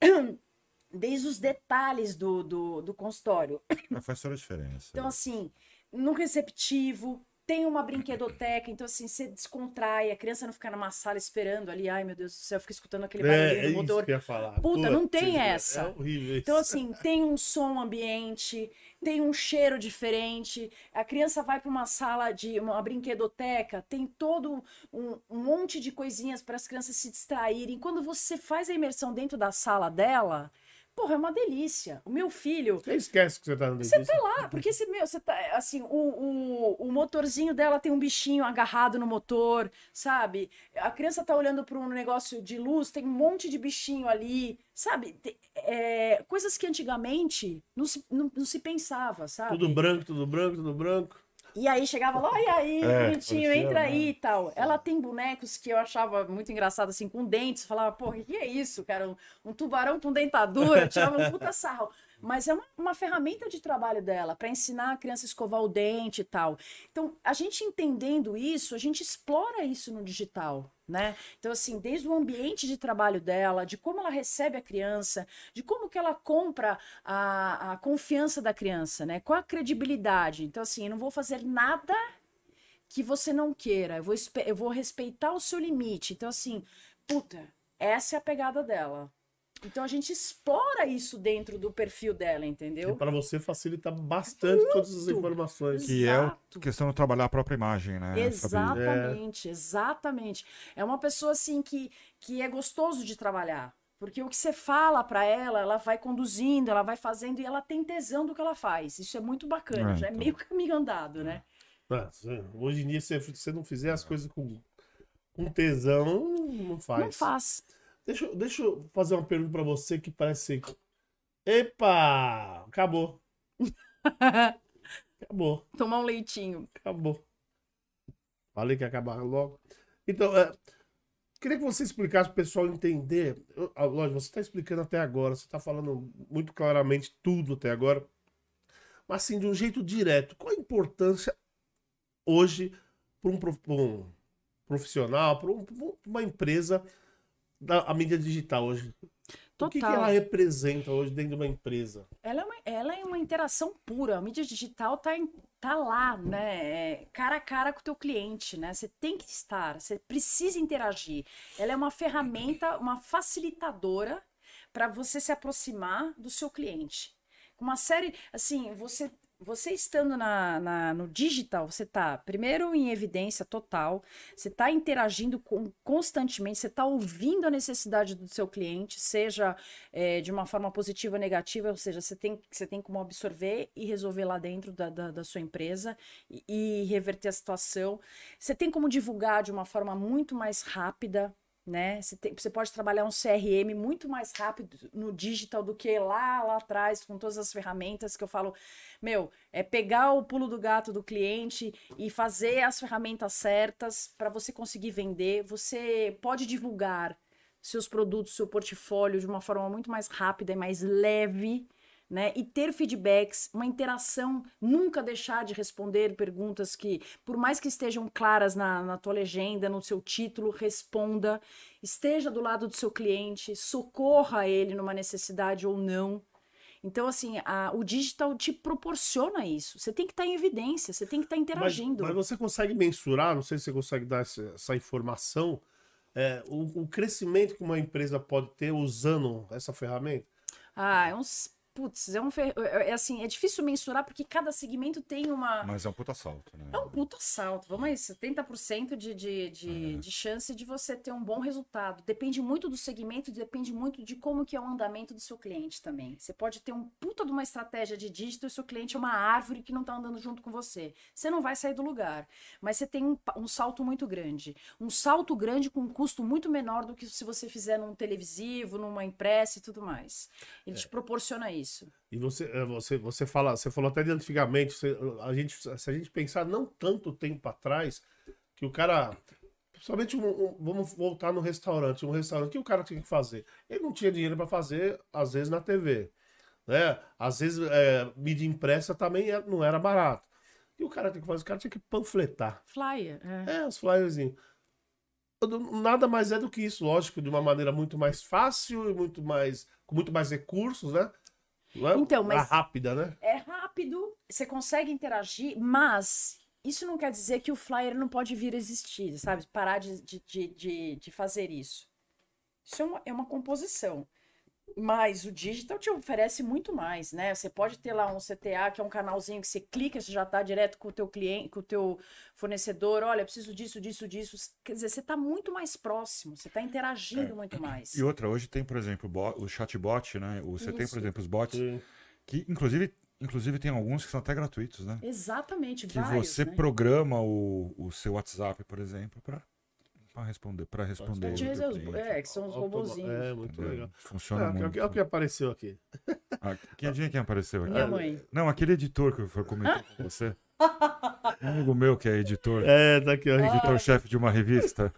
desde os detalhes do, do, do consultório. Mas faz toda a diferença. Então, assim, no receptivo, tem uma brinquedoteca, então, assim, você descontrai, a criança não fica numa sala esperando ali, ai meu Deus do céu, fica escutando aquele É, barulhinho é isso motor. que eu ia falar. Puta, não tem Putz, essa. É horrível isso. Então, assim, tem um som ambiente, tem um cheiro diferente. A criança vai para uma sala de uma brinquedoteca, tem todo um, um monte de coisinhas para as crianças se distraírem. Quando você faz a imersão dentro da sala dela, porra, é uma delícia. O meu filho, Você esquece que você tá no você dentista. tá lá, porque esse meu, você tá, assim, o, o, o motorzinho dela tem um bichinho agarrado no motor, sabe? A criança tá olhando para um negócio de luz, tem um monte de bichinho ali, sabe? É, coisas que antigamente não se, não, não se pensava, sabe? Tudo branco, tudo branco, tudo branco. E aí chegava lá, e aí, É, bonitinho, entra né? aí e tal. Ela tem bonecos que eu achava muito engraçado, assim, com dentes. Falava, porra, que é isso, cara? Um, um tubarão com dentadura, tirava um puta sarro. Mas é uma, uma ferramenta de trabalho dela, para ensinar a criança a escovar o dente e tal. Então, a gente entendendo isso, a gente explora isso no digital, né? Então, assim, desde o ambiente de trabalho dela, de como ela recebe a criança, de como que ela compra a, a confiança da criança, né? Qual a credibilidade? Então, assim, eu não vou fazer nada que você não queira. Eu vou, eu vou respeitar o seu limite. Então, assim, puta, essa é a pegada dela. Então a gente explora isso dentro do perfil dela, entendeu? para você facilita bastante todas as informações. Que é Exato. a questão de trabalhar a própria imagem, né? Exatamente, exatamente. É uma pessoa assim que, que é gostoso de trabalhar. Porque o que você fala pra ela, ela vai conduzindo, ela vai fazendo e ela tem tesão do que ela faz. Isso é muito bacana, É, já é então. meio caminho andado, né? Ah, sim. hoje em dia, se você não fizer as coisas com, com tesão, não faz. Não faz. Deixa, eu- deixa eu fazer uma pergunta pra você que parece. Epa! Acabou. Acabou. Tomar um leitinho. Acabou. Falei que ia acabar logo. Então, é, queria que você explicasse para o pessoal entender. Eu- Lógico, você está explicando até agora, você está falando muito claramente tudo até agora. Mas assim, de um jeito direto, qual a importância hoje para um, um profissional, para uma empresa da a mídia digital hoje? O que, que Total. ela representa hoje dentro de uma empresa? Ela é uma, ela é uma interação pura. A mídia digital tá, em- tá lá, né? É, cara a cara com o teu cliente, né? Você tem que estar, você precisa interagir. Ela é uma ferramenta, uma facilitadora para você se aproximar do seu cliente. Uma série, assim, você você estando na, na- no digital, você está primeiro em evidência total, você está interagindo com- constantemente, você está ouvindo a necessidade do seu cliente, seja é, de uma forma positiva ou negativa, ou seja, você tem, você tem como absorver e resolver lá dentro da, da, da sua empresa e, e reverter a situação. Você tem como divulgar de uma forma muito mais rápida. Né? Você, tem- você pode trabalhar um CRM muito mais rápido no digital do que lá, lá atrás, com todas as ferramentas que eu falo. Meu, é pegar o pulo do gato do cliente e fazer as ferramentas certas para você conseguir vender. Você pode divulgar seus produtos, seu portfólio de uma forma muito mais rápida e mais leve, né? E ter feedbacks, uma interação, nunca deixar de responder perguntas que, por mais que estejam claras na, na tua legenda, no seu título, responda. Esteja do lado do seu cliente, socorra ele numa necessidade ou não. Então, assim, a, o digital te proporciona isso. Você tem que estar em evidência, você tem que estar interagindo. Mas, mas você consegue mensurar, não sei se você consegue dar essa, essa informação, é, o, o crescimento que uma empresa pode ter usando essa ferramenta? Ah, é uns putz, é um fer... é, é assim, é difícil mensurar porque cada segmento tem uma. Mas é um puta salto, né? É um puta salto. Vamos aí, 70% de, de, de, é. de chance de você ter um bom resultado. Depende muito do segmento, depende muito de como que é o andamento do seu cliente também. Você pode ter um puta de uma estratégia de dígito e o seu cliente é uma árvore que não tá andando junto com você. Você não vai sair do lugar. Mas você tem um, um salto muito grande. Um salto grande com um custo muito menor do que se você fizer num televisivo, numa impressa e tudo mais. Ele é. te proporciona isso isso. E você, eh, você, você fala, você falou até de antigamente, você, a gente, se a gente pensar não tanto tempo atrás, que o cara. Principalmente, um, um, vamos voltar no restaurante. Um restaurante, o que o cara tinha que fazer? Ele não tinha dinheiro para fazer, às vezes, na TV. Né? Às vezes, é, mídia impressa também é, não era barato. E o cara tinha que fazer? O cara tinha que panfletar. Flyer. É, é os flyerzinhos nada mais é do que isso, lógico, de uma maneira muito mais fácil e muito mais com muito mais recursos, né? Não é então, mas é rápida, né? É rápido, você consegue interagir, mas isso não quer dizer que o flyer não pode vir a existir, sabe? Parar de, de, de, de fazer isso. Isso é uma, é uma composição. Mas o digital te oferece muito mais, né? Você pode ter lá um CTA, que é um canalzinho que você clica, você já está direto com o teu cliente, com o teu fornecedor, olha, preciso disso, disso, disso. Quer dizer, você está muito mais próximo, você está interagindo é. muito mais. E outra, hoje tem, por exemplo, o chatbot, né? Você Isso. tem, por exemplo, os bots, Sim. que inclusive Inclusive tem alguns que são até gratuitos, né? Exatamente, que vários, você né? programa o, o seu WhatsApp, por exemplo, para para responder, para responder. É, que são os robozinhos. É, muito legal. Funciona é, muito. É o que apareceu aqui. Ah, quem, quem apareceu aqui? Minha mãe. Não, aquele editor que eu comentei com você. Um amigo meu que é editor. É, tá aqui, ó. Editor-chefe de uma revista.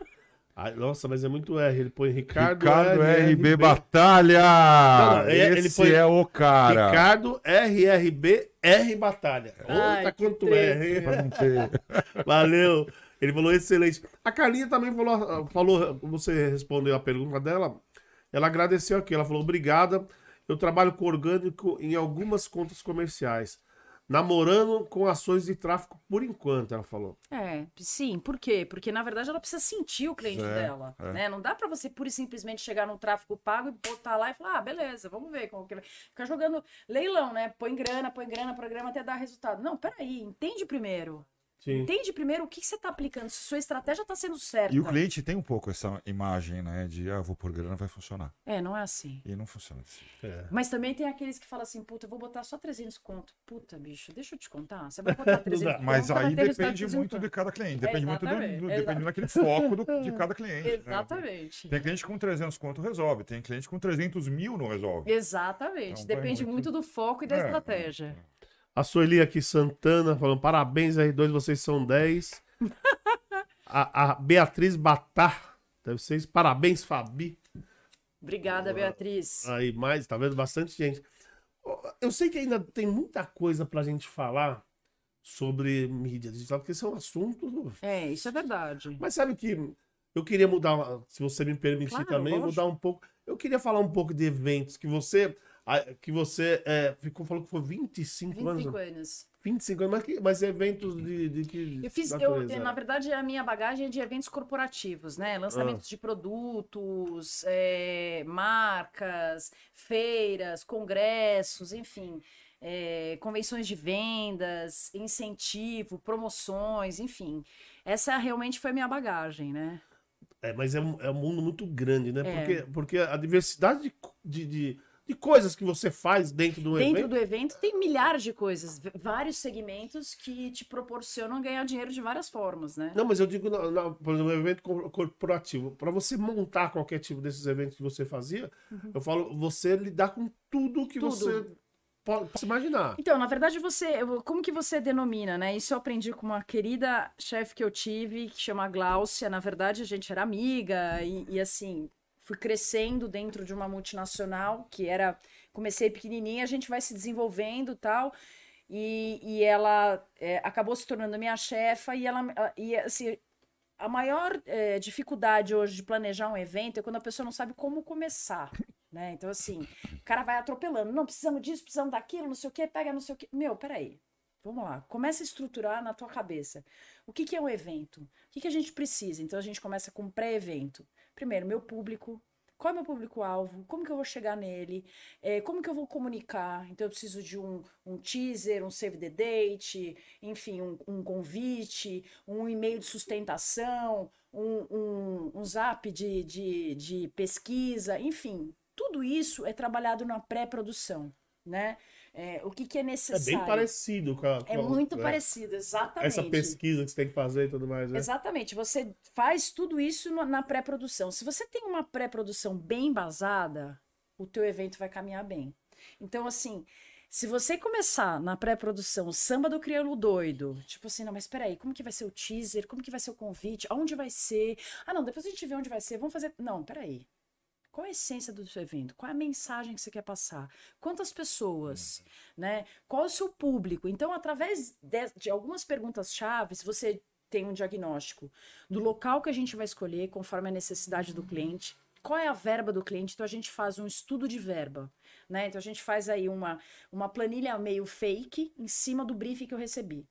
Ai, nossa, mas é muito R. Ele põe Ricardo, Ricardo RB, RB Batalha. Não, não, Esse ele põe é o cara. Ricardo RRB R Batalha. Ai, Outra quanto R, hein? Valeu. Ele falou excelente. A Carlinha também falou, falou, você respondeu a pergunta dela, ela agradeceu aqui, ela falou, obrigada, eu trabalho com orgânico em algumas contas comerciais. Namorando com ações de tráfego por enquanto, ela falou. É, sim. Por quê? Porque, na verdade, ela precisa sentir o cliente é, dela. É. Né? Não dá para você pura e simplesmente chegar no tráfego pago e botar lá e falar, ah, beleza, vamos ver como que vai. Ficar jogando leilão, né? Põe grana, põe grana, programa até dar resultado. Não, peraí, entende primeiro. Sim. Entende primeiro o que, que você está aplicando, se sua estratégia está sendo certa. E o cliente tem um pouco essa imagem, né? De, ah, vou por grana, vai funcionar. É, não é assim. E não funciona assim. É. Mas também tem aqueles que falam assim, puta, eu vou botar só 300 conto. Puta, bicho, deixa eu te contar. Você vai botar 300 conto. Mas aí depende muito de cada cliente. Depende muito do, do depende daquele foco do, de cada cliente. Né? Exatamente. Né? Tem cliente com 300 conto resolve. Tem cliente com 300 mil não resolve. Exatamente. Então, depende muito... muito... do foco e da é, estratégia. A Sueli aqui, Santana, falando parabéns, R2, vocês são 10. a, a Beatriz Batar, deve ser isso. Parabéns, Fabi. Obrigada, Beatriz. Aí, mais, tá vendo? Bastante gente. Eu sei que ainda tem muita coisa pra gente falar sobre mídia digital, porque esse é um assunto. É, isso é verdade. Mas sabe que eu queria mudar, se você me permitir claro, também, lógico. mudar um pouco. Eu queria falar um pouco de eventos que você que você é, ficou falou que foi 25, 25 anos. 25 anos. 25 anos, mas, que, mas eventos de, de que. Eu fiz, eu, na verdade, a minha bagagem é de eventos corporativos, né? Lançamentos ah. de produtos, é, marcas, feiras, congressos, enfim. É, convenções de vendas, incentivo, promoções, enfim. Essa realmente foi a minha bagagem, né? É, mas é um, é um mundo muito grande, né? É. Porque, porque a diversidade de, de, de coisas que você faz dentro do dentro evento. Dentro do evento tem milhares de coisas, vários segmentos que te proporcionam ganhar dinheiro de várias formas, né? Não, mas eu digo, na, na, por exemplo, um evento corporativo. Para você montar qualquer tipo desses eventos que você fazia, uhum. eu falo, você lidar com tudo que tudo. você pode, pode imaginar. Então, na verdade, você. Como que você denomina, né? Isso eu aprendi com uma querida chefe que eu tive, que chama Gláucia. Na verdade, a gente era amiga e, e assim fui crescendo dentro de uma multinacional que era comecei pequenininha a gente vai se desenvolvendo tal e, e ela é, acabou se tornando minha chefa e ela e assim a maior é, dificuldade hoje de planejar um evento é quando a pessoa não sabe como começar né então assim o cara vai atropelando não precisamos disso precisamos daquilo não sei o que pega não sei o que meu peraí Vamos lá, começa a estruturar na tua cabeça. O que, que é um evento? O que, que a gente precisa? Então a gente começa com pré-evento. Primeiro, meu público. Qual é meu público-alvo? Como que eu vou chegar nele? É, como que eu vou comunicar? Então eu preciso de um, um teaser, um save the date, enfim, um, um convite, um e-mail de sustentação, um, um, um zap de, de, de pesquisa, enfim. Tudo isso é trabalhado na pré-produção, né? É, o que, que é necessário. É bem parecido com a. É com a- muito né? parecido, exatamente. Essa pesquisa que você tem que fazer e tudo mais, né? Exatamente, você faz tudo isso na pré-produção. Se você tem uma pré-produção bem embasada, o teu evento vai caminhar bem. Então, assim, se você começar na pré-produção samba do crioulo doido, tipo assim, não, mas peraí, como que vai ser o teaser? Como que vai ser o convite? Aonde vai ser? Ah, não, depois a gente vê onde vai ser. Vamos fazer. Não, peraí. Qual a essência do seu evento? Qual é a mensagem que você quer passar? Quantas pessoas? Né? Qual o seu público? Então, através de, de algumas perguntas-chave, você tem um diagnóstico do local que a gente vai escolher, conforme a necessidade do cliente, qual é a verba do cliente? Então, a gente faz um estudo de verba. Né? Então, a gente faz aí uma, uma planilha meio fake em cima do briefing que eu recebi.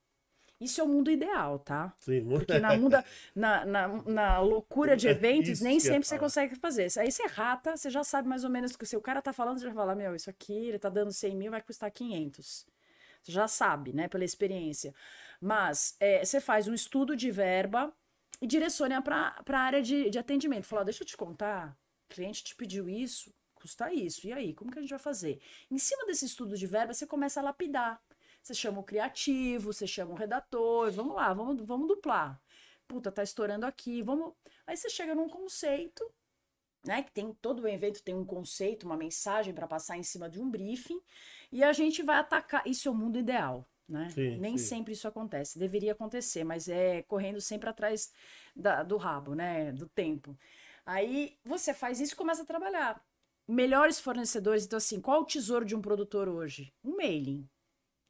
Isso é o mundo ideal, tá? Sim, muito Porque na, muda, na, na, na loucura de É eventos, isso nem sempre você consegue fazer. Aí você rata, você já sabe mais ou menos que se o cara tá falando, você já fala, meu, isso aqui, ele tá dando 100 mil, vai custar 500. Você já sabe, né, pela experiência. Mas é, você faz um estudo de verba e direciona para a área de, de atendimento. Fala, deixa eu te contar, o cliente te pediu isso, custa isso. E aí, como que a gente vai fazer? Em cima desse estudo de verba, você começa a lapidar. Você chama o criativo, você chama o redator, vamos lá, vamos, vamos duplar. Puta, tá estourando aqui, vamos. Aí você chega num conceito, né? Que tem todo o evento tem um conceito, uma mensagem para passar em cima de um briefing, e a gente vai atacar. Isso é o mundo ideal, né? Sim, Nem sim. sempre isso acontece. Deveria acontecer, mas é correndo sempre atrás da- do rabo, né? Do tempo. Aí você faz isso e começa a trabalhar. Melhores fornecedores, então assim, qual é o tesouro de um produtor hoje? Um mailing.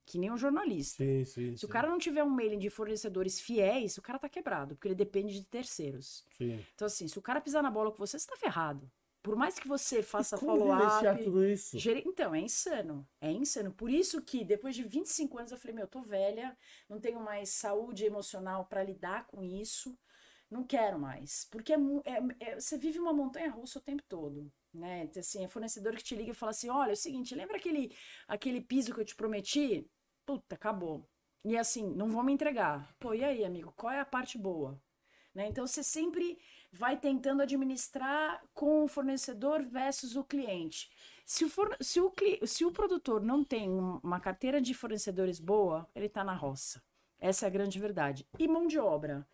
Que nem um jornalista. Sim, sim. Se o sim, cara não tiver um mailing de fornecedores fiéis, o cara tá quebrado, porque ele depende de terceiros. Então, assim, se o cara pisar na bola com você, você tá ferrado. Por mais que você faça follow-up. tudo isso? gere- Então, é insano. É insano. Por isso que depois de 25 anos eu falei, meu, eu tô velha, não tenho mais saúde emocional pra lidar com isso. Não quero mais. Porque é é- é- você vive uma montanha russa o tempo todo. Né? Assim, é fornecedor que te liga e fala assim: olha, é o seguinte, lembra aquele, aquele piso que eu te prometi? Puta, acabou. E assim, não vão me entregar. Pô, e aí, amigo, qual é a parte boa? Né? Então você sempre vai tentando administrar com o fornecedor versus o cliente. Se o, forne- se o, cli- se o produtor não tem um- uma carteira de fornecedores boa, ele está na roça. Essa é a grande verdade. E mão de obra,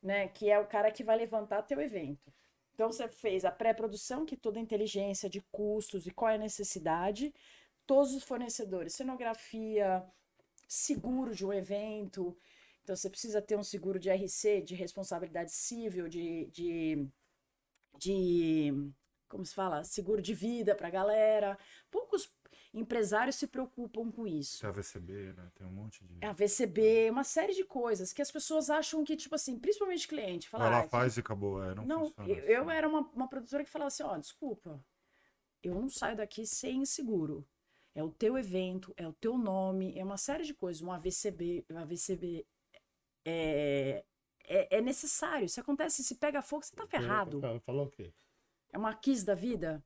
né? Que é o cara que vai levantar teu evento. Então você fez a pré-produção, que é toda a inteligência de custos e qual é a necessidade, todos os fornecedores, cenografia, seguro de um evento. Então você precisa ter um seguro de RC, de responsabilidade civil, de, de, de como se fala, seguro de vida para a galera. Poucos empresários se preocupam com isso. Tem a VCB, né? Tem um monte de. A VCB, uma série de coisas que as pessoas acham que, tipo assim, principalmente cliente, fala, lá, "Ah, faz e acabou. É, não, não, eu, assim. eu era uma, uma produtora que falava assim, ó, desculpa, eu não saio daqui sem seguro. É o teu evento, é o teu nome, é uma série de coisas. Um AVCB, um AVCB é, é, é necessário. Se acontece, se pega fogo, você tá ferrado. Falou o quê? É uma quis da vida.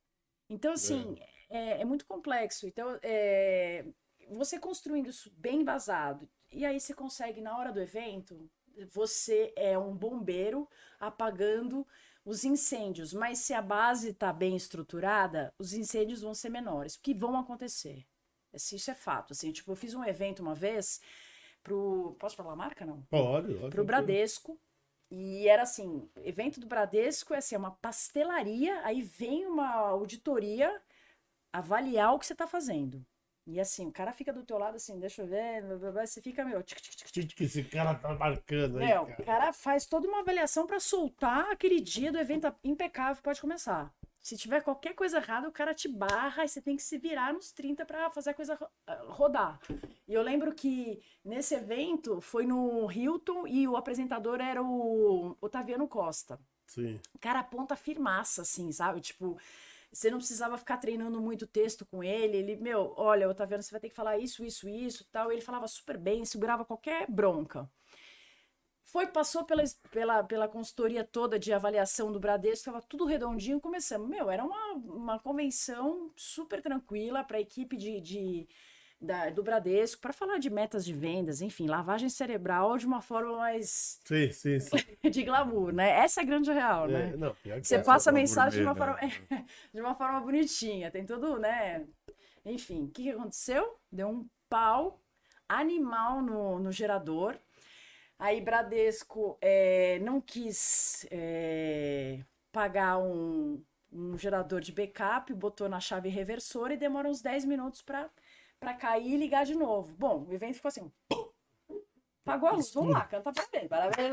Então, assim, é, é muito complexo. Então, é, você construindo isso bem embasado, e aí você consegue, na hora do evento, você é um bombeiro apagando os incêndios. Mas se a base está bem estruturada, os incêndios vão ser menores, que vão acontecer. Assim, Isso é fato. Assim, tipo, eu fiz um evento uma vez pro. Posso falar a marca, não? Pode, pode. pro Bradesco. E era assim, evento do Bradesco é assim, é uma pastelaria, aí vem uma auditoria avaliar o que você tá fazendo. E assim, o cara fica do teu lado assim, deixa eu ver, blá, blá, blá, você fica, meu, tic, tic, tic, tic. O que que esse cara tá marcando aí, cara? o cara faz toda uma avaliação pra soltar aquele dia do evento impecável, pode começar. Se tiver qualquer coisa errada, o cara te barra e você tem que se virar nos 30 para fazer a coisa ah, rodar. E eu lembro que nesse evento foi no Hilton e o apresentador era o Otaviano Costa. Sim. Cara, ponta firmaça, assim, sabe? Tipo, você não precisava ficar treinando muito texto com ele. Ele, meu, olha, Otaviano, você vai ter que falar isso, isso, isso, tal. Ele falava super bem, segurava qualquer bronca. Foi, passou pela, pela, pela consultoria toda de avaliação do Bradesco, estava tudo redondinho, começamos. Meu, era uma, uma convenção super tranquila para a equipe de, de, da- do Bradesco, para falar de metas de vendas, enfim, lavagem cerebral de uma forma mais Sim, sim, sim. de glamour, né? Essa é a grande real, né? É, não, pior que Você é. passa a mensagem de uma, forma, de uma forma bonitinha, tem tudo, né? Enfim, o que, que aconteceu? Deu um pau animal no, no gerador. Aí Bradesco eh, não quis eh, pagar um, um gerador de backup, botou na chave reversora e demora uns 10 minutos para cair e ligar de novo. Bom, o evento ficou assim. Pagou a luz, vamos lá, canta parabéns, parabéns.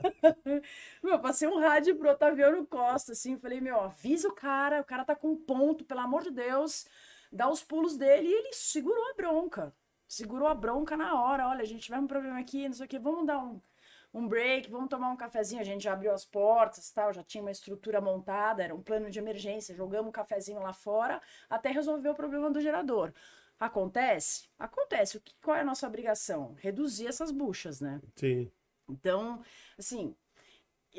Meu, passei um rádio pro Otaviano Costa, assim, falei, meu, avisa o cara, o cara tá com um ponto, pelo amor de Deus, dá os pulos dele, e ele segurou a bronca, segurou a bronca na hora, olha, a gente tiver um problema aqui, não sei o que, vamos dar um, um break, vamos tomar um cafezinho, a gente já abriu as portas, tal, já tinha uma estrutura montada, era um plano de emergência, jogamos um cafezinho lá fora, até resolver o problema do gerador. Acontece? Acontece. O que, qual é a nossa obrigação? Reduzir essas buchas, né? Sim. Então, assim,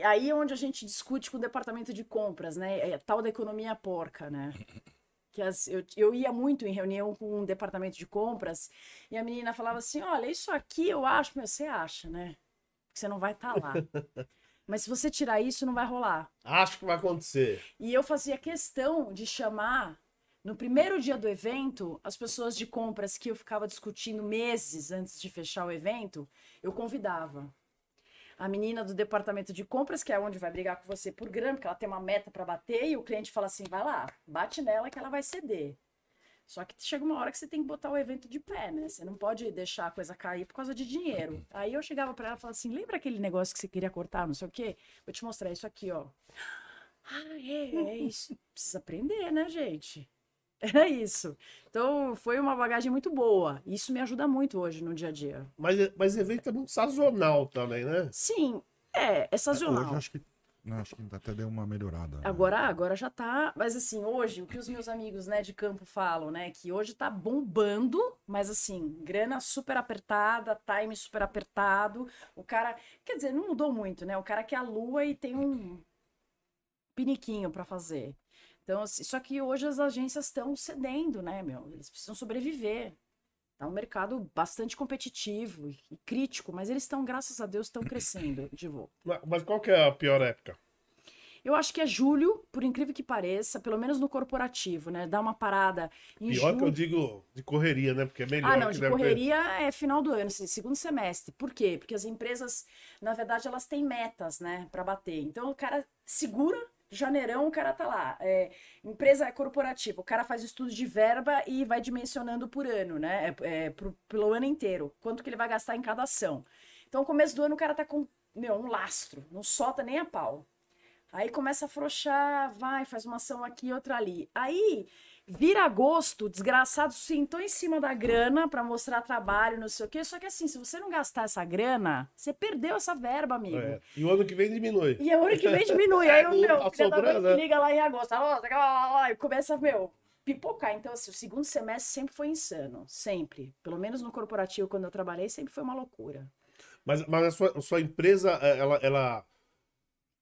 aí é onde a gente discute com o departamento de compras, né? É tal da economia porca, né? Que as, eu, eu ia muito em reunião com o departamento de compras e a menina falava assim: olha, isso aqui eu acho, meu, você acha, né? Que você não vai estar lá. Mas se você tirar isso, não vai rolar. Acho que vai acontecer. E eu fazia questão de chamar, no primeiro dia do evento, as pessoas de compras que eu ficava discutindo meses antes de fechar o evento, eu convidava. A menina do departamento de compras, que é onde vai brigar com você por grana, porque ela tem uma meta para bater, e o cliente fala assim: vai lá, bate nela que ela vai ceder. Só que chega uma hora que você tem que botar o evento de pé, né? Você não pode deixar a coisa cair por causa de dinheiro. Aí eu chegava para ela e falava assim: lembra aquele negócio que você queria cortar, não sei o quê? Vou te mostrar isso aqui, ó. Ah, é, é isso. Precisa aprender, né, gente? Era isso. Então, foi uma bagagem muito boa. Isso me ajuda muito hoje no dia a dia. Mas, mas evento é muito sazonal também, né? Sim, é, é sazonal. Hoje acho que, não, acho que até deu uma melhorada. né? Agora, agora já tá. Mas assim, hoje, o que os meus amigos né, de campo falam, né? Que hoje tá bombando, mas assim, grana super apertada, time super apertado. O cara. Quer dizer, não mudou muito, né? O cara quer a lua e tem um piniquinho pra fazer. Então, assim, só que hoje as agências estão cedendo, né, meu? Eles precisam sobreviver. Tá um mercado bastante competitivo e crítico, mas eles estão, graças a Deus, estão crescendo de volta. Mas- qual que é a pior época? Eu acho que é julho, por incrível que pareça, pelo menos no corporativo, né? Dá uma parada em Pior que eu julho. digo de correria, né? Porque é melhor Ah, não, que de deve ter- correria é final do ano, se- segundo semestre. Por quê? Porque as empresas, na verdade, elas têm metas, né, para bater. Então o cara segura, janeirão o cara tá lá. É, empresa corporativa, o cara faz estudo de verba e vai dimensionando por ano, né? É, é, pro- pelo ano inteiro. Quanto que ele vai gastar em cada ação. Então, começo do ano, o cara tá com, meu, um lastro, não solta nem a pau. Aí começa a afrouxar, vai, faz uma ação aqui, outra ali. Aí vira agosto, o desgraçado sentou em cima da grana pra mostrar trabalho, não sei o quê. Só que assim, se você não gastar essa grana, você perdeu essa verba, amigo. É, E o ano que vem diminui. E o ano que vem diminui. Aí o Tá meu, filho da sobrando, mãe né? liga lá em agosto, tá e começa, meu, pipocar. Então, assim, o segundo semestre sempre foi insano. Sempre. Pelo menos no corporativo, quando eu trabalhei, sempre foi uma loucura. Mas, mas a sua, a sua empresa, eh, ela, ela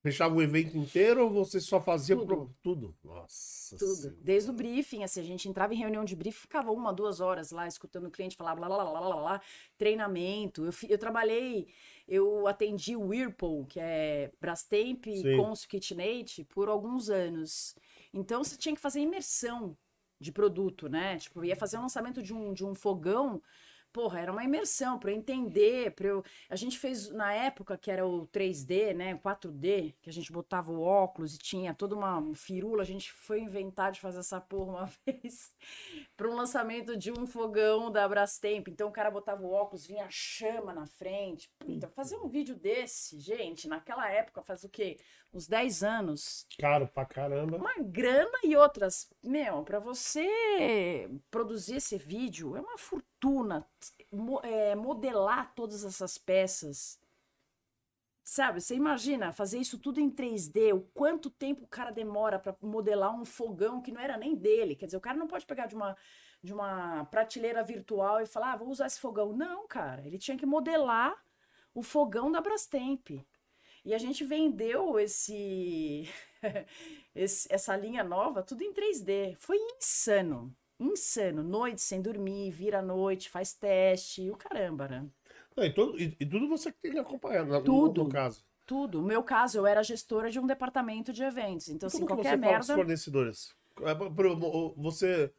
fechava o evento inteiro ou você só fazia Tudo. pro- tudo? Nossa. Tudo. Senhora. Desde o briefing, assim, a gente entrava em reunião de briefing, ficava uma, duas horas lá, escutando o cliente falar blá, blá, blá, blá, blá, blá, treinamento. Eu, eu trabalhei, eu atendi o Whirlpool, que é Brastemp Sim. Consul KitchenAid, por alguns anos. Então, você tinha que fazer imersão de produto, né? Tipo, ia fazer o lançamento de um, de um fogão porra, era uma imersão para eu entender, para eu... A gente fez na época que era o 3D, né, 4D, que a gente botava o óculos e tinha toda uma firula, a gente foi inventar de fazer essa porra uma vez para um lançamento de um fogão da Brastemp. Então o cara botava o óculos, vinha chama na frente. Puta, fazer um vídeo desse, gente, naquela época faz o quê? Uns 10 anos. Caro pra caramba. Uma grana e outras. Meu, para você produzir esse vídeo é uma fortuna. Mo- é, modelar todas essas peças. Sabe, você imagina fazer isso tudo em 3D, o quanto tempo o cara demora para modelar um fogão que não era nem dele. Quer dizer, o cara não pode pegar de uma, de uma prateleira virtual e falar, ah, vou usar esse fogão. Não, cara, ele tinha que modelar o fogão da Brastemp. E a gente vendeu esse, esse- essa linha nova tudo em 3D. Foi insano. Insano. Noite sem dormir, vira à noite, faz teste, e o caramba, né? Não, e, tudo, e, e tudo você que tem que acompanhar, no, Tudo. no caso. Tudo. No meu caso, eu era gestora de um departamento de eventos. Então, assim, Como que qualquer você com os merda. fornecedores? É, Você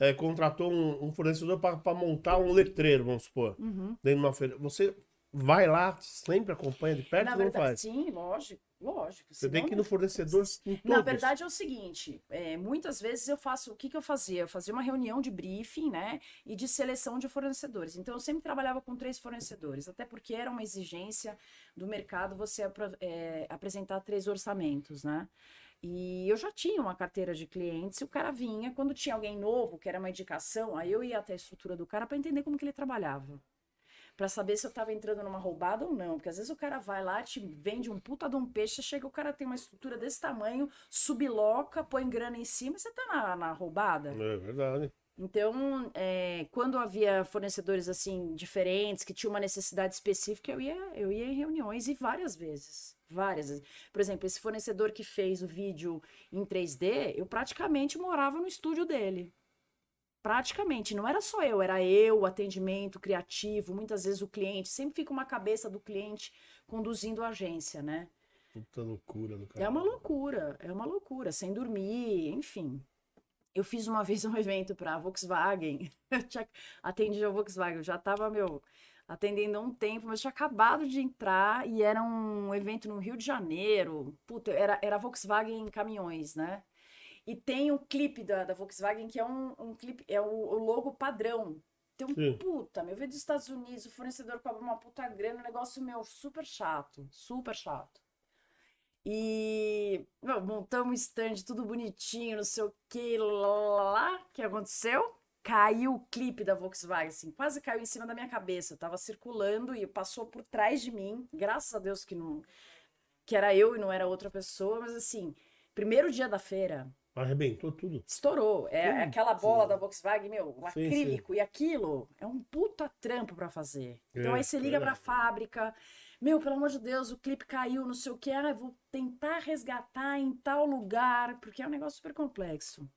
é, contratou um, um fornecedor para montar um letreiro, vamos supor, Uhum. dentro de uma feira. Você vai lá, sempre acompanha de perto Na ou não faz? sim, lógico. Lógico. Você tem que ir no fornecedor em todos. Na verdade é o seguinte, é, muitas vezes eu faço, o que que eu fazia? Eu fazia uma reunião de briefing, né, e de seleção de fornecedores. Então eu sempre trabalhava com três fornecedores, até porque era uma exigência do mercado você é, apresentar três orçamentos, né? E eu já tinha uma carteira de clientes e o cara vinha, quando tinha alguém novo, que era uma indicação, aí eu ia até a estrutura do cara para entender como que ele trabalhava. Pra saber se eu tava entrando numa roubada ou não. Porque às vezes o cara vai lá, te vende um puta de um peixe, chega, o cara tem uma estrutura desse tamanho, subloca, põe grana em cima, e você tá na, na roubada. É verdade. Então, é, quando havia fornecedores assim diferentes, que tinham uma necessidade específica, eu ia, eu ia em reuniões e várias vezes. Várias vezes. Por exemplo, esse fornecedor que fez o vídeo em 3D, eu praticamente morava no estúdio dele. Praticamente, não era só eu, era eu, o atendimento criativo, muitas vezes o cliente, sempre fica uma cabeça do cliente conduzindo a agência, né? Puta loucura do cara. É uma loucura, é uma loucura, sem dormir, enfim. Eu fiz uma vez um evento para Volkswagen, eu tinha atendido a Volkswagen, eu já estava, meu, atendendo há um tempo, mas tinha acabado de entrar e era um evento no Rio de Janeiro, puta, era, era Volkswagen Caminhões, né? E tem um clipe da, da Volkswagen que é um, um clipe, é o, o logo padrão. Tem um Sim. puta, meu, veio dos Estados Unidos, o fornecedor cobra uma puta grana, um negócio, meu, super chato, super chato. E meu, montamos um stand tudo bonitinho, não sei o que lá. O que aconteceu? Caiu o clipe da Volkswagen, assim, quase caiu em cima da minha cabeça. Eu tava circulando e passou por trás de mim. Graças a Deus que não. Que era eu e não era outra pessoa, mas assim, primeiro dia da feira, Arrebentou tudo. estourou. É, é aquela bola da Volkswagen, meu, o Sim, acrílico. E aquilo é um puta trampo pra fazer. Então É, aí você liga é. pra fábrica. Meu, pelo amor de Deus, o clipe caiu, não sei o que. Ah, eu vou tentar resgatar em tal lugar, porque é um negócio super complexo.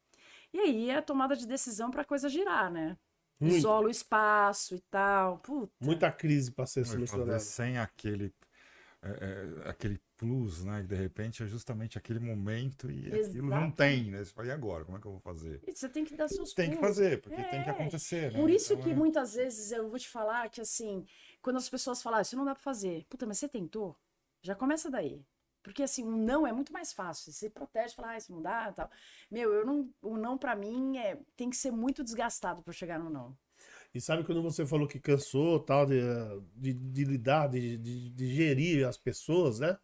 E aí é a tomada de decisão pra coisa girar, né? Muito. Isola o espaço e tal. Puta. Muita crise para ser solucionada. sem aquele, é, é, aquele plus, né? Que de repente é justamente aquele momento e aquilo não Exato. tem, né? Você fala, e agora? Como é que eu vou fazer? E você tem que dar seus Tem que pulos. fazer, porque tem que É. acontecer, né? Por isso Então, que é- muitas vezes eu vou te falar que assim, quando as pessoas falam, ah, isso não dá pra fazer. Puta, mas você tentou? Já começa daí. Porque assim, um não é muito mais fácil. Você se protege, fala, ah, isso não dá, tal. Meu, eu não, o não pra mim é, tem que ser muito desgastado pra chegar no não. E sabe quando você falou que cansou tal de, de, de lidar, de, de, de gerir as pessoas, né?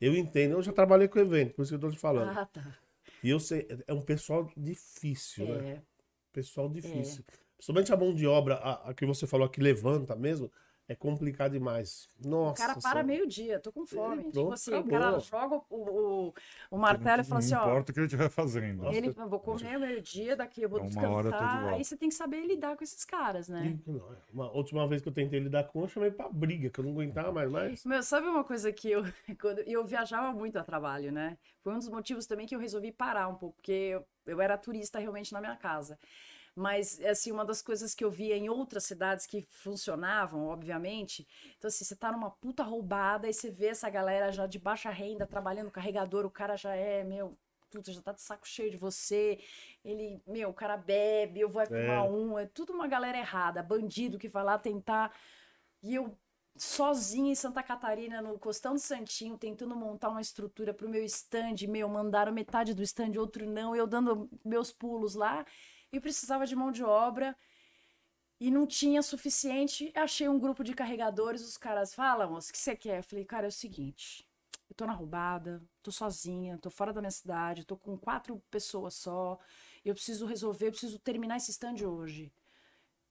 Eu entendo. Eu já trabalhei com evento, por isso que eu tô te falando. Uhum. Ah, tá. E eu sei, é um pessoal difícil, né? É, Pessoal difícil. Principalmente a mão de obra, a, a que você falou que levanta mesmo, é complicado demais. Nossa. o cara para meio-dia, tô com fome. tipo pronto, assim, o acabou. cara joga o, o, o martelo e fala não assim, ó. importa o que ele estiver fazendo. Ele, eu vou comer meio-dia, daqui eu vou de descansar. Aí você tem que saber lidar com esses caras, né? Não, é. Uma última vez que eu tentei lidar com, eu chamei pra briga, que eu não aguentava mais. mas Meu, sabe uma coisa que eu. Quando eu viajava muito a trabalho, né? Foi um dos motivos também que eu resolvi parar um pouco, porque eu, eu era turista realmente na minha casa. Mas, assim, uma das coisas que eu via em outras cidades que funcionavam, obviamente. Então, assim, você tá numa puta roubada e você vê essa galera já de baixa renda trabalhando carregador, o cara já é, meu, puta, já tá de saco cheio de você. Ele, meu, o cara bebe, eu vou fumar um. É tudo uma galera errada, bandido que vai lá tentar. E eu sozinha em Santa Catarina, no Costão do Santinho, tentando montar uma estrutura pro meu stand. Meu, mandaram metade do stand, outro não. Eu dando meus pulos lá. E precisava de mão de obra e não tinha suficiente. Achei um grupo de carregadores, os caras falam, o que você quer? Eu falei, cara, é o seguinte, eu tô na roubada, tô sozinha, tô fora da minha cidade, tô com quatro pessoas só, eu preciso resolver, eu preciso terminar esse stand hoje.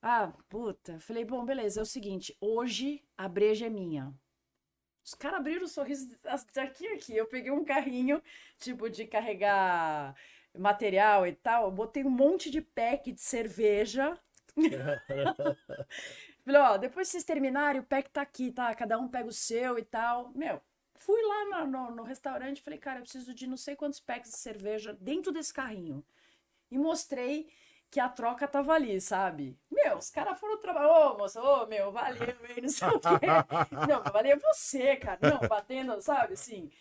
Ah, puta. Falei, bom, beleza, é o seguinte, hoje a breja é minha. Os caras abriram o sorriso daqui aqui. Eu peguei um carrinho, tipo, de carregar material e tal. Botei um monte de pack de cerveja Falei, ó, depois que vocês terminarem, o pack tá aqui, tá? Cada um pega o seu e tal. Meu, fui lá no, no, no restaurante e falei, cara, eu preciso de não sei quantos packs de cerveja dentro desse carrinho. E mostrei que a troca tava ali, sabe? Meu, os caras foram trabalhar, ô moço, ô meu, valeu, não sei o quê. Não, valeu você, cara. Não, batendo, sabe, assim.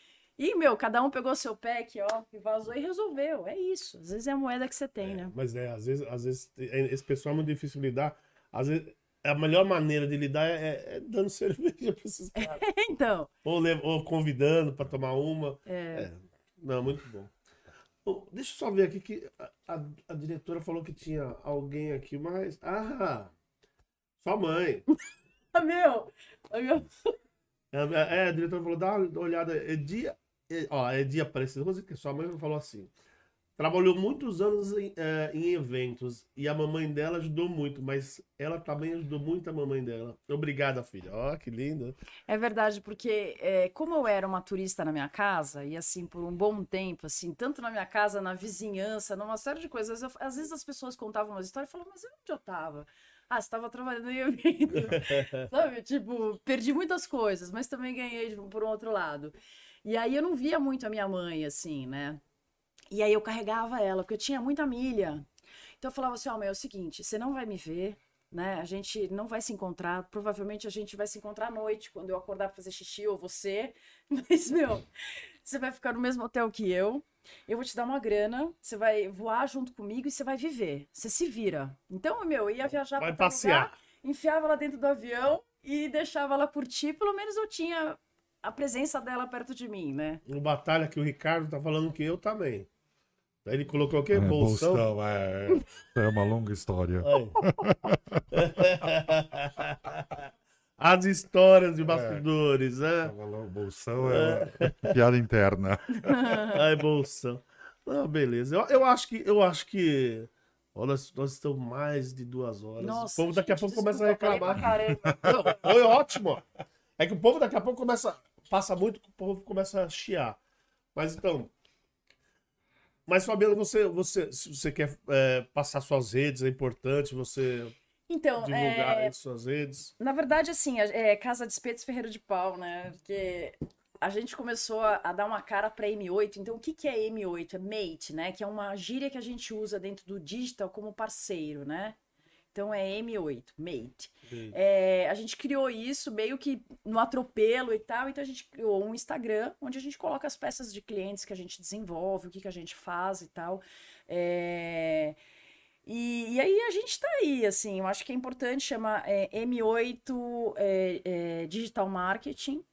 E, meu, cada um pegou seu pack, ó, e vazou e resolveu. É isso. Às vezes é a moeda que você tem, É, né? Mas é, às vezes, às vezes é- esse pessoal é muito difícil lidar. Às vezes a melhor maneira de lidar é, é dando cerveja pra esses caras. Então, ou, ou convidando pra tomar uma. é, É. Não, muito bom. Bom, deixa eu só ver aqui que a, a- diretora falou que tinha alguém aqui, mas. Ah! Sua mãe. Ah, meu, meu, É, é, a diretora falou, dá uma olhada. É dia. É, ó, é dia Aparecida Rose, que sua mãe falou assim. Trabalhou muitos anos em, é, em eventos e a mamãe dela ajudou muito, mas ela também ajudou muito a mamãe dela. Obrigada, filha. Ó, que lindo. É verdade, porque é, como eu era uma turista na minha casa, e assim, por um bom tempo, assim, tanto na minha casa, na vizinhança, numa série de coisas, eu- às vezes as pessoas contavam umas histórias e falavam, mas onde eu tava? Ah, você tava trabalhando em evento. Sabe? Tipo, perdi muitas coisas, mas também ganhei tipo, por um outro lado. E aí eu não via muito a minha mãe, assim, né? E aí eu carregava ela, porque eu tinha muita milha. Então eu falava assim, ó, meu, é o seguinte, você não vai me ver, né? A gente não vai se encontrar, provavelmente a gente vai se encontrar à noite, quando eu acordar pra fazer xixi, ou você. Mas, meu, você vai ficar no mesmo hotel que eu. Eu vou te dar uma grana, você vai voar junto comigo e você vai viver. Você se vira. Então, meu, eu ia viajar pra tal lugar, passear. enfiava ela dentro do avião e deixava ela curtir, pelo menos eu tinha a presença dela perto de mim, né? No batalha que o Ricardo tá falando que eu também. Daí ele colocou o quê? É, Bolsão. bolsão, é, é uma longa história. As histórias de bastidores, né? Bolsão é uma piada interna. Ai, bolsão. Não, beleza. Eu, eu acho que. Eu acho que. Ó, nós, estamos mais de duas horas. Nossa, o povo daqui a pouco começa a reclamar. Não, foi ótimo. ó. É que o povo daqui a pouco começa. Passa muito, o povo começa a chiar. Mas então. Mas, Fabiano, você, você, se você quer é, passar suas redes, é importante você Então, divulgar é, suas redes. Na verdade, assim, é Casa de Espetos Ferreira de Pau, né? Porque a gente começou a, a dar uma cara para M8. Então, o que, que é M8? É mate, né? Que é uma gíria que a gente usa dentro do digital como parceiro, né? Então é M8, mate. É, a gente criou isso meio que no atropelo e tal, então a gente criou um Instagram onde a gente coloca as peças de clientes que a gente desenvolve, o que, que a gente faz e tal. É, e, e aí a gente tá aí, assim, eu acho que é importante chamar é, M8 é, é, Digital Marketing.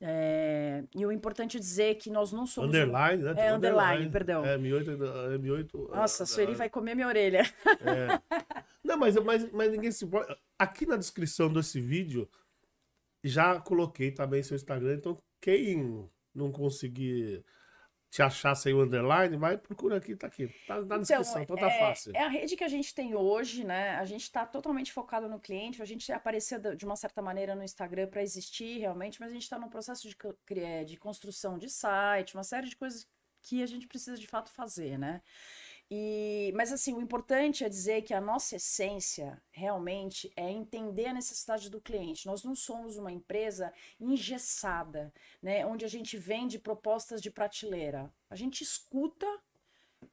É, e o importante é dizer que nós não somos. Underline, né? É, underline, perdão. É, M8. é, M8 Nossa, a Sueli é, vai comer minha orelha. é. Não, mas, mas, mas ninguém se importa. Aqui na descrição desse vídeo, já coloquei também seu Instagram. Então, quem não conseguir te achar sem o underline, vai procura aqui, tá aqui. Tá na descrição, então, tá é, fácil. É a rede que a gente tem hoje, né? A gente está totalmente focado no cliente. A gente apareceu de uma certa maneira no Instagram para existir realmente, mas a gente está no processo de, cri- de construção de site, uma série de coisas que a gente precisa de fato fazer, né? E, mas assim, o importante é dizer que a nossa essência realmente é entender a necessidade do cliente. Nós não somos uma empresa engessada, né? Onde a gente vende propostas de prateleira. A gente escuta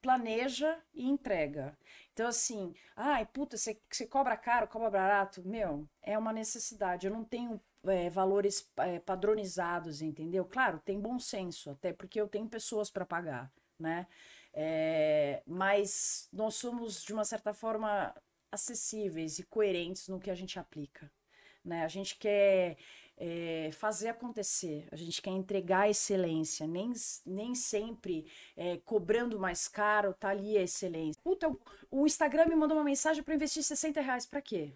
planeja e entrega. Então, assim, ai, puta, você, cobra caro, cobra barato. Meu, é uma necessidade. Eu não tenho é, valores é, padronizados, entendeu? Claro, tem bom senso, até porque eu tenho pessoas para pagar, né? É, mas nós somos, de uma certa forma, acessíveis e coerentes no que a gente aplica. Né? A gente quer é, fazer acontecer, a gente quer entregar excelência, nem, nem sempre é, cobrando mais caro, tá ali a excelência. Puta, o Instagram me mandou uma mensagem para investir 60 reais, para quê?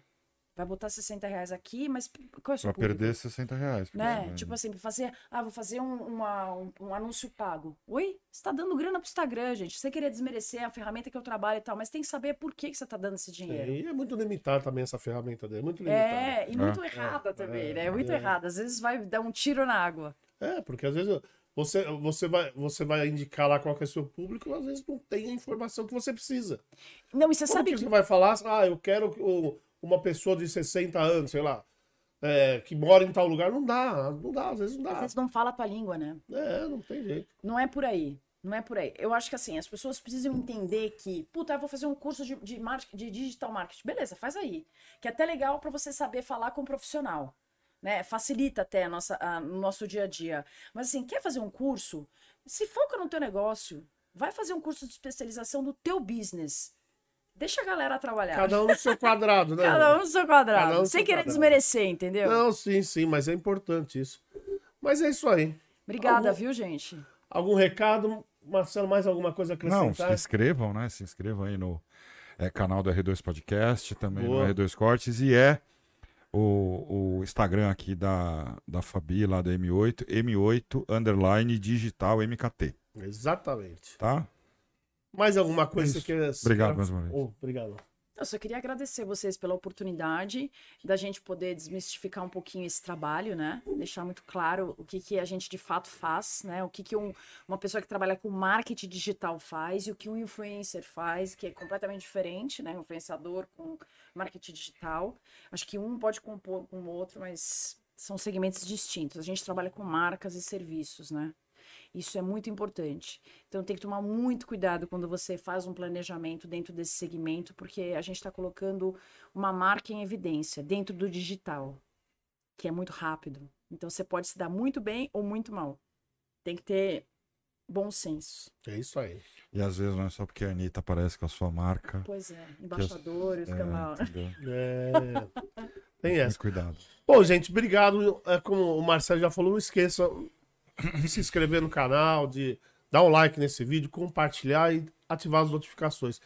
Vai botar 60 reais aqui, mas qual é o seu Pra perder 60 reais. Né? Tipo assim, fazer, ah, vou fazer um, uma, um, um, anúncio pago. Oi? Você tá dando grana pro Instagram, gente. Você queria desmerecer a ferramenta que eu trabalho e tal, mas tem que saber por que, que você tá dando esse dinheiro. e é muito limitada também essa ferramenta dele, muito limitada. É, e muito é. errada também, é, né? Muito é. errada. Às vezes vai dar um tiro na água. É, porque às vezes você, você, vai, você vai indicar lá qual é o seu público, às vezes não tem a informação que você precisa. Não, e você Como sabe que, que... você vai falar, ah, eu quero o uma pessoa de 60 anos, sei lá, é, que mora em tal lugar, não dá, não dá, às vezes não dá. Às vezes não fala a tua língua, né? É, não tem jeito. Não é por aí. Não é por aí. Eu acho que assim, as pessoas precisam entender que, puta, eu vou fazer um curso de, de, marketing, de digital marketing. Beleza, faz aí. Que é até legal para você saber falar com um profissional. Né? Facilita até a nossa, a, no nosso dia a dia. Mas assim, quer fazer um curso? Se foca no teu negócio. Vai fazer um curso de especialização no teu business. Deixa a galera trabalhar. Cada um no seu quadrado, né? Cada um no seu quadrado. Um Sem querer quadrado. desmerecer, entendeu? Não, sim, sim, mas é importante isso. Mas é isso aí. Obrigada, algum, viu, gente? Algum recado? Marcelo, mais alguma coisa a acrescentar? Não, se inscrevam, né? Se inscrevam aí no é, canal do R2 Podcast, também Boa. no R2 Cortes, e é o, o Instagram aqui da, da Fabi, lá da M8, M8 underline digital MKT. Exatamente. Tá? Mais alguma coisa que você Obrigado mais uma vez. Oh, obrigado. Eu só queria agradecer vocês pela oportunidade da gente poder desmistificar um pouquinho esse trabalho, né? Deixar muito claro o que, que a gente de fato faz, né? O que, que um, uma pessoa que trabalha com marketing digital faz e o que um influencer faz, que é completamente diferente, né? Um influenciador com marketing digital. Acho que um pode compor com o outro, mas são segmentos distintos. A gente trabalha com marcas e serviços, né? Isso é muito importante. Então tem que tomar muito cuidado quando você faz um planejamento dentro desse segmento, porque a gente está colocando uma marca em evidência dentro do digital, que é muito rápido. Então você pode se dar muito bem ou muito mal. Tem que ter bom senso. É isso aí. E às vezes não é só porque a Anitta aparece com a sua marca. Pois é, embaixador, fica é, mal. É, tem essa. Cuidado. Bom, gente, obrigado. É, como o Marcelo já falou, não esqueça de se inscrever no canal, de dar um like nesse vídeo, compartilhar e ativar as notificações.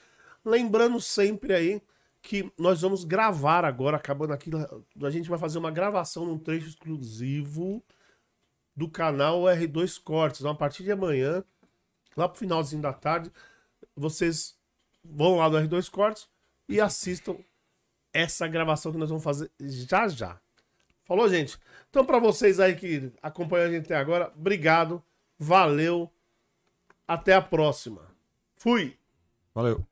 Lembrando sempre aí que nós vamos gravar agora, acabando aqui, a gente vai fazer uma gravação num trecho exclusivo do canal R2 Cortes. Então, a partir de amanhã, lá pro finalzinho da tarde, vocês vão lá no R2 Cortes e assistam essa gravação que nós vamos fazer já já. Falou, gente? Então, para vocês aí que acompanham a gente até agora, obrigado, valeu, até a próxima. Fui! Valeu!